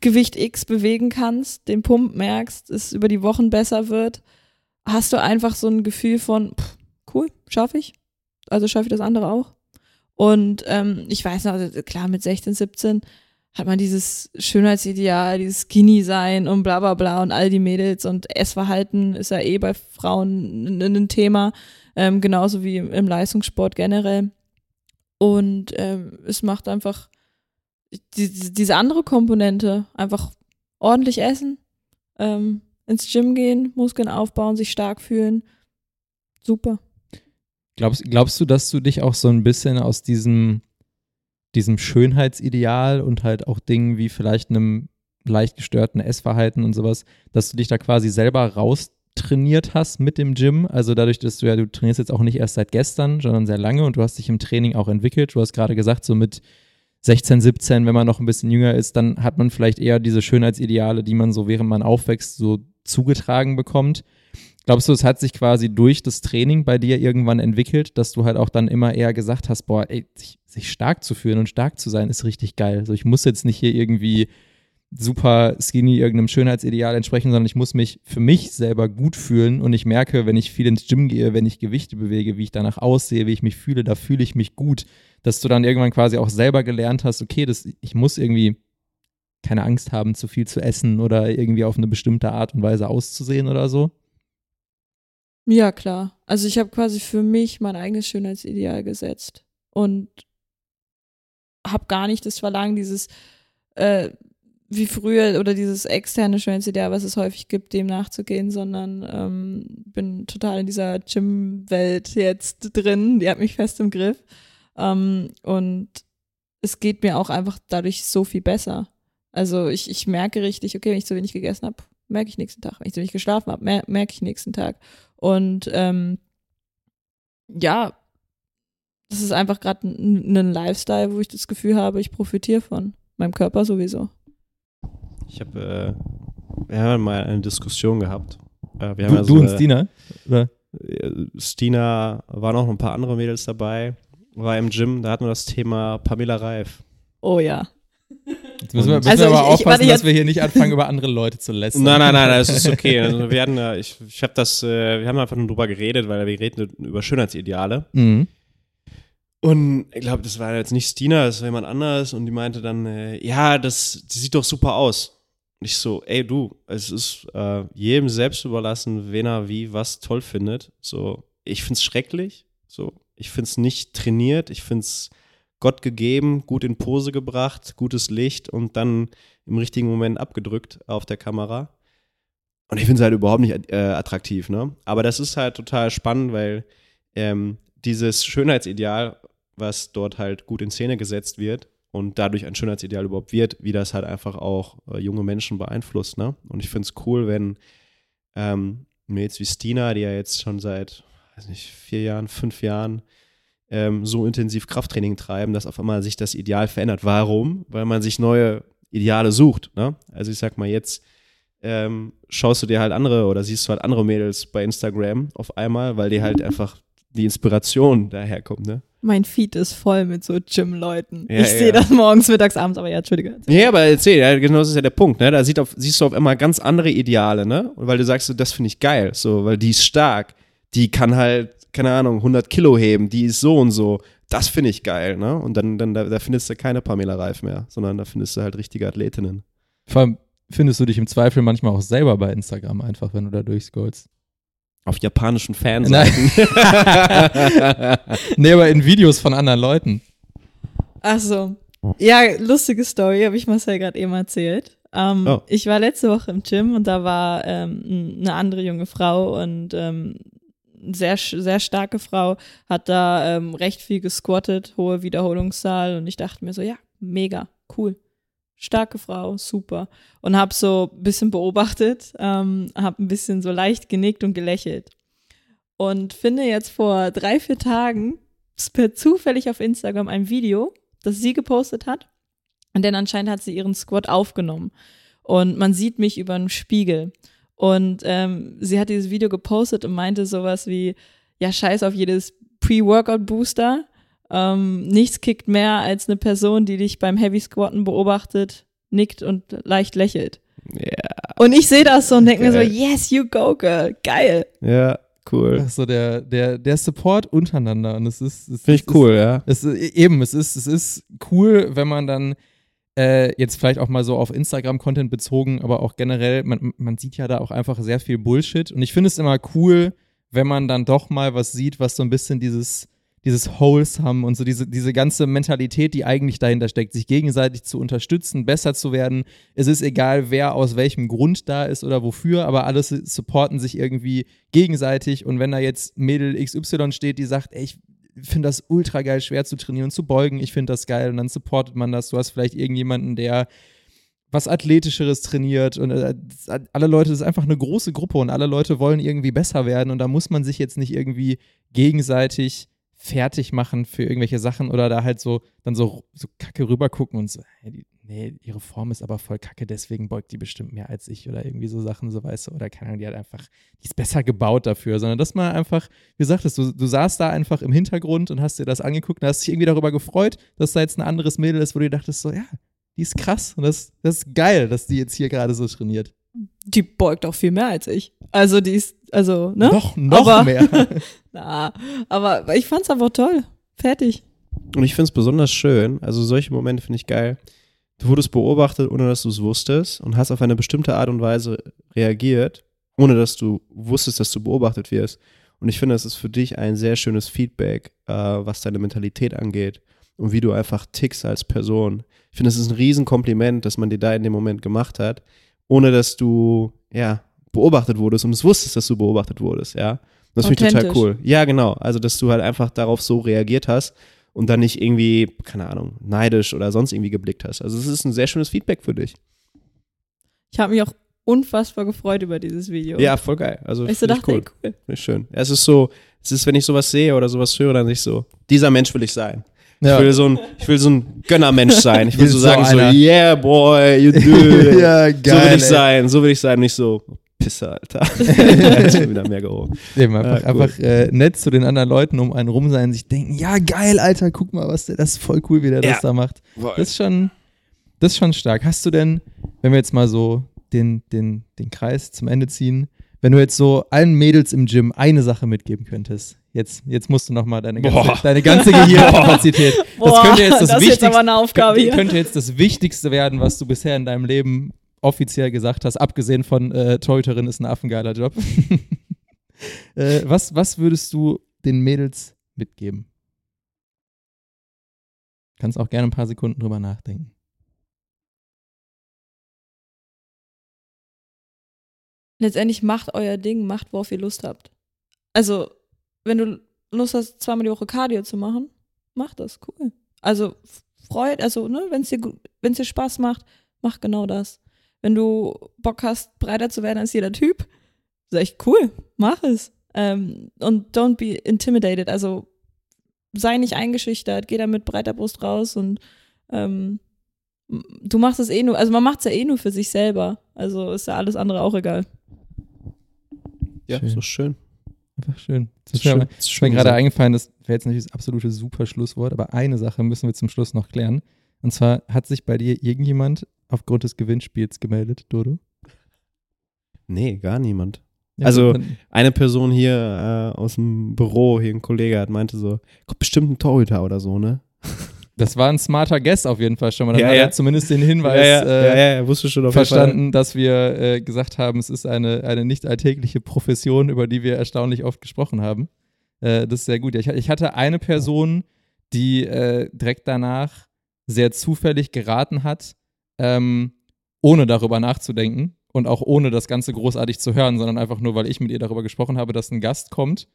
Gewicht X bewegen kannst, den Pump merkst, es über die Wochen besser wird, hast du einfach so ein Gefühl von, pff, cool, schaffe ich. Also schaffe ich das andere auch. Und ähm, ich weiß noch, also klar, mit 16, 17 hat man dieses Schönheitsideal, dieses Skinny sein und bla bla bla und all die Mädels und Essverhalten ist ja eh bei Frauen ein, Thema, ähm, genauso wie im, im Leistungssport generell. Und ähm, es macht einfach die, die- diese andere Komponente, einfach ordentlich essen, ähm, ins Gym gehen, Muskeln aufbauen, sich stark fühlen. Super. Glaubst, glaubst du, dass du dich auch so ein bisschen aus diesem, diesem Schönheitsideal und halt auch Dingen wie vielleicht einem leicht gestörten Essverhalten und sowas, dass du dich da quasi selber raustrainiert hast mit dem Gym? Also dadurch, dass du ja, du trainierst jetzt auch nicht erst seit gestern, sondern sehr lange und du hast dich im Training auch entwickelt. Du hast gerade gesagt, so mit 16, 17, wenn man noch ein bisschen jünger ist, dann hat man vielleicht eher diese Schönheitsideale, die man so während man aufwächst, so zugetragen bekommt. Glaubst du, es hat sich quasi durch das Training bei dir irgendwann entwickelt, dass du halt auch dann immer eher gesagt hast, boah, ey, sich, sich stark zu fühlen und stark zu sein ist richtig geil. Also ich muss jetzt nicht hier irgendwie super skinny irgendeinem Schönheitsideal entsprechen, sondern ich muss mich für mich selber gut fühlen und ich merke, wenn ich viel ins Gym gehe, wenn ich Gewichte bewege, wie ich danach aussehe, wie ich mich fühle, da fühle ich mich gut, dass du dann irgendwann quasi auch selber gelernt hast, okay, das, ich muss irgendwie keine Angst haben, zu viel zu essen oder irgendwie auf eine bestimmte Art und Weise auszusehen oder so. Ja, klar. Also ich habe quasi für mich mein eigenes Schönheitsideal gesetzt und habe gar nicht das Verlangen, dieses äh, wie früher oder dieses externe Schönheitsideal, was es häufig gibt, dem nachzugehen, sondern ähm, bin total in dieser Gym-Welt jetzt drin. Die hat mich fest im Griff. Ähm, und es geht mir auch einfach dadurch so viel besser. Also ich, ich merke richtig, okay, wenn ich zu wenig gegessen habe, merke ich nächsten Tag. Wenn ich wenig geschlafen habe, mer merke ich nächsten Tag. Und ähm, ja, das ist einfach gerade ein, ein Lifestyle, wo ich das Gefühl habe, ich profitiere von. Meinem Körper sowieso. Ich habe, äh, wir haben mal eine Diskussion gehabt. Äh, wir haben Du, ja du und Stina? Oder? äh, Stina, waren auch noch ein paar andere Mädels dabei, war im Gym, da hatten wir das Thema Pamela Reif. Oh ja. Jetzt müssen wir, müssen Also wir aber ich- ich- aufpassen, warte, dass wir hier nicht anfangen, über andere Leute zu lästern. Nein, nein, nein, das ist okay. Also wir hatten, ich ich habe das, äh, wir haben einfach nur drüber geredet, weil wir reden über Schönheitsideale. Mhm. Und ich glaube, das war jetzt nicht Stina, das war jemand anderes und die meinte dann, äh, ja, das, die sieht doch super aus. Und ich so, ey du, es ist äh, jedem selbst überlassen, wen er wie was toll findet. So, ich find's schrecklich. So, ich find's nicht trainiert. Ich find's Gott gegeben, gut in Pose gebracht, gutes Licht und dann im richtigen Moment abgedrückt auf der Kamera. Und ich finde es halt überhaupt nicht äh, attraktiv, ne? Aber das ist halt total spannend, weil ähm, dieses Schönheitsideal, was dort halt gut in Szene gesetzt wird und dadurch ein Schönheitsideal überhaupt wird, wie das halt einfach auch äh, junge Menschen beeinflusst, ne? Und ich finde es cool, wenn ähm, Mädels wie Stina, die ja jetzt schon seit, weiß nicht, vier Jahren, fünf Jahren ähm, so intensiv Krafttraining treiben, dass auf einmal sich das Ideal verändert. Warum? Weil man sich neue Ideale sucht. Ne? Also ich sag mal, jetzt ähm, schaust du dir halt andere oder siehst du halt andere Mädels bei Instagram auf einmal, weil die halt einfach die Inspiration daherkommt, ne? Mein Feed ist voll mit so Gym-Leuten. Ja, ich sehe ja. das morgens, mittags, abends, aber ja, Entschuldige. Ja, aber erzähl, ja, genau das ist ja der Punkt, ne? Da sieht auf, siehst du auf einmal ganz andere Ideale, ne? Und weil du sagst, so, das finde ich geil, so, weil die ist stark, die kann halt, keine Ahnung, 100 Kilo heben, die ist so und so. Das finde ich geil, ne? Und dann, dann da, da findest du keine Pamela Reif mehr, sondern da findest du halt richtige Athletinnen. Vor allem findest du dich im Zweifel manchmal auch selber bei Instagram einfach, wenn du da durchscrollst. Auf japanischen Fanseiten. nee, aber in Videos von anderen Leuten. Ach so. Ja, lustige Story, habe ich Marcel gerade eben erzählt. Ähm, Oh. Ich war letzte Woche im Gym und da war ähm, eine andere junge Frau und ähm, sehr, sehr starke Frau, hat da ähm, recht viel gesquattet, hohe Wiederholungszahl und ich dachte mir so, ja, mega, cool. Starke Frau, super. Und habe so ein bisschen beobachtet, ähm, habe ein bisschen so leicht genickt und gelächelt. Und finde jetzt vor drei, vier Tagen per zufällig auf Instagram ein Video, das sie gepostet hat. Und denn anscheinend hat sie ihren Squat aufgenommen. Und man sieht mich über einen Spiegel. Und ähm, sie hat dieses Video gepostet und meinte sowas wie, ja, scheiß auf jedes Pre-Workout-Booster. Ähm, nichts kickt mehr als eine Person, die dich beim Heavy Squatten beobachtet, nickt und leicht lächelt. Ja, Und ich sehe das so und denke mir so, yes, you go, girl. Geil. ja, cool. Ist so der, der, der Support untereinander. Und es ist. es Finde ich ist- cool, ja. Es ist, eben, es ist, es ist cool, wenn man dann äh, jetzt vielleicht auch mal so auf Instagram-Content bezogen, aber auch generell, man, man sieht ja da auch einfach sehr viel Bullshit. Und ich finde es immer cool, wenn man dann doch mal was sieht, was so ein bisschen dieses, dieses Wholesome und so diese, diese ganze Mentalität, die eigentlich dahinter steckt, sich gegenseitig zu unterstützen, besser zu werden. Es ist egal, wer aus welchem Grund da ist oder wofür, aber alles supporten sich irgendwie gegenseitig. Und wenn da jetzt Mädel XY steht, die sagt, ey, ich finde das ultra geil, schwer zu trainieren und zu beugen, ich finde das geil. Und dann supportet man das. Du hast vielleicht irgendjemanden, der was Athletischeres trainiert. Und äh, alle Leute, das ist einfach eine große Gruppe. Und alle Leute wollen irgendwie besser werden. Und da muss man sich jetzt nicht irgendwie gegenseitig fertig machen für irgendwelche Sachen oder da halt so dann so, so kacke rübergucken und so, hey, die, nee, ihre Form ist aber voll kacke, deswegen beugt die bestimmt mehr als ich oder irgendwie so Sachen, so weißt du, oder keine Ahnung, die hat einfach, die ist besser gebaut dafür, sondern dass man einfach, wie gesagt, du, du saßt da einfach im Hintergrund und hast dir das angeguckt und hast dich irgendwie darüber gefreut, dass da jetzt ein anderes Mädel ist, wo du dir dachtest, so, ja, die ist krass und das, das ist geil, dass die jetzt hier gerade so trainiert. Die beugt auch viel mehr als ich. Also die ist, also, ne? Noch, noch Aber- mehr. Na, aber ich fand's einfach toll. Fertig. Und ich finde es besonders schön, also solche Momente finde ich geil. Du wurdest beobachtet, ohne dass du es wusstest und hast auf eine bestimmte Art und Weise reagiert, ohne dass du wusstest, dass du beobachtet wirst. Und ich finde, das ist für dich ein sehr schönes Feedback, äh, was deine Mentalität angeht und wie du einfach tickst als Person. Ich finde, das ist ein Riesenkompliment, dass man dir da in dem Moment gemacht hat, ohne dass du, ja, beobachtet wurdest und es wusstest, dass du beobachtet wurdest, ja. Das finde ich total cool. Ja, genau. Also, dass du halt einfach darauf so reagiert hast und dann nicht irgendwie, keine Ahnung, neidisch oder sonst irgendwie geblickt hast. Also, es ist ein sehr schönes Feedback für dich. Ich habe mich auch unfassbar gefreut über dieses Video. Ja, voll geil. Also, Ich so ich dachte, cool. ey, cool. Ich schön. Es ist so, es ist, wenn ich sowas sehe oder sowas höre, dann nicht so, dieser Mensch will ich sein. Ja. Ich will so ein, ich will so ein Gönnermensch sein. Ich will so so sagen, so, einer. yeah, boy, you do ja, so will ich sein, so will ich sein, nicht so, Pisse, Alter. Jetzt schon wieder mehr gehoben. Eben, einfach, Ja, cool. einfach äh, nett zu den anderen Leuten um einen rum sein, sich denken, ja geil, Alter, guck mal, was der, das ist voll cool, wie der Ja. das da macht. Das ist schon, das ist schon stark. Hast du denn, wenn wir jetzt mal so den, den, den Kreis zum Ende ziehen, wenn du jetzt so allen Mädels im Gym eine Sache mitgeben könntest, jetzt, jetzt musst du nochmal deine ganze, Boah. deine ganze Gehirnkapazität. das könnte jetzt das, das jetzt Wichtigste, aber eine Aufgabe hier. könnte jetzt das Wichtigste werden, was du bisher in deinem Leben offiziell gesagt hast, abgesehen von äh, Torhüterin ist ein affengeiler Job. äh, was, was würdest du den Mädels mitgeben? Kannst auch gerne ein paar Sekunden drüber nachdenken. Letztendlich macht euer Ding, macht, worauf ihr Lust habt. Also, wenn du Lust hast, zweimal die Woche Cardio zu machen, mach das, cool. Also, freut, also, ne, wenn es dir, dir Spaß macht, mach genau das. Wenn du Bock hast, breiter zu werden als jeder Typ, sag ich, cool, mach es. Ähm, und don't be intimidated, also sei nicht eingeschüchtert, geh da mit breiter Brust raus und ähm, du machst es eh nur, also man macht es ja eh nur für sich selber. Also ist ja alles andere auch egal. Ja, Schön. so schön. Einfach schön. Das ist Schön. ist mir gerade eingefallen, das wäre jetzt natürlich das absolute super Schlusswort, aber eine Sache müssen wir zum Schluss noch klären. Und zwar hat sich bei dir irgendjemand aufgrund des Gewinnspiels gemeldet, Dodo? Nee, gar niemand. Ja, Also- Eine Person hier äh, aus dem Büro, hier ein Kollege, hat meinte so, kommt bestimmt ein Torhüter oder so, ne? das war ein smarter Guess auf jeden Fall schon mal. Dann Ja, hat ja. er zumindest den Hinweis ja, ja, äh, er verstanden, dass wir äh, gesagt haben, es ist eine, eine nicht alltägliche Profession, über die wir erstaunlich oft gesprochen haben. Äh, das ist sehr gut. Ich, ich hatte eine Person, die äh, direkt danach sehr zufällig geraten hat, ähm, ohne darüber nachzudenken und auch ohne das Ganze großartig zu hören, sondern einfach nur, weil ich mit ihr darüber gesprochen habe, dass ein Gast kommt.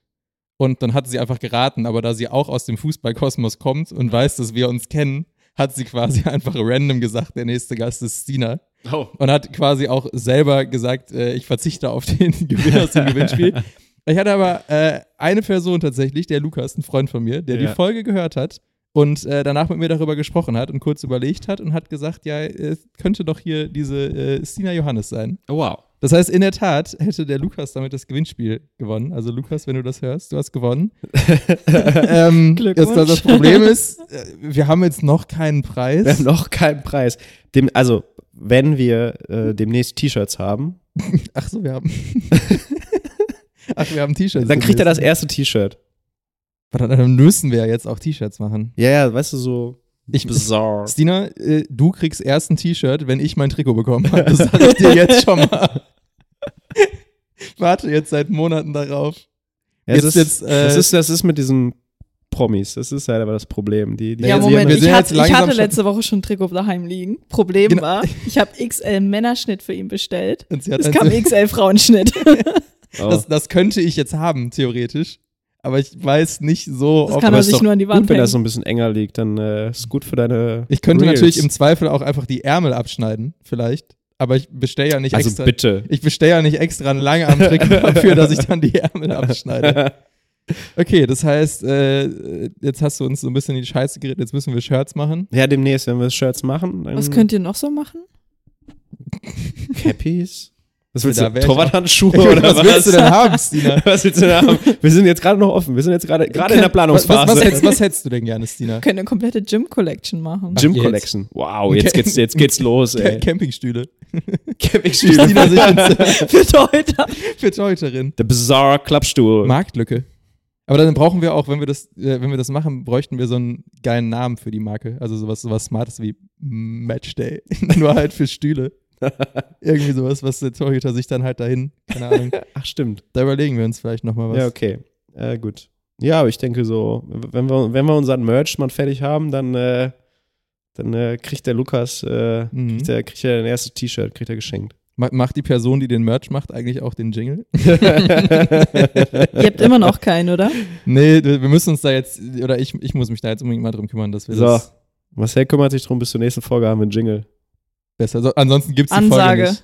Und dann hat sie einfach geraten, aber da sie auch aus dem Fußballkosmos kommt und weiß, dass wir uns kennen, hat sie quasi einfach random gesagt, der nächste Gast ist Stina. Oh. und hat quasi auch selber gesagt, äh, ich verzichte auf den Gewinn aus dem Gewinnspiel. Ich hatte aber äh, eine Person tatsächlich, der Lukas, ein Freund von mir, der Ja. die Folge gehört hat und äh, danach mit mir darüber gesprochen hat und kurz überlegt hat und hat gesagt, ja, es könnte doch hier diese äh, Stina Johannes sein. Oh, wow. Das heißt, in der Tat hätte der Lukas damit das Gewinnspiel gewonnen. Also Lukas, wenn du das hörst, du hast gewonnen. ähm, Glückwunsch. Das, das Problem ist, äh, wir haben jetzt noch keinen Preis. Wir haben noch keinen Preis. Dem, also, wenn wir äh, demnächst T-Shirts haben, Ach so, wir haben. Ach, wir haben T-Shirts. dann kriegt er das erste T-Shirt. Warte, dann müssen wir ja jetzt auch T-Shirts machen. Ja, ja, weißt du, so Ich- bizarre. Stina, äh, du kriegst erst ein T-Shirt, wenn ich mein Trikot bekommen habe. Das sage ich dir jetzt schon mal. Warte jetzt seit Monaten darauf. Ja, Jetzt- das, ist, jetzt, äh, das, ist, das ist mit diesen Promis. Das ist halt aber das Problem. Die, die Ja, Moment, wir ich, jetzt ich hatte letzte Woche schon ein Trikot daheim liegen. Problem Genau. war, ich habe XL Männerschnitt für ihn bestellt. Und sie hat Es kam XL Frauenschnitt. oh. das, das könnte ich jetzt haben, theoretisch. Aber ich weiß nicht so, Das ob kann er sich nur an die Wand gut, wenn hängen. das so ein bisschen enger liegt, dann äh, ist gut für deine. Ich könnte Reels. natürlich im Zweifel auch einfach die Ärmel abschneiden, vielleicht. Aber ich bestelle ja nicht Also extra. bitte. Ich bestelle ja nicht extra einen Langarm-Trikot dafür, dass ich dann die Ärmel abschneide. Okay, das heißt, äh, jetzt hast du uns so ein bisschen in die Scheiße geredet, jetzt müssen wir Shirts machen. Ja, demnächst, wenn wir Shirts machen. Dann Was könnt ihr noch so machen? Cappies? Was willst Da du? Torwarthandschuhe oder was? was willst du denn haben, Stina? Was willst du denn haben? Wir sind jetzt gerade noch offen. Wir sind jetzt gerade gerade in der Was, Planungsphase. was, hättest, was hättest du denn gerne, Stina? Könnt eine komplette Gym-Collection machen. Gym jetzt? Collection. Wow, jetzt geht's, jetzt geht's los, ey. Campingstühle. Campingstühle. Stina sich ins, Für Torhüter. für Torhüterin. Der Bizarre Klappstuhl. Marktlücke. Aber dann brauchen wir auch, wenn wir das, äh, wenn wir das machen, bräuchten wir so einen geilen Namen für die Marke. Also sowas, sowas Smartes wie Matchday. Nur halt für Stühle. Irgendwie sowas, was der Torhüter sich dann halt dahin, keine Ahnung. Ach, stimmt. Da überlegen wir uns vielleicht nochmal was. Ja, okay. Äh, gut. Ja, aber ich denke so, wenn wir, wenn wir unseren Merch mal fertig haben, dann, äh, dann äh, kriegt der Lukas, äh, Mhm. kriegt, der, kriegt er ein erstes T-Shirt, kriegt er geschenkt. Ma- Macht die Person, die den Merch macht, eigentlich auch den Jingle? Ihr habt immer noch keinen, oder? Nee, wir wir müssen uns da jetzt, oder ich, ich muss mich da jetzt unbedingt mal drum kümmern, dass wir So. das Marcel kümmert sich drum, bis zur nächsten Folge haben wir einen Jingle. Besser. So, ansonsten gibt es die Folge Ansage. nicht.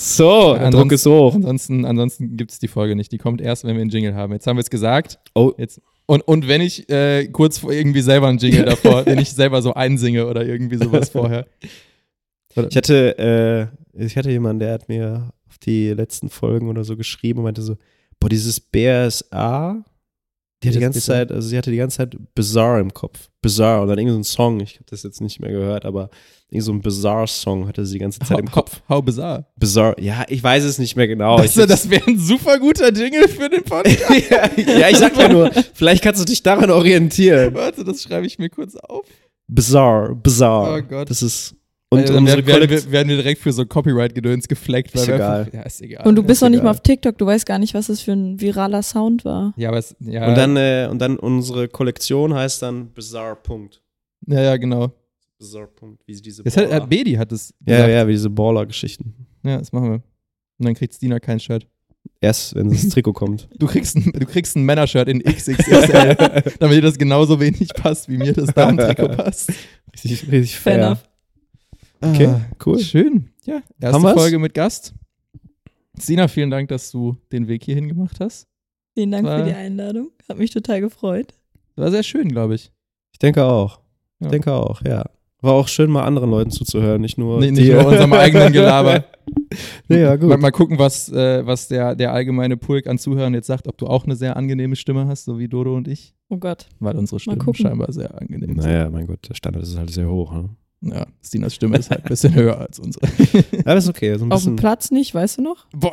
So, der Druck Ansonsten- ist hoch. Ansonsten, ansonsten gibt es die Folge nicht. Die kommt erst, wenn wir einen Jingle haben. Jetzt haben wir es gesagt. Oh. Jetzt, und, und wenn ich äh, kurz vor irgendwie selber einen Jingle davor, wenn ich selber so einsinge oder irgendwie sowas vorher. Ich hatte, äh, ich hatte jemanden, der hat mir auf die letzten Folgen oder so geschrieben und meinte so, boah, dieses BSA, die hat die ganze? Zeit, also sie hatte die ganze Zeit Bizarre im Kopf. Bizarre und dann irgend so ein Song, ich habe das jetzt nicht mehr gehört, aber so ein Bizarre-Song hatte sie die ganze Zeit im Kopf. How, how bizarre. Bizarre, ja, ich weiß es nicht mehr genau. das ich, das wäre ein super guter Jingle für den Podcast. ja, ich sag ja nur, vielleicht kannst du dich daran orientieren. Warte, das schreibe ich mir kurz auf. Bizarre, bizarre. Oh Gott. Das ist Und Also, dann unsere werden, werden, wir, werden wir direkt für so Copyright-Gedöns gefleckt. weil Ist wir egal. Einfach, ja, ist egal. Und du bist ist noch nicht mal auf TikTok, du weißt gar nicht, was das für ein viraler Sound war. ja, aber es, ja, Und dann, äh, und dann unsere Kollektion heißt dann Bizarre Punkt. ja, ja, genau. Bizarre Punkt, wie diese Das Baller. hat Bedi hat es ja, gesagt. ja, wie diese Baller-Geschichten. ja, das machen wir. Und dann kriegt Stina kein Shirt. Erst, wenn das Trikot kommt. Du kriegst ein, du kriegst ein Männershirt in XXL, damit dir das genauso wenig passt, wie mir das Damentrikot passt. Richtig, richtig Fair enough. Okay, Ah, cool. Schön. Ja, erste? Folge mit Gast. Sina, vielen Dank, dass du den Weg hierhin gemacht hast. Vielen Dank War- für die Einladung. Hat mich total gefreut. War sehr schön, glaube ich. Ich denke auch. Ich Ja. denke auch, ja. War auch schön, mal anderen Leuten zuzuhören, nicht nur Nee, nicht nur unserem eigenen Gelaber. nee, ja, gut. Mal, mal gucken, was, äh, was der, der allgemeine Pulk an Zuhörern jetzt sagt, ob du auch eine sehr angenehme Stimme hast, so wie Dodo und ich. Oh Gott. Weil unsere Stimmen scheinbar sehr angenehm Naja, mein Gott, der Standard ist halt sehr hoch. Ne? sind. Ja, Stinas Stimme ist halt ein bisschen höher als unsere. Aber ist okay. So ein Auf dem Platz nicht, weißt du noch? Boah.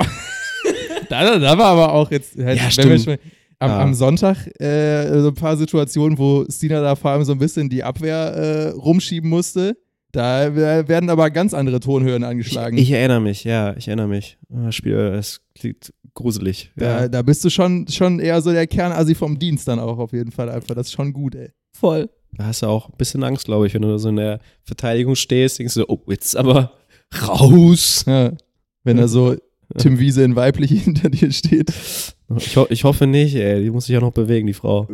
da, da war aber auch jetzt, halt, Ja, wenn wir stimmt. schon, am, Ja. am Sonntag äh, so ein paar Situationen, wo Stina da vor allem so ein bisschen die Abwehr äh, rumschieben musste. Da werden aber ganz andere Tonhöhen angeschlagen. ich, ich erinnere mich, ja, ich erinnere mich. Das Spiel, es klingt gruselig. da, Ja. da bist du schon, schon eher so der Kernasi vom Dienst dann auch auf jeden Fall einfach. Das ist schon gut, ey. Voll. Da hast du auch ein bisschen Angst, glaube ich, wenn du so in der Verteidigung stehst, denkst du, oh, jetzt aber raus. Ja. Wenn da so Tim Wiese in weiblich hinter dir steht. Ich, ho ich hoffe nicht, ey. Die muss sich ja noch bewegen, die Frau.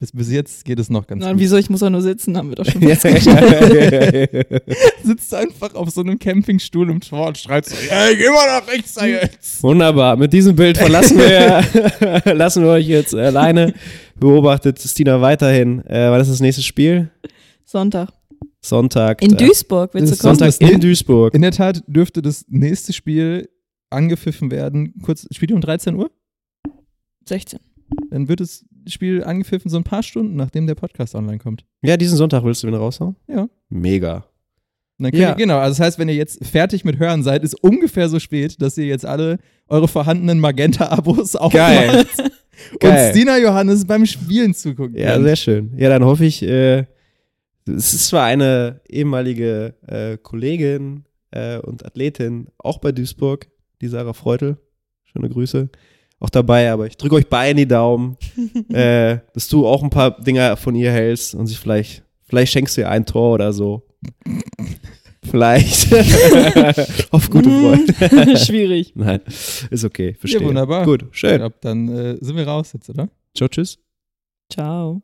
Bis, bis jetzt geht es noch ganz Na, gut. wieso, ich muss auch nur sitzen, haben wir doch schon Ja, festgestellt. Sitzt einfach auf so einem Campingstuhl im Tor und schreit so, ey, geh mal nach rechts da jetzt. Wunderbar. Mit diesem Bild verlassen wir, lassen wir euch jetzt alleine. Beobachtet Stina weiterhin. Äh, wann ist das nächste Spiel? Sonntag. Sonntag. In äh, Duisburg, willst du kommen? Sonntag in Duisburg. In der Tat dürfte das nächste Spiel angepfiffen werden. Kurz, spielt ihr um 13 Uhr? 16. Dann wird das Spiel angepfiffen so ein paar Stunden, nachdem der Podcast online kommt. Ja, diesen Sonntag willst du wieder raushauen? Ja. Mega. Und dann könnt Ja. ihr, genau, also das heißt, wenn ihr jetzt fertig mit Hören seid, ist ungefähr so spät, dass ihr jetzt alle eure vorhandenen Magenta-Abos Geil. aufmacht und Geil. Stina Johannes beim Spielen zugucken Ja, sehr schön. Ja, dann hoffe ich, äh, es ist zwar eine ehemalige äh, Kollegin äh, und Athletin, auch bei Duisburg, die Sarah Freutel, schöne Grüße, auch dabei, aber ich drücke euch beiden die Daumen, äh, dass du auch ein paar Dinger von ihr hältst und sich vielleicht, vielleicht schenkst du ihr ein Tor oder so. Vielleicht. Auf gute Freunde. Schwierig. Nein, ist okay, verstehe. wunderbar. Gut, Ich schön. glaub, dann äh, sind wir raus jetzt, oder? Ciao, tschüss. Ciao.